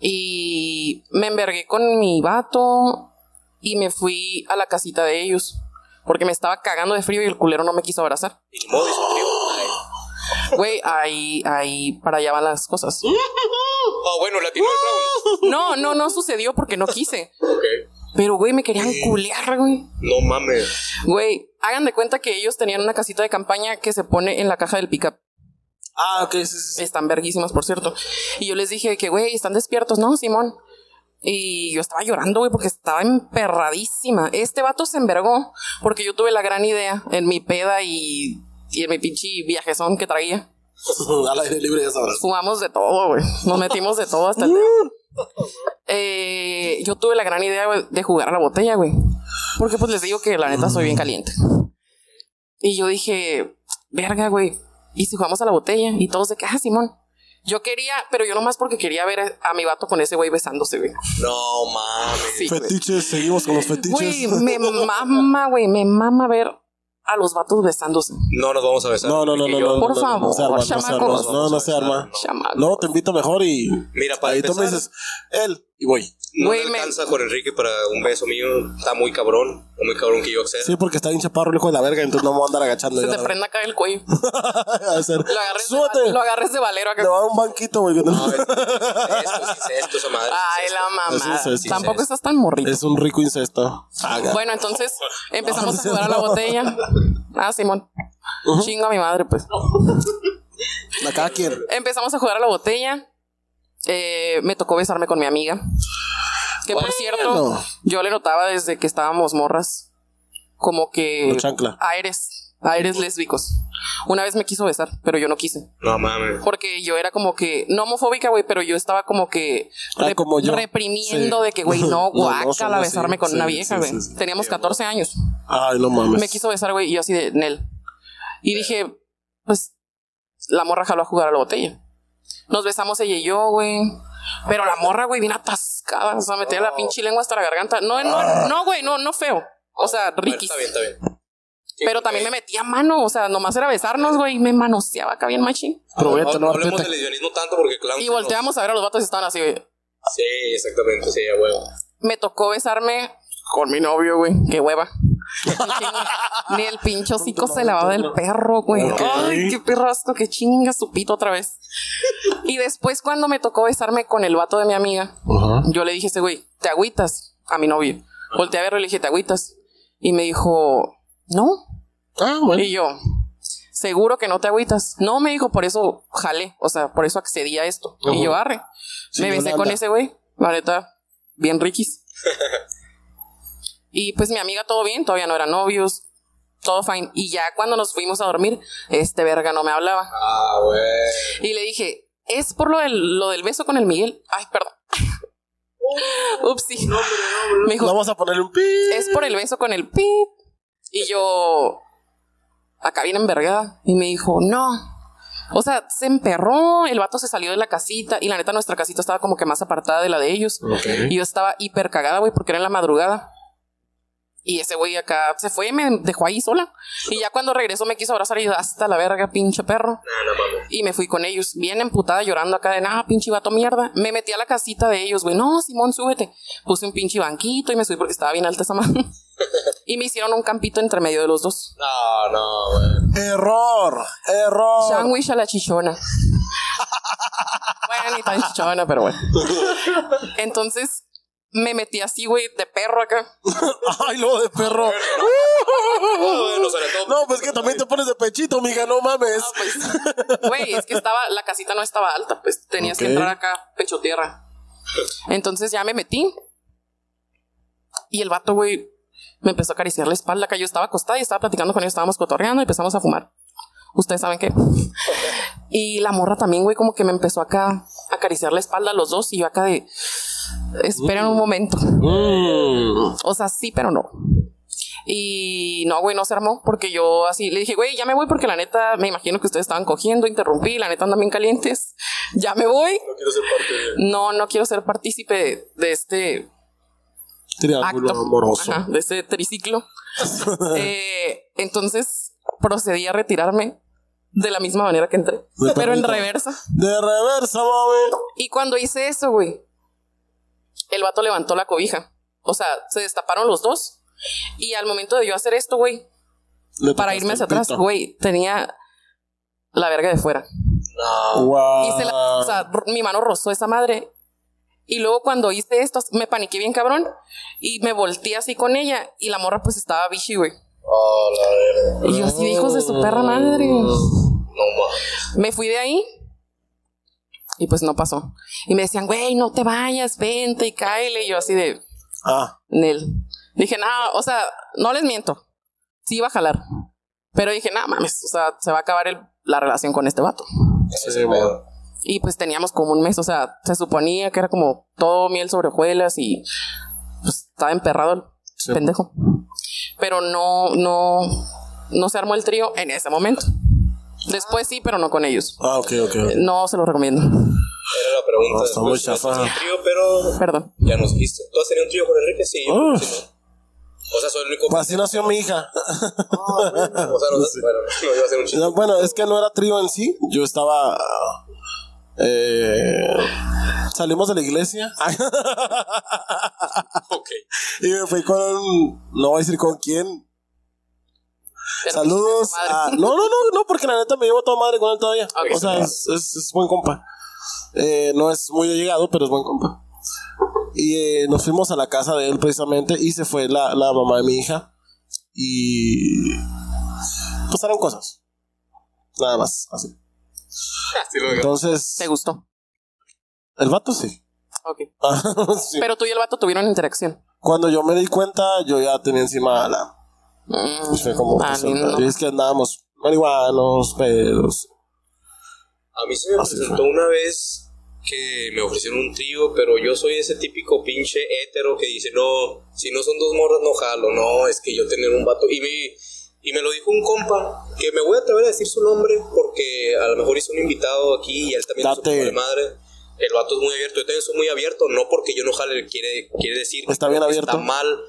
Y me envergué con mi vato y me fui a la casita de ellos. Porque me estaba cagando de frío y el culero no me quiso abrazar. Y ni modo, hizo frío. Güey, ahí, ahí, para allá van las cosas. Ah, bueno, latino el. No, no, no sucedió porque no quise. Ok. Pero, güey, me querían culear, güey. No mames. Güey, hagan de cuenta que ellos tenían una casita de campaña que se pone en la caja del pickup. Ah, ok, sí, sí. Están verguísimas, por cierto. Y yo les dije que, güey, están despiertos, ¿no, Simón? Y yo estaba llorando, güey, porque estaba emperradísima. Este vato se envergó porque yo tuve la gran idea en mi peda y, y en mi pinche viajezón que traía. Al aire libre, ya sabrás. Fumamos de todo, güey. Nos metimos de todo hasta el. Eh, yo tuve la gran idea de jugar a la botella, güey. Porque pues les digo que la neta soy bien caliente. Y yo dije, verga, güey. ¿Y si jugamos a la botella? Y todos de que, ah, Simón. Yo quería, pero yo nomás porque quería ver a mi vato con ese güey besándose, güey. No mames. Sí, güey. Fetiches, seguimos con los Güey, fetiches. me mama, güey, me mama ver a los vatos besándose. No nos vamos a besar. No, no, no, no, yo. no. Por no, no, favor, no se arma, no se arma, no, no se arma. No, te invito mejor y. Mira, para Ahí tú me empezar, dices, él, y voy. no Güey, me me- alcanza con Enrique para un beso mío. Está muy cabrón. O muy cabrón que yo acceda. Sí, porque está bien chaparro el hijo de la verga, entonces no me voy a andar agachando. Se te la prenda acá el cuello. A Lo agarres, de, Súbete. va- lo agarres de valero acá. Le va a dar un banquito, güey. no- No, es, esto, es esto, esa madre. Ay, la mamá. Es incesto. Tampoco estás tan morrito. Es un rico incesto. Haga. Bueno, entonces empezamos No, a jugar a la botella. Ah, Simón. Chingo a mi madre, pues. A cada quien. Empezamos a jugar a la botella. Eh, me tocó besarme con mi amiga. Que por cierto, yo le notaba desde que estábamos morras. Como que. La chancla. Aires. Aires lésbicos. Una vez me quiso besar, pero yo no quise. No mames. Porque yo era como que, no homofóbica, güey, pero yo estaba como que Ah, rep- como yo. reprimiendo Sí. de que, güey, no, No, no, guácala así. besarme con Sí, una vieja, sí, güey. sí. Teníamos 14 años. Ay, no mames. Me quiso besar, güey, y yo así de Nel. Y dije, pues, la morra jaló a jugar a la botella. Nos besamos ella y yo, güey. Pero la morra, güey, bien atascada. O sea, metía la pinche lengua hasta la garganta. No, no, no, güey, no, no feo. O sea, riquis. está bien, está bien. Pero también me metía mano. O sea, nomás era besarnos, güey, y me manoseaba acá bien machín. Probeta, no, no, hablemos del lesbianismo tanto porque claro. Y volteamos a ver a los vatos y estaban así, güey. Sí, exactamente, sí, a huevo. me tocó besarme con mi novio, güey. Qué hueva. Ni el pincho hocico se lavaba del perro, güey. Ay, qué perrasco, que chinga su pito otra vez. Y después, cuando me tocó besarme con el vato de mi amiga, yo le dije a ese güey, ¿te agüitas? A mi novio. Volteé a verlo y le dije, ¿te agüitas? Y me dijo, no. Ah, bueno. Y yo, seguro que no te agüitas. No, me dijo, por eso jalé. O sea, por eso accedí a esto. Y yo, arre. Sí, me besé con ese güey. La neta, bien riquis. y pues mi amiga, todo bien, todavía no eran novios. Todo fine. Y ya cuando nos fuimos a dormir, este verga no me hablaba. Ah, güey. Y le dije, ¿es por lo del, lo del beso con el Miguel? Ay, perdón. Upsi. Me dijo, Vamos a ponerle un pi. es por el beso con el pip. Y yo, acá bien envergada. Y me dijo, no, O sea, se emperró, el vato se salió de la casita y la neta nuestra casita estaba como que más apartada de la de ellos. Y yo estaba hiper cagada, güey, porque era en la madrugada. Y ese güey acá se fue y me dejó ahí sola. Y ya cuando regresó me quiso abrazar y yo, hasta la verga, pinche perro. Y me fui con ellos, bien emputada, llorando acá de nada, pinche vato mierda. Me metí a la casita de ellos, güey. No, Simón, súbete. Puse un pinche banquito y me subí porque estaba bien alta esa mano. y me hicieron un campito entre medio de los dos. No, no, güey. Error, error. Sandwich a la chichona. bueno, ni tan chichona, pero bueno. Entonces me metí así, güey, de perro acá. Ay, lo de perro. Bueno, sobre todo- No, pues que también te pones de pechito, mija, no mames. Ah, pues, güey, es que estaba, la casita no estaba alta, pues tenías que entrar acá, pecho tierra. Entonces ya me metí. Y el vato, güey, me empezó a acariciar la espalda, acá yo estaba acostada y estaba platicando con él, estábamos cotorreando y empezamos a fumar. Ustedes saben qué. Y la morra también, güey, como que me empezó acá a acariciar la espalda a los dos y yo acá de... Esperen un momento. Mm. O sea, sí, pero no. Y no, güey, no se armó porque yo así le dije, güey, ya me voy porque la neta me imagino que ustedes estaban cogiendo, interrumpí, la neta andan bien calientes. Ya me voy. No quiero ser parte de. No, no quiero ser partícipe de, de este Triángulo acto. amoroso. Ajá, de este triciclo. Eh, entonces procedí a retirarme de la misma manera que entré, De pero en reversa. De reversa, mami. Y cuando hice eso, güey, el vato levantó la cobija. O sea, se destaparon los dos. Y al momento de yo hacer esto, güey, para irme hacia atrás, güey, tenía la verga de fuera. No. Y se la, o sea, mi mano rozó esa madre. Y luego cuando hice esto, me paniqué bien cabrón. Y me volteé así con ella. Y la morra pues estaba bichi, güey. Oh, la verga. Y yo así, hijos de su perra madre. No mames. Me fui de ahí. Y pues no pasó. Y me decían, güey, no te vayas, vente y cáele. Y yo así de, Ah, Nel. Dije, nada, o sea, no les miento. Sí iba a jalar. Pero dije, nada mames, o sea, se va a acabar el- la relación con este vato. sí, bueno. Y pues teníamos como un mes, o sea, se suponía que era como todo miel sobre hojuelas y pues estaba emperrado el Sí. pendejo. Pero no, no, no se armó el trío en ese momento. Después sí, pero no con ellos. Ah, ok, ok. No se lo recomiendo. Era la pregunta. No, está muy Pues, chafa. tenido un trío, pero Perdón. ya nos dijiste. ¿Tú has tenido un trío con Enrique? Sí. que sí, ¿no? O sea, soy el único. Pues así nació mi hija. O sea, no, bueno, no iba a ser un chiste. No, Bueno, es que no era trío en sí. Yo estaba. eh, salimos de la iglesia. Ok. y me fui con. No voy a decir con quién. Pero Saludos. a- no, no, no, no, porque la neta me llevo toda madre con él todavía. Ok. O sea, es, es- es buen compa. Eh, no es muy allegado, pero es buen compa. Y eh, nos fuimos a la casa de él precisamente y se fue la, la mamá de mi hija. Y pasaron cosas. Nada más, así. Digo. Entonces, ¿Te gustó? el vato sí. Ok. Sí. Pero tú y el vato tuvieron interacción. Cuando yo me di cuenta, yo ya tenía encima la. Mm, Pues fue como. ni- no. y es que andábamos marihuanos, pedos. A mí se me Así presentó una vez que me ofrecieron un trío, pero yo soy ese típico pinche hétero que dice, no, si no son dos morras no jalo, no, es que yo tener un vato. Y me, y me lo dijo un compa, que me voy a atrever a decir su nombre porque a lo mejor hizo un invitado aquí y él también es su Date. de madre. El vato es muy abierto, yo también soy muy abierto, no porque yo no jale, quiere, quiere decir Está bien que abierto. Está mal,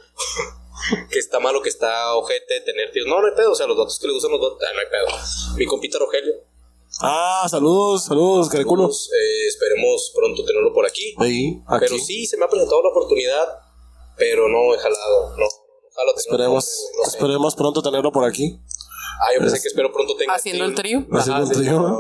que está mal o que está ojete tener tíos. No, no hay pedo, o sea, los datos que le gustan los datos, no hay pedo. Mi compita Rogelio, Ah, saludos, saludos, cariculos. pues, eh, esperemos pronto tenerlo por aquí. Ahí, aquí. Pero sí, se me ha presentado la oportunidad, pero no he jalado. No, jalo Esperemos, no sé. esperemos pronto tenerlo por aquí. Ah, yo pensé que espero pronto tenga. Haciendo el trío. Haciendo sí, trío.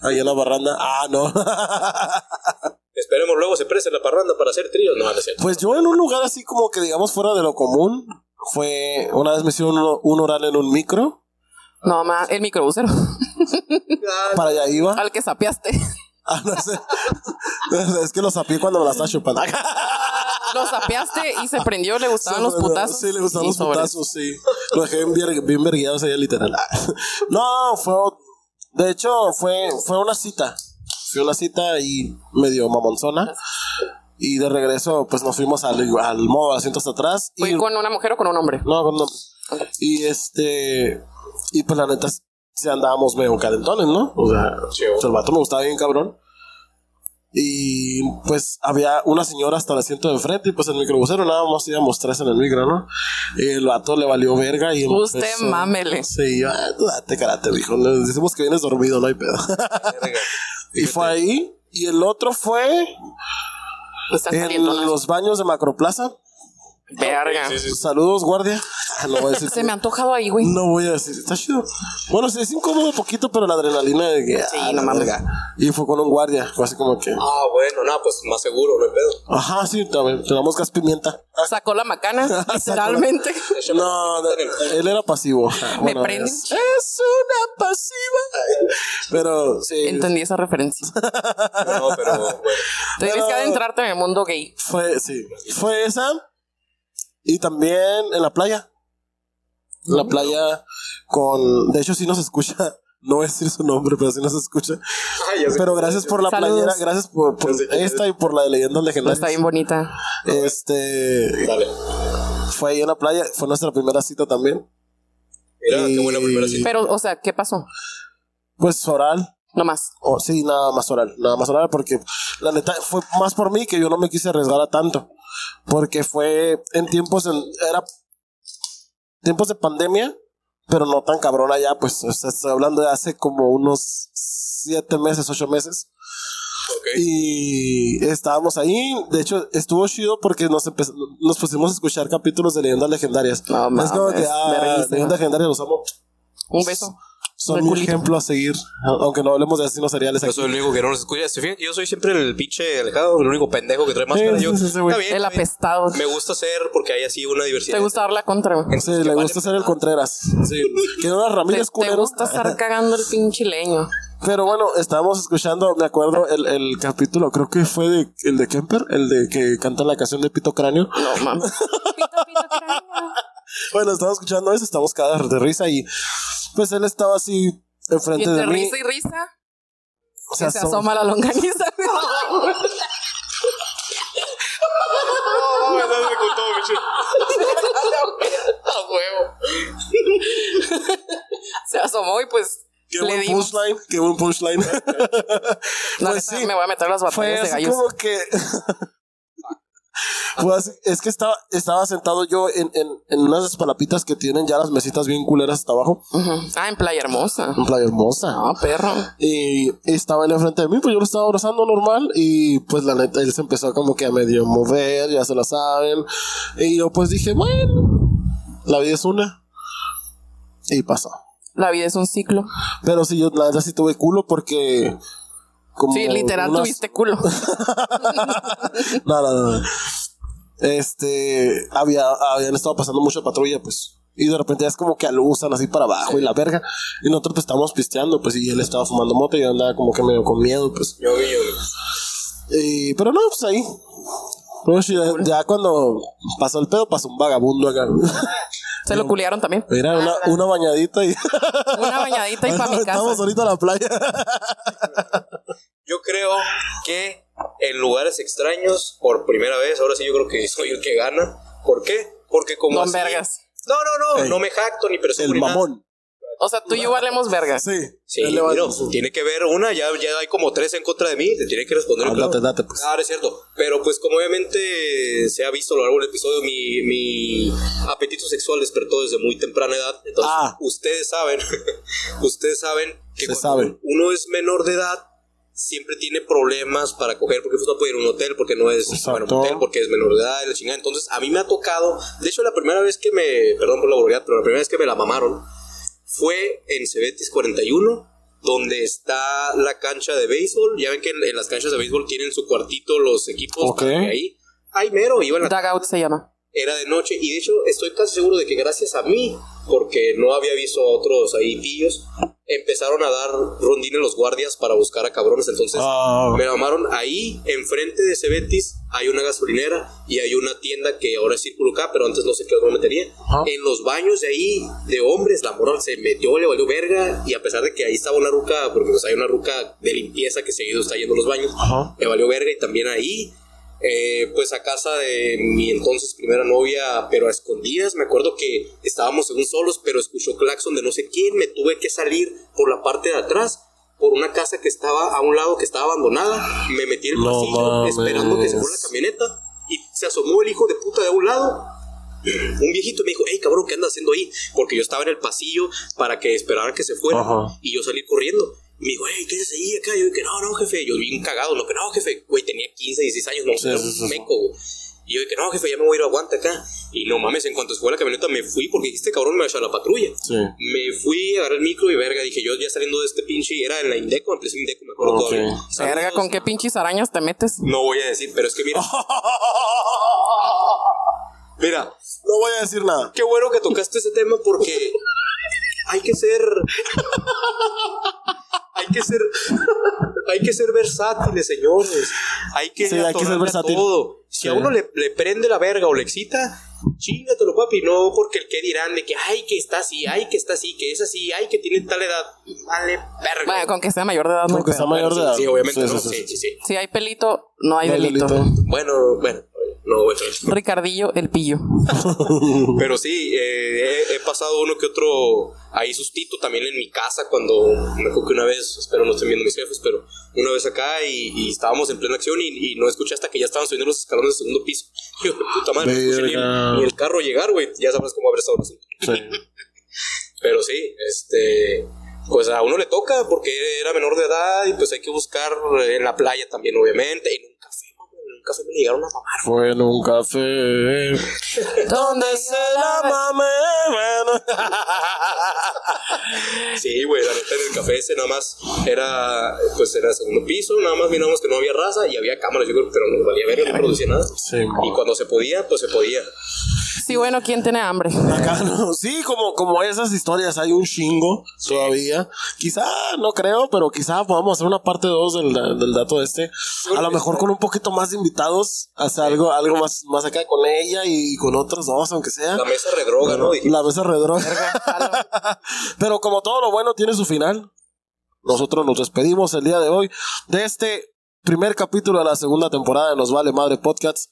Ahí en la barranda. Ah, no. Esperemos luego se preste la parranda para hacer trío. No, no es cierto. pues yo en un lugar así como que digamos fuera de lo común. Fue una vez me hicieron un, un oral en un micro. No, ma, el microbusero. Para allá iba. Al que sapeaste. Ah, no sé. es que lo sapié cuando me la estaba chupando. Lo sapeaste y se prendió, le gustaban los putazos. Sí, le gustaban los sobres. putazos, sí. Lo dejé bien, bien vergueado, o sea, ya literal. No, fue. De hecho, fue, fue una cita. Fue una cita y medio mamonzona. Y de regreso, pues nos fuimos al, al modo de asientos atrás. ¿Fue y, con una mujer o con un hombre? No, con nombre. Y este. Y pues la neta, sí andábamos medio calentones, ¿no? O sea, Sí, o sea, el vato me gustaba bien cabrón. Y pues había una señora hasta el asiento de enfrente y pues el microbusero nada más íbamos tres en el micro, ¿no? Y el vato le valió verga y Usted empezó- mámele. Sí, ah, tú date karate, mijo. Le decimos que vienes dormido, no hay pedo. Y fue ahí. Y el otro fue en los baños de Macroplaza. Verga. Sí, sí, sí. Saludos, guardia. No voy a decir. Se me ha antojado ahí, güey. No voy a decir, está chido. Bueno, sí, es incómodo un poquito, pero la adrenalina de que. Sí, ah, no la mames. verga. Y fue con un guardia, fue así como que. Ah, bueno, no, pues más seguro, no hay pedo. Ajá, sí, también. Tenemos gas pimienta. Sacó la macana, literalmente. No, no, él era pasivo. Me prende. Es, es una pasiva. Pero sí. Entendí esa referencia. No, pero bueno. Tienes que Pero- adentrarte en el mundo gay. Fue, sí. Fue esa. Y también en la playa. En la playa con. De hecho, sí nos escucha. No voy a decir su nombre, pero sí nos escucha. Ay. Pero gracias por la Saludos. playera, gracias por, esta y por la de leyendas legendarias. está bien bonita. Este Dale. fue ahí en la playa, fue nuestra primera cita también. Mira, Y- qué buena primera cita. Pero, o sea, ¿qué pasó? Pues oral. No más. O sí, nada más oral, nada más oral, porque la neta fue más por mí que yo no me quise arriesgar a tanto. Porque fue en tiempos, en, era tiempos de pandemia, pero no tan cabrona ya, pues o sea, estoy hablando de hace como unos siete meses, ocho meses. Y estábamos ahí, de hecho estuvo chido porque nos, nos pusimos a escuchar capítulos de leyendas legendarias. No es como que, ah, leyendas legendarias los amo. Un beso. Son De mi ejemplo a seguir, aunque no hablemos de asesinos seriales Yo aquí. soy el único que no nos escucha. Yo soy siempre el pinche alejado, el único pendejo que trae máscara. Sí, yo, sí, sí, está bien, El apestado. Me gusta ser porque hay así una diversidad. ¿Te gusta dar la contra, güey? Sí, le gusta ser el Contreras. Sí. Que no era ¿Te, Ramírez te culero. gusta estar cagando el pinche leño? Pero bueno, estábamos escuchando, me acuerdo, el, el capítulo, creo que fue de, el de Kemper, el de que canta la canción de Pito Cráneo. No mames. Pito, pito, cráneo. Bueno, estábamos escuchando eso, estábamos cagados de risa y pues él estaba así Y enfrente de entre mí. risa y risa, se que se asom- asoma la longaniza. No, no, me contó, bicho. A huevo. Se asomó y pues Qué le buen dimos. punchline, qué buen punchline. Pues neta, sí. Me voy a meter las Fue batallas de así gallos. como que. Pues es que estaba, estaba sentado yo en, en, en unas palapitas que tienen ya las mesitas bien culeras hasta abajo. Ujú. Ah, en Playa Hermosa. En Playa Hermosa. Ah, perro. Y estaba él enfrente de mí, pues yo lo estaba abrazando normal. Y pues la neta, él se empezó como que a medio mover, ya se lo saben. Y yo pues dije, bueno, la vida es una. Y pasó. La vida es un ciclo. Pero sí, yo la neta sí tuve culo porque. Como Sí, literal unas- tuviste culo. No, no, no. Este, había, habían estado pasando mucha patrulla, pues. Y de repente ya es como que alusan así para abajo y la verga. Y nosotros pues estábamos pisteando, pues, y él estaba fumando moto y yo andaba como que medio con miedo, pues. Yo vi, yo vi. Y, pero no, pues ahí. Pues ya, ya cuando pasó el pedo, pasó un vagabundo acá. Se lo culiaron también. Mira, una, una bañadita y. Una bañadita y para mi casa. Estamos ahorita a la playa. Yo creo que en lugares extraños, por primera vez, ahora sí yo creo que soy el que gana. ¿Por qué? Porque como Don así- Vergas. No, no, no, Ey. no me jacto ni presumo El ni nada. O sea, tú y yo valemos vergas. Sí. Sí, Él le va- mira, tiene que ver una, ya, ya hay como tres en contra de mí, te tiene que responder. el Háblate, clavo. date, pues. Ah, es cierto. Pero pues como obviamente se ha visto a lo largo del episodio, mi, mi apetito sexual despertó desde muy temprana edad. Entonces, Ah. ustedes saben, ustedes saben que Se cuando sabe. uno es menor de edad, siempre tiene problemas para coger, porque pues no puede ir a un hotel, porque no es, Exacto. bueno, un hotel porque es menor de edad y la chingada. Entonces, a mí me ha tocado, de hecho, la primera vez que me, perdón por la vulgaridad, pero la primera vez que me la mamaron, fue en Cebetis 41, donde está la cancha de béisbol. Ya ven que en, en las canchas de béisbol tienen su cuartito los equipos. Ok. para que ahí, ahí mero, iba en la- Dugout se llama. era de noche. Y de hecho, estoy casi seguro de que gracias a mí, porque no había visto a otros ahí pillos, empezaron a dar rondines los guardias para buscar a cabrones. Entonces, Ah. me llamaron ahí, enfrente de Cebetis, hay una gasolinera y hay una tienda que ahora es Círculo K, pero antes no sé qué otro metería. En los baños de ahí, de hombres, la morra se metió, le valió verga. Y a pesar de que ahí estaba una ruca, porque pues hay una ruca de limpieza que seguido está yendo a los baños, Ajá. le valió verga y también ahí eh, pues a casa de mi entonces primera novia, pero a escondidas. Me acuerdo que estábamos según solos, pero escuchó claxon de no sé quién. Me tuve que salir por la parte de atrás, por una casa que estaba a un lado que estaba abandonada. Me metí en el No pasillo mames. esperando que se fuera la camioneta. Y se asomó el hijo de puta de un lado. Un viejito me dijo, hey cabrón, ¿qué andas haciendo ahí? Porque yo estaba en el pasillo para que esperaran que se fuera. Ajá. Y yo salí corriendo. Me dijo, hey, ¿qué haces ahí acá? Yo dije, no, no, jefe. Yo bien cagado, lo que no, jefe. Güey, tenía 15, 16 años, no, Sí, era un meco, güey. Y yo dije, no, jefe, ya me voy a ir a aguante acá. Y no mames, en cuanto se fue la camioneta me fui porque este cabrón me va a echar la patrulla. Sí. Me fui, agarré el micro y verga, dije yo ya saliendo de este pinche, era en la Indeco, en Plaza Indeco, me acuerdo Ok. todavía. Verga. ¿con qué pinches arañas te metes? No voy a decir, pero es que mira. mira, No voy a decir nada. qué bueno que tocaste ese tema porque hay que ser. Hay que ser. Hay que ser versátiles, señores. Hay que, Sí, hay que ser versátil. todo. Si Sí. a uno le, le prende la verga o le excita, chingatelo, papi. No porque el que dirán de que, ay, que está así, ay, que está así, que es así, ay, que tiene tal edad. Vale, verga. Vaya, con que sea mayor de edad, no hay Porque está pedo. mayor de edad. Sí, obviamente, Sí, ¿no? sí, sí. Sí, sí, sí. Si hay pelito, no hay No hay delito. delito. Bueno, bueno, no, bueno. Ricardillo, el pillo. Pero sí, eh, he, he pasado uno que otro ahí sustito también en mi casa cuando me acuerdo que una vez, espero no estén viendo mis jefes, pero una vez acá y, y estábamos en plena acción y, y no escuché hasta que ya estaban subiendo los escalones del segundo piso. Y yo, puta madre, no escuché ni, el carro llegar, güey. Ya sabes cómo habrá estado el asunto. Sí. Pero sí, este, pues a uno le toca porque era menor de edad y pues hay que buscar en la playa también, obviamente, en un café me llegaron a mamar. Fue en un café. ¿Dónde se la mame? Bueno. Sí, güey, la neta en el café ese nada más era, pues era segundo piso, nada más miramos que no había raza y había cámaras, yo creo, pero no valía ver, no producía nada. Sí, Y cuando se podía, pues se podía. Sí, bueno, ¿quién tiene hambre? Acá no. Sí, como, como esas historias hay un chingo todavía. Quizá, no creo, pero quizá podamos hacer una parte 2 del, del dato este. A lo mejor con un poquito más de invitados. Hacer algo, algo más, más acá con ella y con otros dos, aunque sea. La mesa redroga, ¿no? Dije, La mesa redroga. Pero como todo lo bueno tiene su final, nosotros nos despedimos el día de hoy de este primer capítulo de la segunda temporada de Nos Vale Madre Podcast.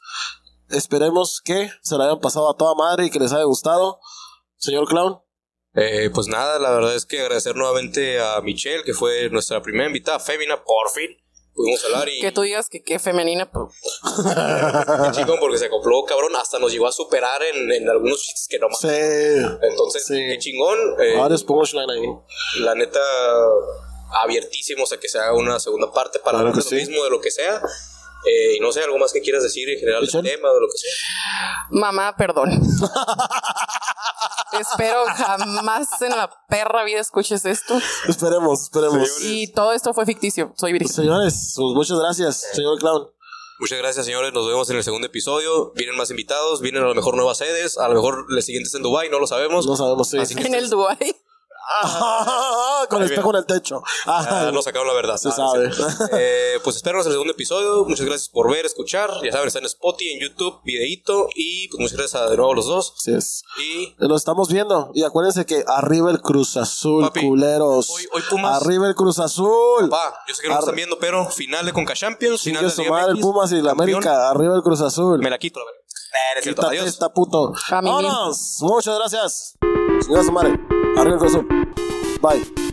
Esperemos que se la hayan pasado a toda madre y que les haya gustado. Señor Clown, eh, pues nada, la verdad es que agradecer nuevamente a Michelle, que fue nuestra primera invitada, Fémina, por fin. Pudimos hablar y Que tú digas que qué femenina, qué chingón porque se acopló, cabrón, hasta nos llegó a superar en, en algunos chistes que no más. sí. Entonces, Sí. qué chingón. eh, Varios punchline ahí. la neta, abiertísimos a que se haga una segunda parte para Claro hablar lo mismo, de lo que sea. Eh, y no sé, algo más que quieras decir en general del tema, de lo que sea. mamá, perdón. Espero jamás en la perra vida escuches esto. Esperemos, esperemos. Y todo esto fue ficticio. Soy virgen. Señores, pues muchas gracias, señor Clown. Muchas gracias, señores. Nos vemos en el segundo episodio. Vienen más invitados, vienen a lo mejor nuevas sedes. A lo mejor el siguiente es en Dubai, no lo sabemos. No sabemos si. Así que- En el Dubai. con el espejo en el techo. Ah, no sacaron la verdad. Se Ah, sabe. Eh, pues espéranos en el segundo episodio. Muchas gracias por ver, escuchar. Ya saben, está en Spotify, en YouTube, videíto. Y pues muchas gracias a de nuevo a los dos. Así es. Y Nos estamos viendo. Y acuérdense que arriba el Cruz Azul, Papi, culeros. hoy- hoy Pumas. Arriba el Cruz Azul. va, yo sé que no lo Ar- están viendo, pero final de Conca Champions. Final de Liga el Pumas y la. América. Arriba el Cruz Azul. Me la quito, la verdad. Eh. Quítate Adiós. esta puto. Vámonos. Muchas gracias. Señora su madre. Arriba el Cruz Azul. Bye.